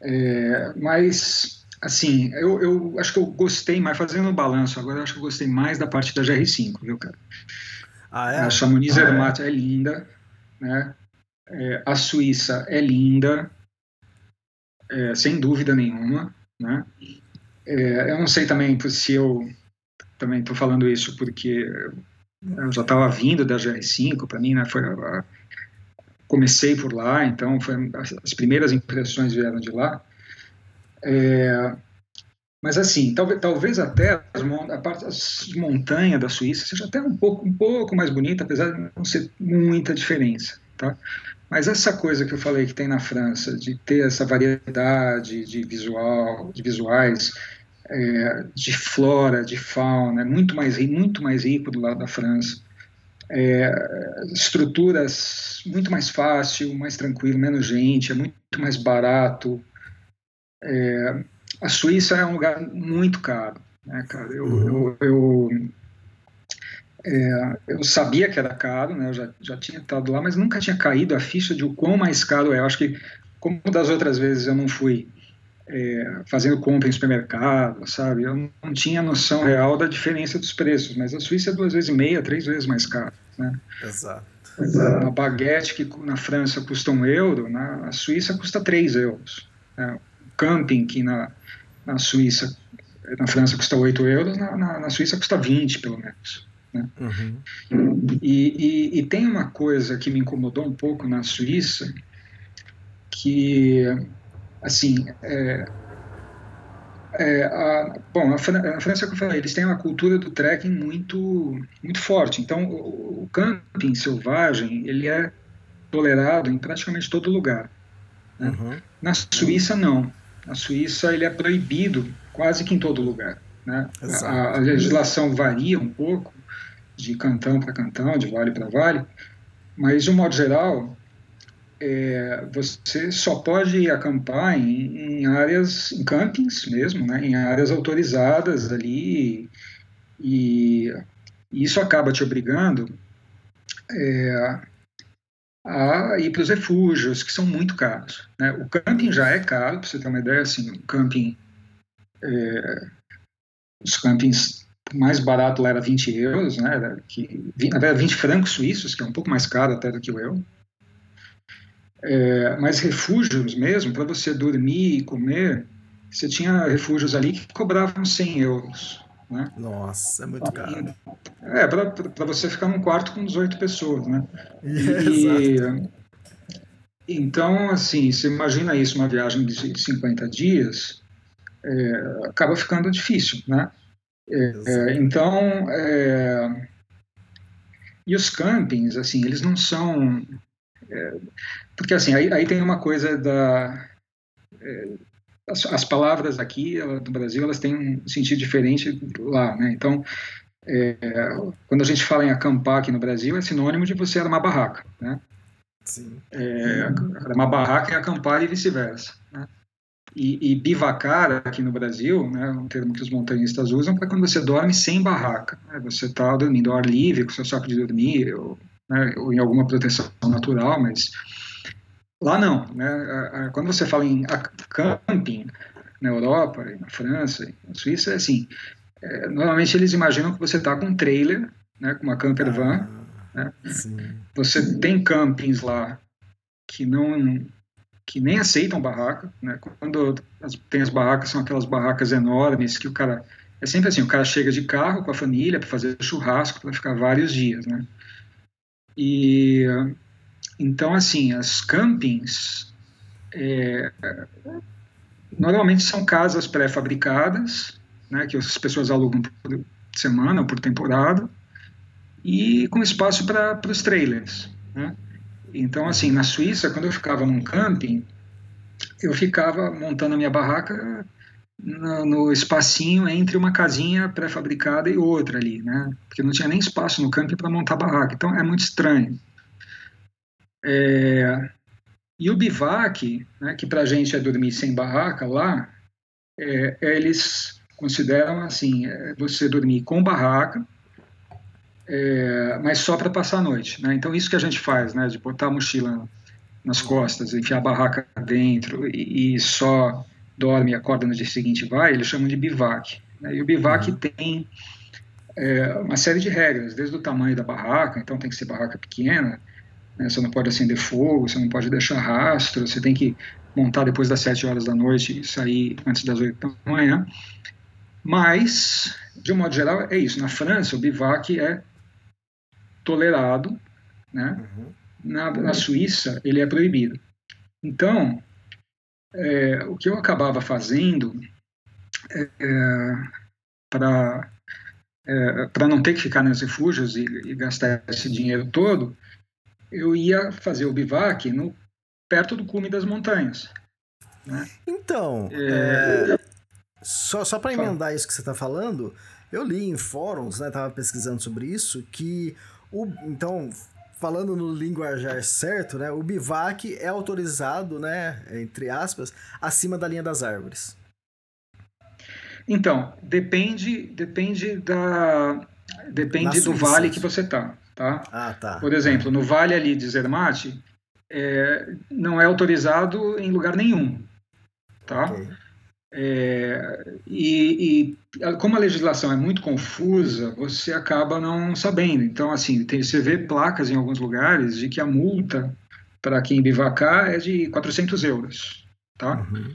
É, mas, assim, eu, eu acho que eu gostei mais, fazendo o um balanço agora, eu acho que eu gostei mais da parte da GR5, viu, cara? Ah, é? A Chamonix ah, é? é linda, né? É, a Suíça é linda, é, sem dúvida nenhuma, né? É, eu não sei também se eu também estou falando isso porque eu já estava vindo da GR5 para mim, né? Foi comecei por lá, então foi as, as primeiras impressões vieram de lá. É, mas assim, talvez, talvez até as, a parte as montanhas da Suíça seja até um pouco, um pouco mais bonita, apesar de não ser muita diferença, tá? Mas essa coisa que eu falei que tem na França, de ter essa variedade de visual, de visuais, é, de flora, de fauna, é muito mais muito mais rico do lado da França. É, estruturas muito mais fácil, mais tranquilo, menos gente, é muito mais barato. É, a Suíça é um lugar muito caro, né, cara? Eu, uhum. eu, eu é, eu sabia que era caro, né? Eu já, já tinha estado lá, mas nunca tinha caído a ficha de o quão mais caro é. Eu acho que, como das outras vezes eu não fui é, fazendo compra em supermercado, sabe? Eu não tinha noção real da diferença dos preços, mas a Suíça é duas vezes e meia, três vezes mais caro, né? Exato. Uma baguete que na França custa um euro, na Suíça custa três euros. Né? Camping que na, na Suíça, na França custa 8 euros, na, na, na Suíça custa 20 pelo menos. Né? Uhum. E, e, e, tem uma coisa que me incomodou um pouco na Suíça, que, assim, é, é, a, bom, a, França, que eu falei, eles têm uma cultura do trekking muito, muito forte. Então, o, o camping selvagem, ele é tolerado em praticamente todo lugar. Né? Uhum. Na Suíça, não. Na Suíça, ele é proibido quase que em todo lugar. Né? A, a, legislação varia um pouco, de cantão para cantão, de vale para vale, mas de um modo geral, é, você só pode acampar em, em, áreas, em campings mesmo, né, em áreas autorizadas ali, e, e isso acaba te obrigando é, a ir para os refúgios, que são muito caros. Né? O camping já é caro, para você ter uma ideia, assim, camping, é, os campings mais barato lá era 20 euros, né? Era que, na verdade, 20 francos suíços, que é um pouco mais caro até do que o euro. É, mas refúgios mesmo, para você dormir e comer, você tinha refúgios ali que cobravam 100 euros. Né? Nossa, é muito caro. É, para você ficar num quarto com 18 pessoas, né? (laughs) E, então, assim, você imagina isso, uma viagem de 50 dias, é, acaba ficando difícil, né? É, então, é, e os campings, assim, eles não são. É, porque, assim, aí, aí, tem uma coisa da. É, as, as, palavras aqui ela, do Brasil, elas têm um sentido diferente lá, né? Então, é, quando a gente fala em acampar aqui no Brasil, é sinônimo de você armar barraca, né? Sim. É, armar barraca é acampar e vice-versa, né? E, e, bivacar aqui no Brasil, né, um termo que os montanhistas usam, para quando você dorme sem barraca. Né, você está dormindo ao ar livre, com seu saco de dormir, ou, né, ou, em alguma proteção natural, mas lá não. Né, quando você fala em camping na Europa, na França, na Suíça, é assim, é, normalmente eles imaginam que você está com um trailer, né, com uma camper van, ah, né, você tem campings lá que não que nem aceitam barraca, né? Quando tem as barracas, são aquelas barracas enormes que o cara é sempre assim, o cara chega de carro com a família para fazer churrasco para ficar vários dias, né? E então assim, as campings é, normalmente são casas pré-fabricadas, né? Que as pessoas alugam por semana ou por temporada e com espaço para os trailers, né? Então, assim, na Suíça, quando eu ficava num camping, eu ficava montando a minha barraca no, no espacinho entre uma casinha pré-fabricada e outra ali, né? Porque não tinha nem espaço no camping para montar barraca. Então, é muito estranho. É... E o bivac, né, que para a gente é dormir sem barraca lá, é, eles consideram assim, é você dormir com barraca, é, mas só para passar a noite. Né? Então, isso que a gente faz, né, de botar a mochila nas costas, enfiar a barraca dentro e, e só dorme e acorda no dia seguinte vai, eles chamam de bivac. Né? E o bivac uhum. tem é, uma série de regras, desde o tamanho da barraca, então tem que ser barraca pequena, né? você não pode acender fogo, você não pode deixar rastro, você tem que montar depois das 7 horas da noite e sair antes das 8 da manhã. Mas, de um modo geral, é isso. Na França, o bivac é tolerado, né? Uhum. Na, na, Suíça ele é proibido. Então, é, o que eu acabava fazendo é, para é, para não ter que ficar nos refúgios e, e, gastar esse dinheiro todo, eu ia fazer o bivac no, perto do cume das montanhas. Né? Então, é, é, só, só para emendar isso que você está falando, eu li em fóruns, né, tava pesquisando sobre isso, que o, então, falando no linguajar certo, né, o bivac é autorizado, né, entre aspas, acima da linha das árvores. Então, depende, depende da, depende do vale que você está. Tá? Ah, tá. Por exemplo, no vale ali de Zermatt, é, não é autorizado em lugar nenhum. Tá? Okay. É, e, e, como a legislação é muito confusa, você acaba não sabendo. Então, assim, tem, você vê placas em alguns lugares de que a multa para quem bivacar é de 400 euros, tá? Uhum.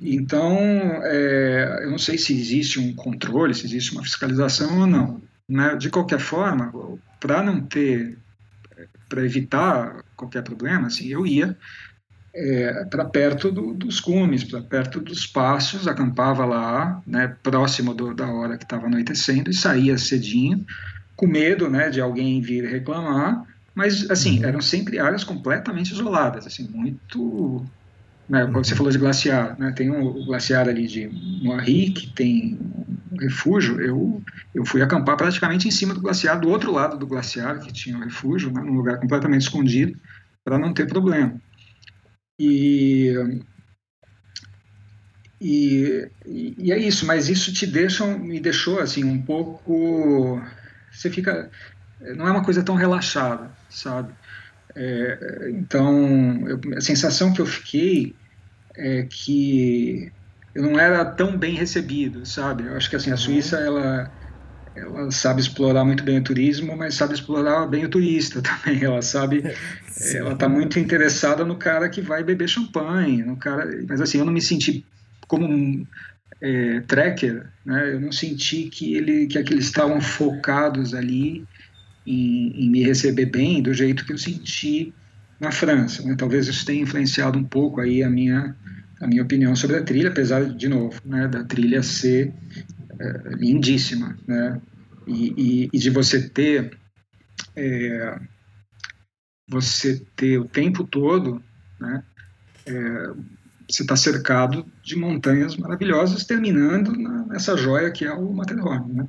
Então, é, eu não sei se existe um controle, se existe uma fiscalização ou não. Né? De qualquer forma, para não ter, para evitar qualquer problema, assim, eu ia é, para perto do, dos cumes, para perto dos passos, acampava lá, né, próximo do, da hora que estava anoitecendo e saía cedinho, com medo, né, de alguém vir reclamar, mas assim uhum. eram sempre áreas completamente isoladas, assim muito, né, você uhum. falou de glaciar, né, tem um glaciar ali de Moari que tem um refúgio, eu eu fui acampar praticamente em cima do glaciar, do outro lado do glaciar que tinha um refúgio, né, num lugar completamente escondido, para não ter problema. E, e, e é isso, mas isso te deixa, me deixou assim um pouco. Você fica. Não é uma coisa tão relaxada, sabe? É, então, eu, a sensação que eu fiquei é que eu não era tão bem recebido, sabe? Eu acho que assim a Suíça ela ela sabe explorar muito bem o turismo, mas sabe explorar bem o turista (laughs) também. Ela sabe, (laughs) ela está muito interessada no cara que vai beber champanhe, no cara. Mas assim, eu não me senti como um é, tracker, né? Eu não senti que ele, que aqueles estavam focados ali em, em, me receber bem do jeito que eu senti na França. Né? Talvez isso tenha influenciado um pouco aí a minha a minha opinião sobre a trilha, apesar de novo, né, da trilha ser é, lindíssima, né? E, e, e, de você ter é, você ter o tempo todo, né? É, você está cercado de montanhas maravilhosas, terminando na, nessa joia que é o Matterhorn, né?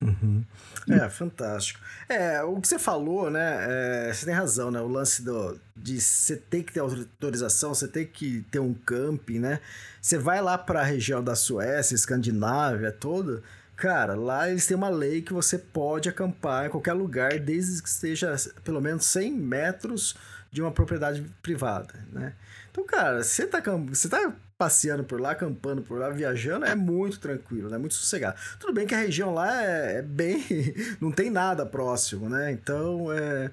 Uhum. É, fantástico. É, o que você falou, né? É, você tem razão, né? O lance do, de você ter que ter autorização, você tem que ter um camping, né? Você vai lá para a região da Suécia, Escandinávia, toda. Cara, lá eles têm uma lei que você pode acampar em qualquer lugar, desde que esteja pelo menos 100 metros de uma propriedade privada, né? Então, cara, você tá, você tá passeando por lá, acampando por lá, viajando, é muito tranquilo, né? Muito sossegado. Tudo bem que a região lá é, é bem. (laughs) não tem nada próximo, né? Então é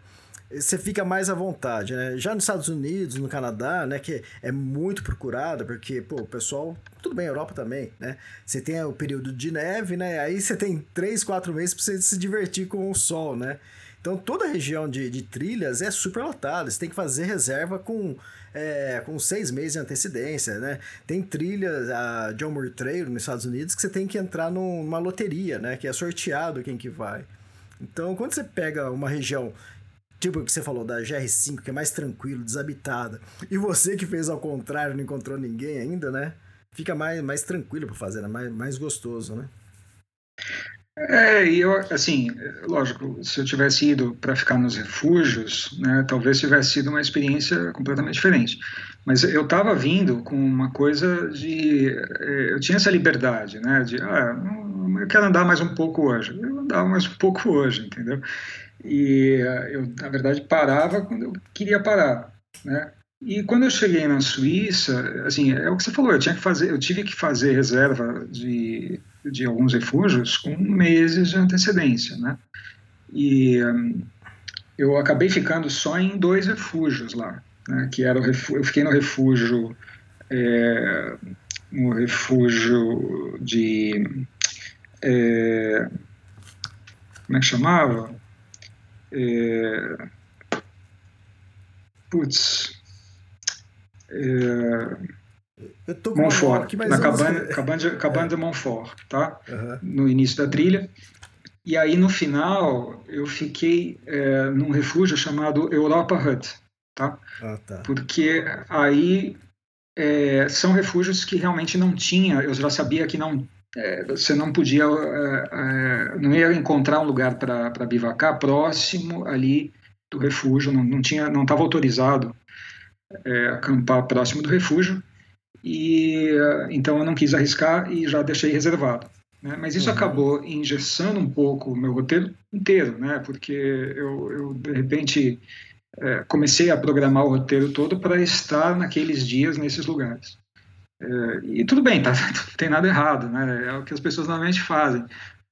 você fica mais à vontade, né? Já nos Estados Unidos, no Canadá, né, que é muito procurado, porque, pô, o pessoal, tudo bem, Europa também, né? Você tem o período de neve, né? Aí você tem três, quatro meses para você se divertir com o sol, né? Então toda a região de, de trilhas é super lotada, você tem que fazer reserva com é, com seis meses de antecedência, né? Tem trilhas, a John Trail nos Estados Unidos, que você tem que entrar numa loteria, né? Que é sorteado quem que vai. Então, quando você pega uma região tipo o que você falou da GR5, que é mais tranquilo, desabitada, e você que fez ao contrário, não encontrou ninguém ainda, né? Fica mais, mais tranquilo para fazer, né? mais, mais gostoso, né? É, e eu, assim, lógico, se eu tivesse ido para ficar nos refúgios, né, talvez tivesse sido uma experiência completamente diferente. Mas eu estava vindo com uma coisa de. Eh, eu tinha essa liberdade, né, de. Ah, eu quero andar mais um pouco hoje. Eu andava mais um pouco hoje, entendeu? E eu, na verdade, parava quando eu queria parar, né? E quando eu cheguei na Suíça, assim, é o que você falou, eu tinha que fazer, eu tive que fazer reserva de, de alguns refúgios com meses de antecedência, né? E um, eu acabei ficando só em dois refúgios lá, né? Que era refúgio, eu fiquei no refúgio é, no refúgio de é, como é que chamava? É, putz, é, eu tô com Montfort, aqui, na cabana, cabana, de, cabana é. de Montfort, tá? Uhum. No início da trilha. E aí, no final, eu fiquei é, num refúgio chamado Europa Hut, tá? Ah, tá. Porque aí é, são refúgios que realmente não tinha, eu já sabia que não é, você não podia, é, é, não ia encontrar um lugar para bivacar próximo ali do refúgio, não, não tinha, não estava autorizado é, acampar próximo do refúgio e então eu não quis arriscar e já deixei reservado. Né? Mas isso uhum. acabou engessando um pouco o meu roteiro inteiro, né? porque eu, eu de repente, é, comecei a programar o roteiro todo para estar naqueles dias, nesses lugares. É, e tudo bem, tá, (laughs) não tem nada errado, né? é o que as pessoas normalmente fazem.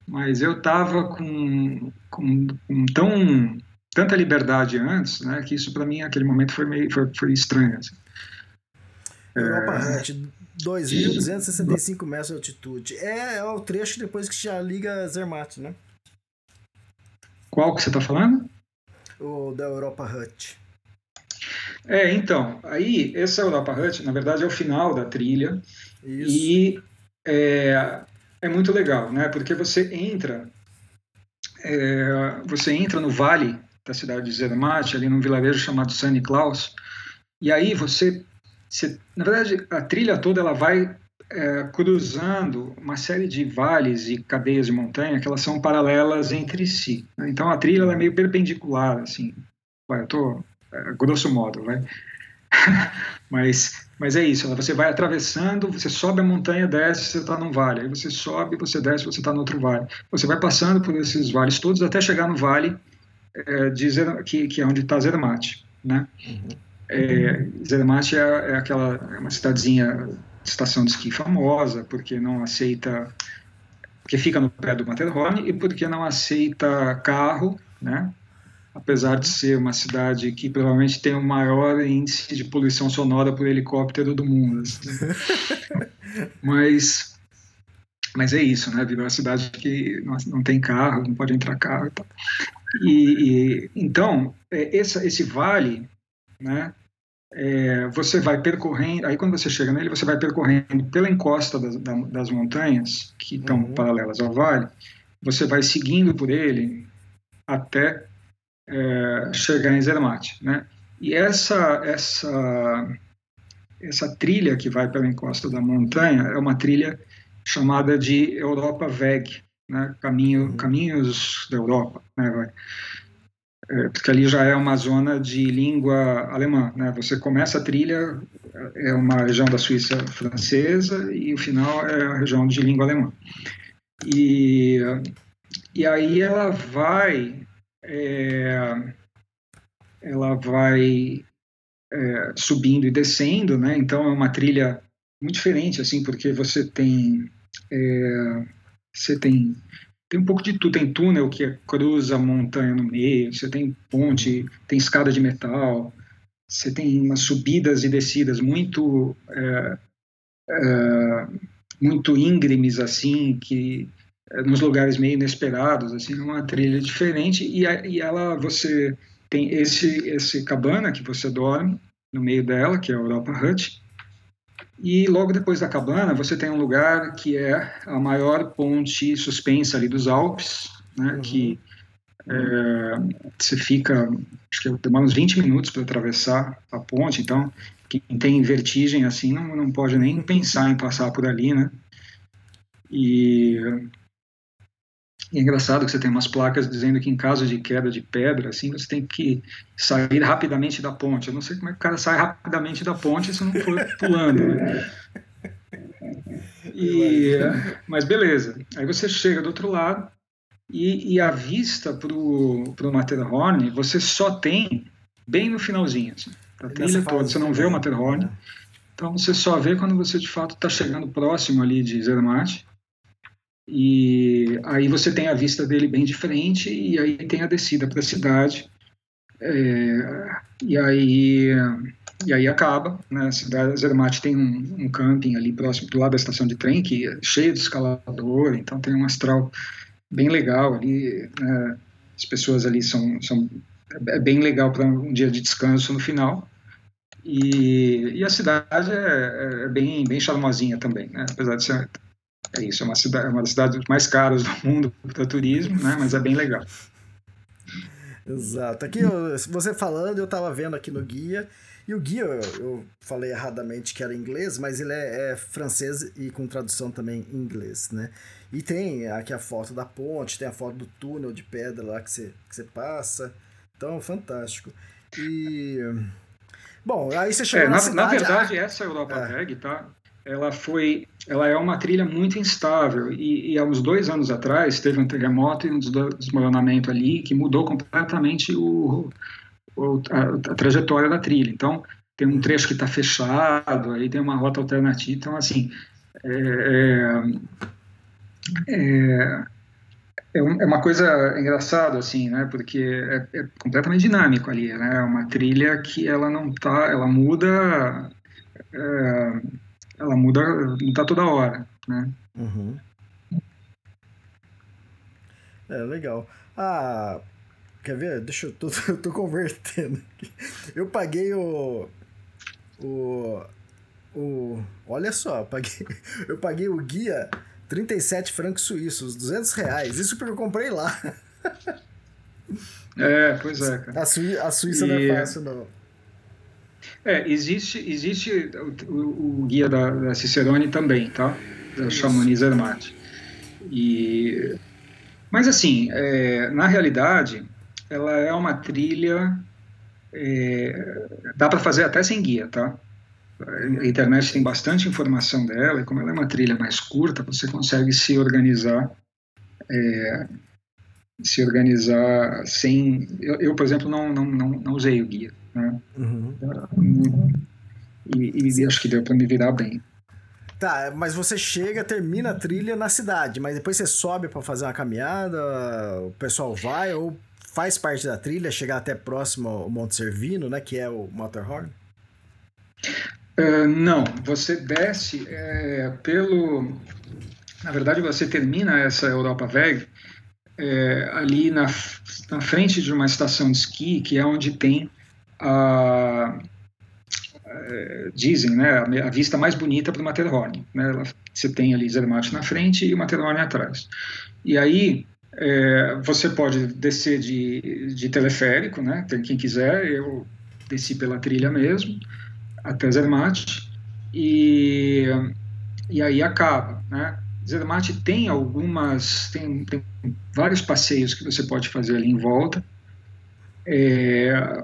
Mas eu estava com, com, com, tão, tanta liberdade antes, né, que isso para mim, naquele momento, foi, meio, foi, foi estranho. Assim. Europa é... 2.265 metros de altitude. É, é o trecho depois que já liga Zermatt, né? Qual que você está falando? O da Europa Hut. É, então, aí, essa Europa Hut, na verdade, é o final da trilha. Isso. E é, é muito legal, né? Porque você entra, é, você entra no vale da cidade de Zermatt, ali num vilarejo chamado San Claus, e aí você você, na verdade, a trilha toda ela vai é, cruzando uma série de vales e cadeias de montanha que elas são paralelas entre si. Né? Então a trilha é meio perpendicular, assim. Vai, eu tô é, grosso modo, vai. (laughs) mas, mas é isso. Você vai atravessando, você sobe a montanha, desce, você está num vale. Aí você sobe, você desce, você está no outro vale. Você vai passando por esses vales todos até chegar no vale é, de Zer, que, que é onde está Zermatt, né? Uhum. É, Zermatt é, é aquela é uma cidadezinha estação de esqui famosa porque não aceita porque fica no pé do Matterhorn e porque não aceita carro, né? Apesar de ser uma cidade que provavelmente tem o maior índice de poluição sonora por helicóptero do mundo. Assim. (laughs) mas mas é isso, né? Virou uma cidade que não, não tem carro, não pode entrar carro e tal. E, e então, é, esse, esse vale né? É, você vai percorrendo, aí quando você chega nele, você vai percorrendo pela encosta das, das montanhas que estão uhum. paralelas ao vale, você vai seguindo por ele até é, chegar em Zermatt, né? E essa essa essa trilha que vai pela encosta da montanha é uma trilha chamada de Europa Weg, né? Caminho, uhum. Caminhos da Europa, né? É, porque ali já é uma zona de língua alemã. Né? Você começa a trilha, é uma região da Suíça francesa, e o final é a região de língua alemã. E, e aí ela vai. É, ela vai é, subindo e descendo, né? Então é uma trilha muito diferente, assim, porque você tem é, você tem tem um pouco de tudo. Tem túnel que cruza a montanha no meio, você tem ponte, tem escada de metal, você tem umas subidas e descidas muito é, é, muito íngremes assim, que é, nos lugares meio inesperados, assim, uma trilha diferente e, e ela você tem esse esse cabana que você dorme no meio dela, que é a Europa Hut, e logo depois da cabana, você tem um lugar que é a maior ponte suspensa ali dos Alpes, né, uhum. que é, você fica, acho que demora uns 20 minutos para atravessar a ponte, então quem tem vertigem assim não, não pode nem pensar em passar por ali, né? E e é engraçado que você tem umas placas dizendo que em caso de queda de pedra, assim, você tem que sair rapidamente da ponte. Eu não sei como é que o cara sai rapidamente da ponte se não for (laughs) pulando. Né? E, mas beleza. Aí você chega do outro lado e, e a vista para o Matterhorn você só tem bem no finalzinho. Assim, da trilha toda. Você não vê o Matterhorn. Então você só vê quando você de fato está chegando próximo ali de Zermatt. E aí você tem a vista dele bem diferente e aí tem a descida para a cidade. É, e aí e aí acaba, né? A cidade Zermatt tem um, um, camping ali próximo do lado da estação de trem que é cheio de escalador, então tem um astral bem legal ali. Né? As pessoas ali são, são é bem legal para um dia de descanso no final. E, e a cidade é, é, bem bem charmosinha também, né? Apesar de ser isso, é uma, cidade, é uma das cidades mais caras do mundo para turismo, né? Mas é bem legal. Exato. Aqui, eu, você falando, eu estava vendo aqui no guia, e o guia, eu, eu falei erradamente que era inglês, mas ele é, é, francês e com tradução também em inglês, né? E tem aqui a foto da ponte, tem a foto do túnel de pedra lá que você, que você passa. Então, fantástico. E... Bom, aí você chegou é, na, na, cidade... na verdade, essa Europa é. Reg, tá? Ela foi, ela é uma trilha muito instável e, e há uns dois anos atrás teve um terremoto e um desmoronamento ali que mudou completamente o, o a, a, trajetória da trilha. Então tem um trecho que está fechado, aí tem uma rota alternativa. Então assim, é, é, é, é, é uma coisa engraçada assim, né? Porque é, é completamente dinâmico ali, né? É uma trilha que ela não tá, ela muda é, ela muda, não tá toda hora, né? Uhum. É, legal. Ah, quer ver? Deixa eu... Tô, (laughs) eu tô convertendo aqui. Eu paguei o... O... O... Olha só, eu paguei, (laughs) eu paguei o guia 37 francos suíços, 200 reais. Isso porque eu comprei lá. É, pois é, (laughs) cara. A, Suí a Suíça e... não é fácil, não. É, existe, existe o, o guia da, da, Cicerone também, tá? Da Chamonix Zermatt. E, mas assim, é, na realidade, ela é uma trilha, é, dá para fazer até sem guia, tá? A internet tem bastante informação dela e como ela é uma trilha mais curta, você consegue se organizar é, se organizar sem. Eu, eu, por exemplo, não, não, não, não usei o guia. Né? Uhum. E, e acho que deu para me virar bem. Tá, mas você chega, termina a trilha na cidade, mas depois você sobe para fazer uma caminhada, o pessoal vai ou faz parte da trilha, chegar até próximo ao Monte Servino, né, que é o Matterhorn? Uh, não, você desce é, pelo. Na verdade, você termina essa Europa Veg é, ali na, na frente de uma estação de esqui, que é onde tem a, é, dizem, né, a, vista mais bonita para o Matterhorn. Né? Você tem ali Zermatt na frente e o Matterhorn atrás. E aí é, você pode descer de, de teleférico, né? Tem quem quiser, eu desci pela trilha mesmo até Zermatt e e aí acaba, né? Zermatt tem algumas, tem, tem, vários passeios que você pode fazer ali em volta é,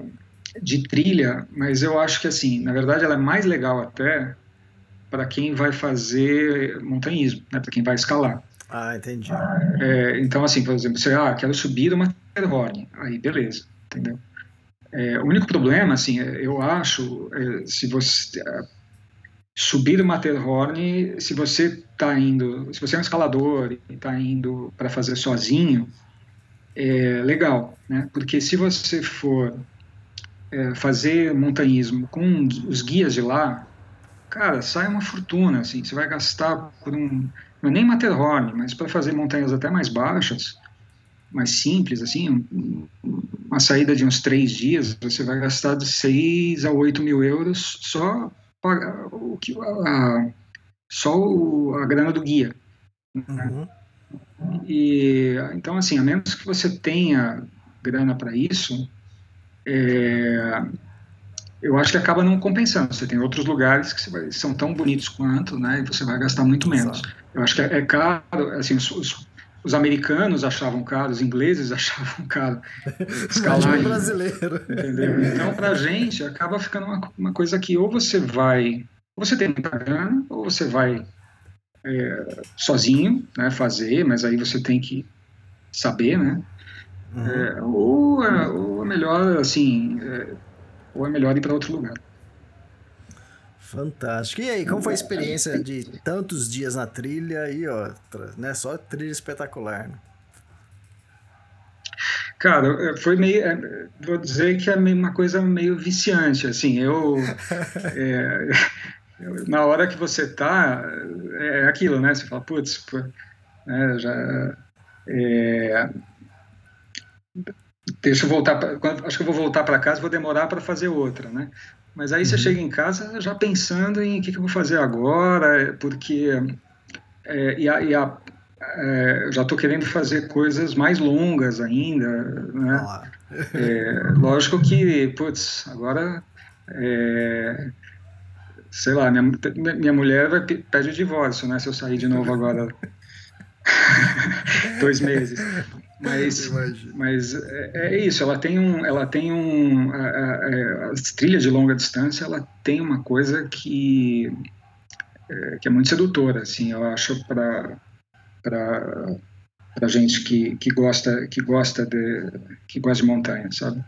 de trilha, mas eu acho que assim, na verdade, ela é mais legal até para quem vai fazer montanhismo, né? Para quem vai escalar. Ah, entendi. É, então, assim, por exemplo, você, ah, quero subir uma Matterhorn, aí beleza, entendeu? É, o único problema, assim, é, eu acho, é, se você subir o Matterhorn, se você está indo, se você é um escalador e está indo para fazer sozinho, é legal, né? Porque se você for é, fazer montanhismo com os guias de lá, cara, sai uma fortuna, assim, você vai gastar por um, não é nem Matterhorn, mas para fazer montanhas até mais baixas, mais simples, assim, uma saída de uns três dias, você vai gastar de 6 a 8 mil euros só o que a, só o, a grana do guia. Né? Uhum. E então assim, a menos que você tenha grana para isso, é, eu acho que acaba não compensando. Você tem outros lugares que vai, são tão bonitos quanto, né? E você vai gastar muito menos. Exato. Eu acho que é, é caro, assim, os, os, os, americanos achavam caro, os ingleses (laughs) achavam caro escalar. (laughs) Em, brasileiro. Entendeu? Então, para a gente, acaba ficando uma, uma coisa que ou você vai, ou você tem muita grana, ou você vai é, sozinho, né, fazer, mas aí você tem que saber, né? Uhum. É, ou, é, ou é melhor, assim, é, ou é melhor ir para outro lugar. Fantástico. E aí, como foi a experiência de tantos dias na trilha e, ó, né, só trilha espetacular, né? Cara, foi meio, é, vou dizer que é uma coisa meio viciante, assim, eu, (laughs) é, na hora que você tá, é aquilo, né? Você fala, putz, né, já. É, deixa eu voltar. Pra, acho que eu vou voltar para casa, vou demorar para fazer outra, né? Mas aí uhum. você chega em casa já pensando em o que, que eu vou fazer agora, porque é, e a, e a é, já estou querendo fazer coisas mais longas ainda, né? É, lógico que, putz, agora é, sei lá, minha, minha mulher vai, pede o divórcio, né? Se eu sair de novo agora (laughs) dois meses. Mas, mas é, é, isso, ela tem um, ela tem um, a, a, a, trilha de longa distância, ela tem uma coisa que é, que é muito sedutora, assim, eu acho para para gente que, que gosta que gosta de que gosta de montanha, sabe?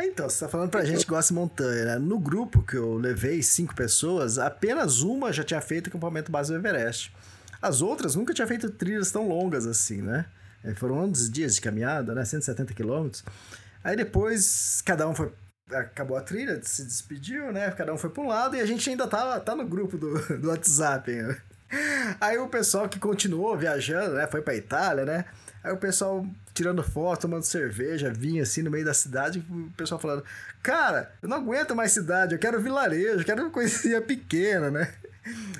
Então, você está falando pra gente que gosta de montanha, né? No grupo que eu levei, cinco pessoas, apenas uma já tinha feito acampamento base do Everest. As outras nunca tinha feito trilhas tão longas assim, né? É, foram 11 dias de caminhada, né? 170 quilômetros. Aí depois, cada um foi acabou a trilha, se despediu, né? Cada um foi para um lado e a gente ainda tá, tá no grupo do, (laughs) do WhatsApp. Né? Aí o pessoal que continuou viajando, né? Foi pra Itália, né? Aí o pessoal tirando foto, tomando cerveja, vinha assim no meio da cidade, o pessoal falando: Cara, eu não aguento mais cidade, eu quero vilarejo, eu quero coisinha pequena, né?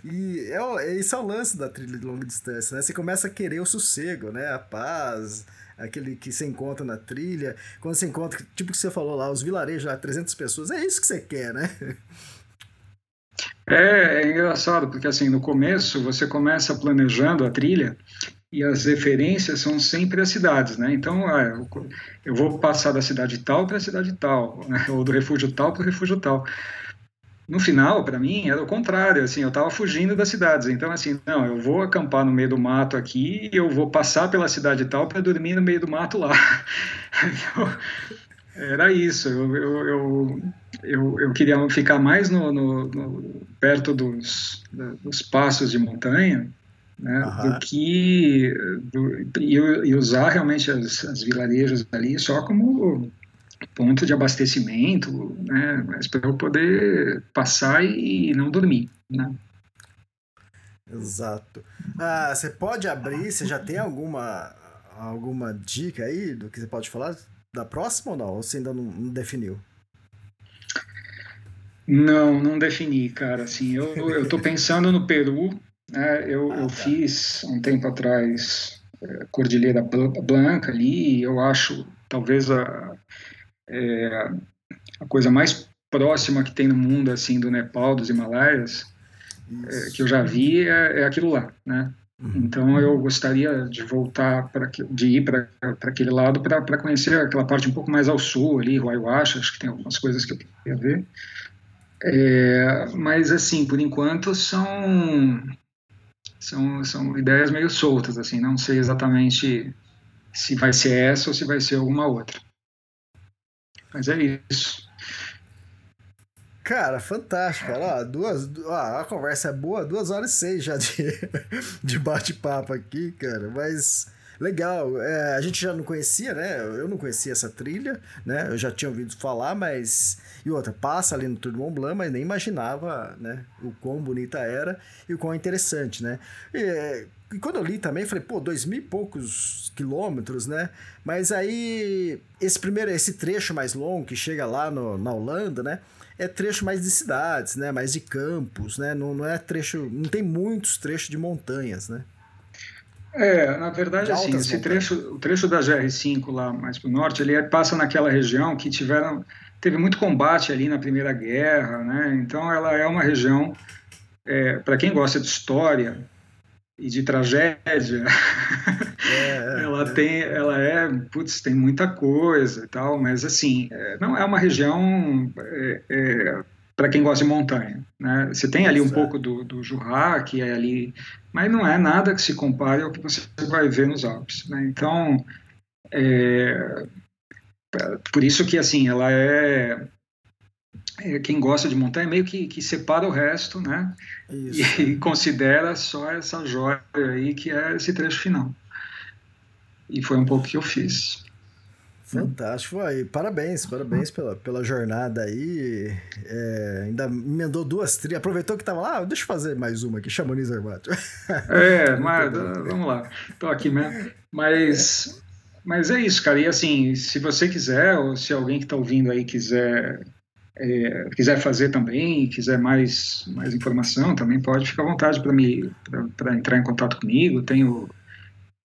E é, é, esse é o lance da trilha de longa distância, né? Você começa a querer o sossego, né? A paz, aquele que você encontra na trilha. Quando você encontra, tipo que você falou lá, os vilarejos lá, 300 pessoas, é isso que você quer, né? É, é engraçado, porque assim, no começo você começa planejando a trilha e as referências são sempre as cidades, né? Então, ah, eu vou passar da cidade tal para a cidade tal, né? ou do refúgio tal para o refúgio tal. No final, para mim, era o contrário, assim, eu estava fugindo das cidades. Então, assim, não, eu vou acampar no meio do mato aqui e eu vou passar pela cidade tal para dormir no meio do mato lá. (laughs) Era isso. Eu, eu, eu, eu, queria ficar mais no, no, no perto dos, dos passos de montanha, né, uhum. do que do, e, e, usar realmente as, as vilarejos ali só como ponto de abastecimento, né, mas para eu poder passar e não dormir, né. Exato. Ah, você pode abrir, você já tem alguma alguma dica aí do que você pode falar da próxima ou não? Ou você ainda não, não definiu? Não, não defini, cara. Assim, eu, eu tô pensando no Peru. Né? Eu, ah, eu tá. fiz um tempo atrás é, Cordilheira Blanca ali. Eu acho talvez a, é, a coisa mais próxima que tem no mundo assim do Nepal, dos Himalaias, é, que eu já vi é, é aquilo lá, né? Uhum. Então eu gostaria de voltar para de ir para aquele lado para conhecer aquela parte um pouco mais ao sul ali, Huayhuacha, acho que tem algumas coisas que eu queria ver. É, mas assim, por enquanto são, são são ideias meio soltas assim, não sei exatamente se vai ser essa ou se vai ser alguma outra. Mas é isso. Cara, fantástico. Olha duas, ó, a conversa é boa, duas horas e seis já de, (laughs) de bate-papo aqui, cara. Mas legal. É, a gente já não conhecia, né? Eu não conhecia essa trilha, né? Eu já tinha ouvido falar, mas. E outra, passa ali no Tour de Mont Blanc, mas nem imaginava, né? O quão bonita era e o quão interessante, né? E, e quando eu li também, falei, pô, dois mil e poucos quilômetros, né? Mas aí, esse primeiro, esse trecho mais longo que chega lá no, na Holanda, né? é trecho mais de cidades, né? Mais de campos, né? Não, não é trecho, não tem muitos trechos de montanhas, né? É, na verdade, assim, esse trecho, o trecho da GR5 lá mais para o norte, ele passa naquela região que tiveram, teve muito combate ali na Primeira Guerra, né? Então ela é uma região, é, para quem gosta de história, e de tragédia. É, ela é. tem, ela é, putz, tem muita coisa e tal, mas assim, é, não é uma região é, é para quem gosta de montanha, né? Você tem ali um pouco do, do Jurá, que é ali, mas não é nada que se compare ao que você vai ver nos Alpes, né? Então, é, por isso que assim, ela é é, quem gosta de montanha meio que, que separa o resto, né? Isso. (laughs) E, considera só essa joia aí que é esse trecho final. E foi um pouco que eu fiz. Fantástico, aí, parabéns, parabéns pela, pela jornada aí. É, ainda emendou duas trilhas, aproveitou que tava lá, ah, deixa eu fazer mais uma aqui, Chamonix Armato. (laughs) É, mas vamos lá, tô aqui mesmo. Mas, mas é isso, cara. E assim, se você quiser, ou se alguém que está ouvindo aí quiser é, quiser fazer também, quiser mais, mais informação, também pode ficar à vontade para me para entrar em contato comigo. Tenho,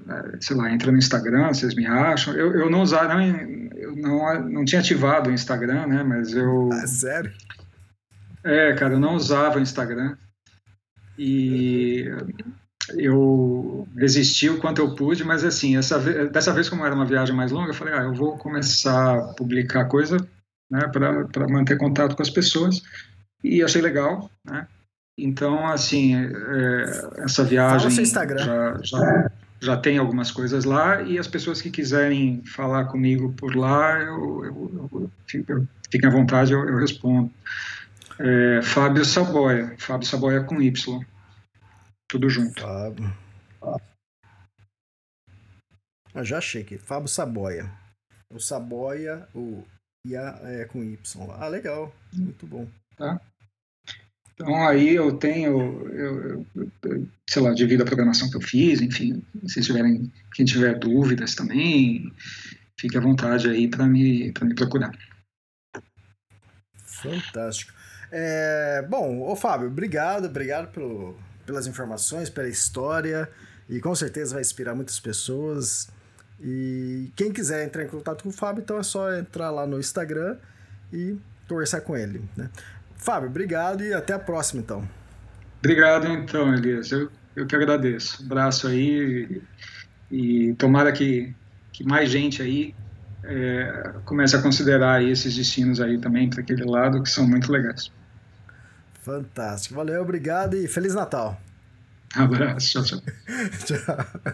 é, sei lá, entra no Instagram, vocês me acham. Eu, eu não não, eu não, não tinha ativado o Instagram, né? Mas eu. Ah, sério? É, cara, eu não usava o Instagram. E eu resisti o quanto eu pude, mas assim, essa, dessa vez, como era uma viagem mais longa, eu falei, ah, eu vou começar a publicar coisa né, para manter contato com as pessoas. E achei legal, né? Então, assim, é, essa viagem. Fala seu Instagram. Já, já, já tem algumas coisas lá e as pessoas que quiserem falar comigo por lá, eu, eu, eu, eu fiquem à vontade, eu, respondo. É, Fábio Saboia, Fábio Saboia com Y, tudo junto. Fábio. Já achei aqui, Fábio Saboia. O Saboia, o IA é com Y. Ah, legal, muito bom. Tá. Então aí eu tenho, eu, eu, sei lá, devido à programação que eu fiz, enfim, se tiverem, quem tiver dúvidas também, fique à vontade aí para me, me procurar. Fantástico. É, bom, ô Fábio, obrigado, obrigado pelo, pelas informações, pela história, e com certeza vai inspirar muitas pessoas. E quem quiser entrar em contato com o Fábio, então é só entrar lá no Instagram e conversar com ele. Né? Fábio, obrigado e até a próxima, então. Obrigado, então, Elias. Eu, eu que agradeço. Um abraço aí e, e tomara que, que mais gente aí é, comece a considerar esses destinos aí também para aquele lado que são muito legais. Fantástico. Valeu, obrigado e Feliz Natal. abraço. Tchau, tchau. (laughs) tchau.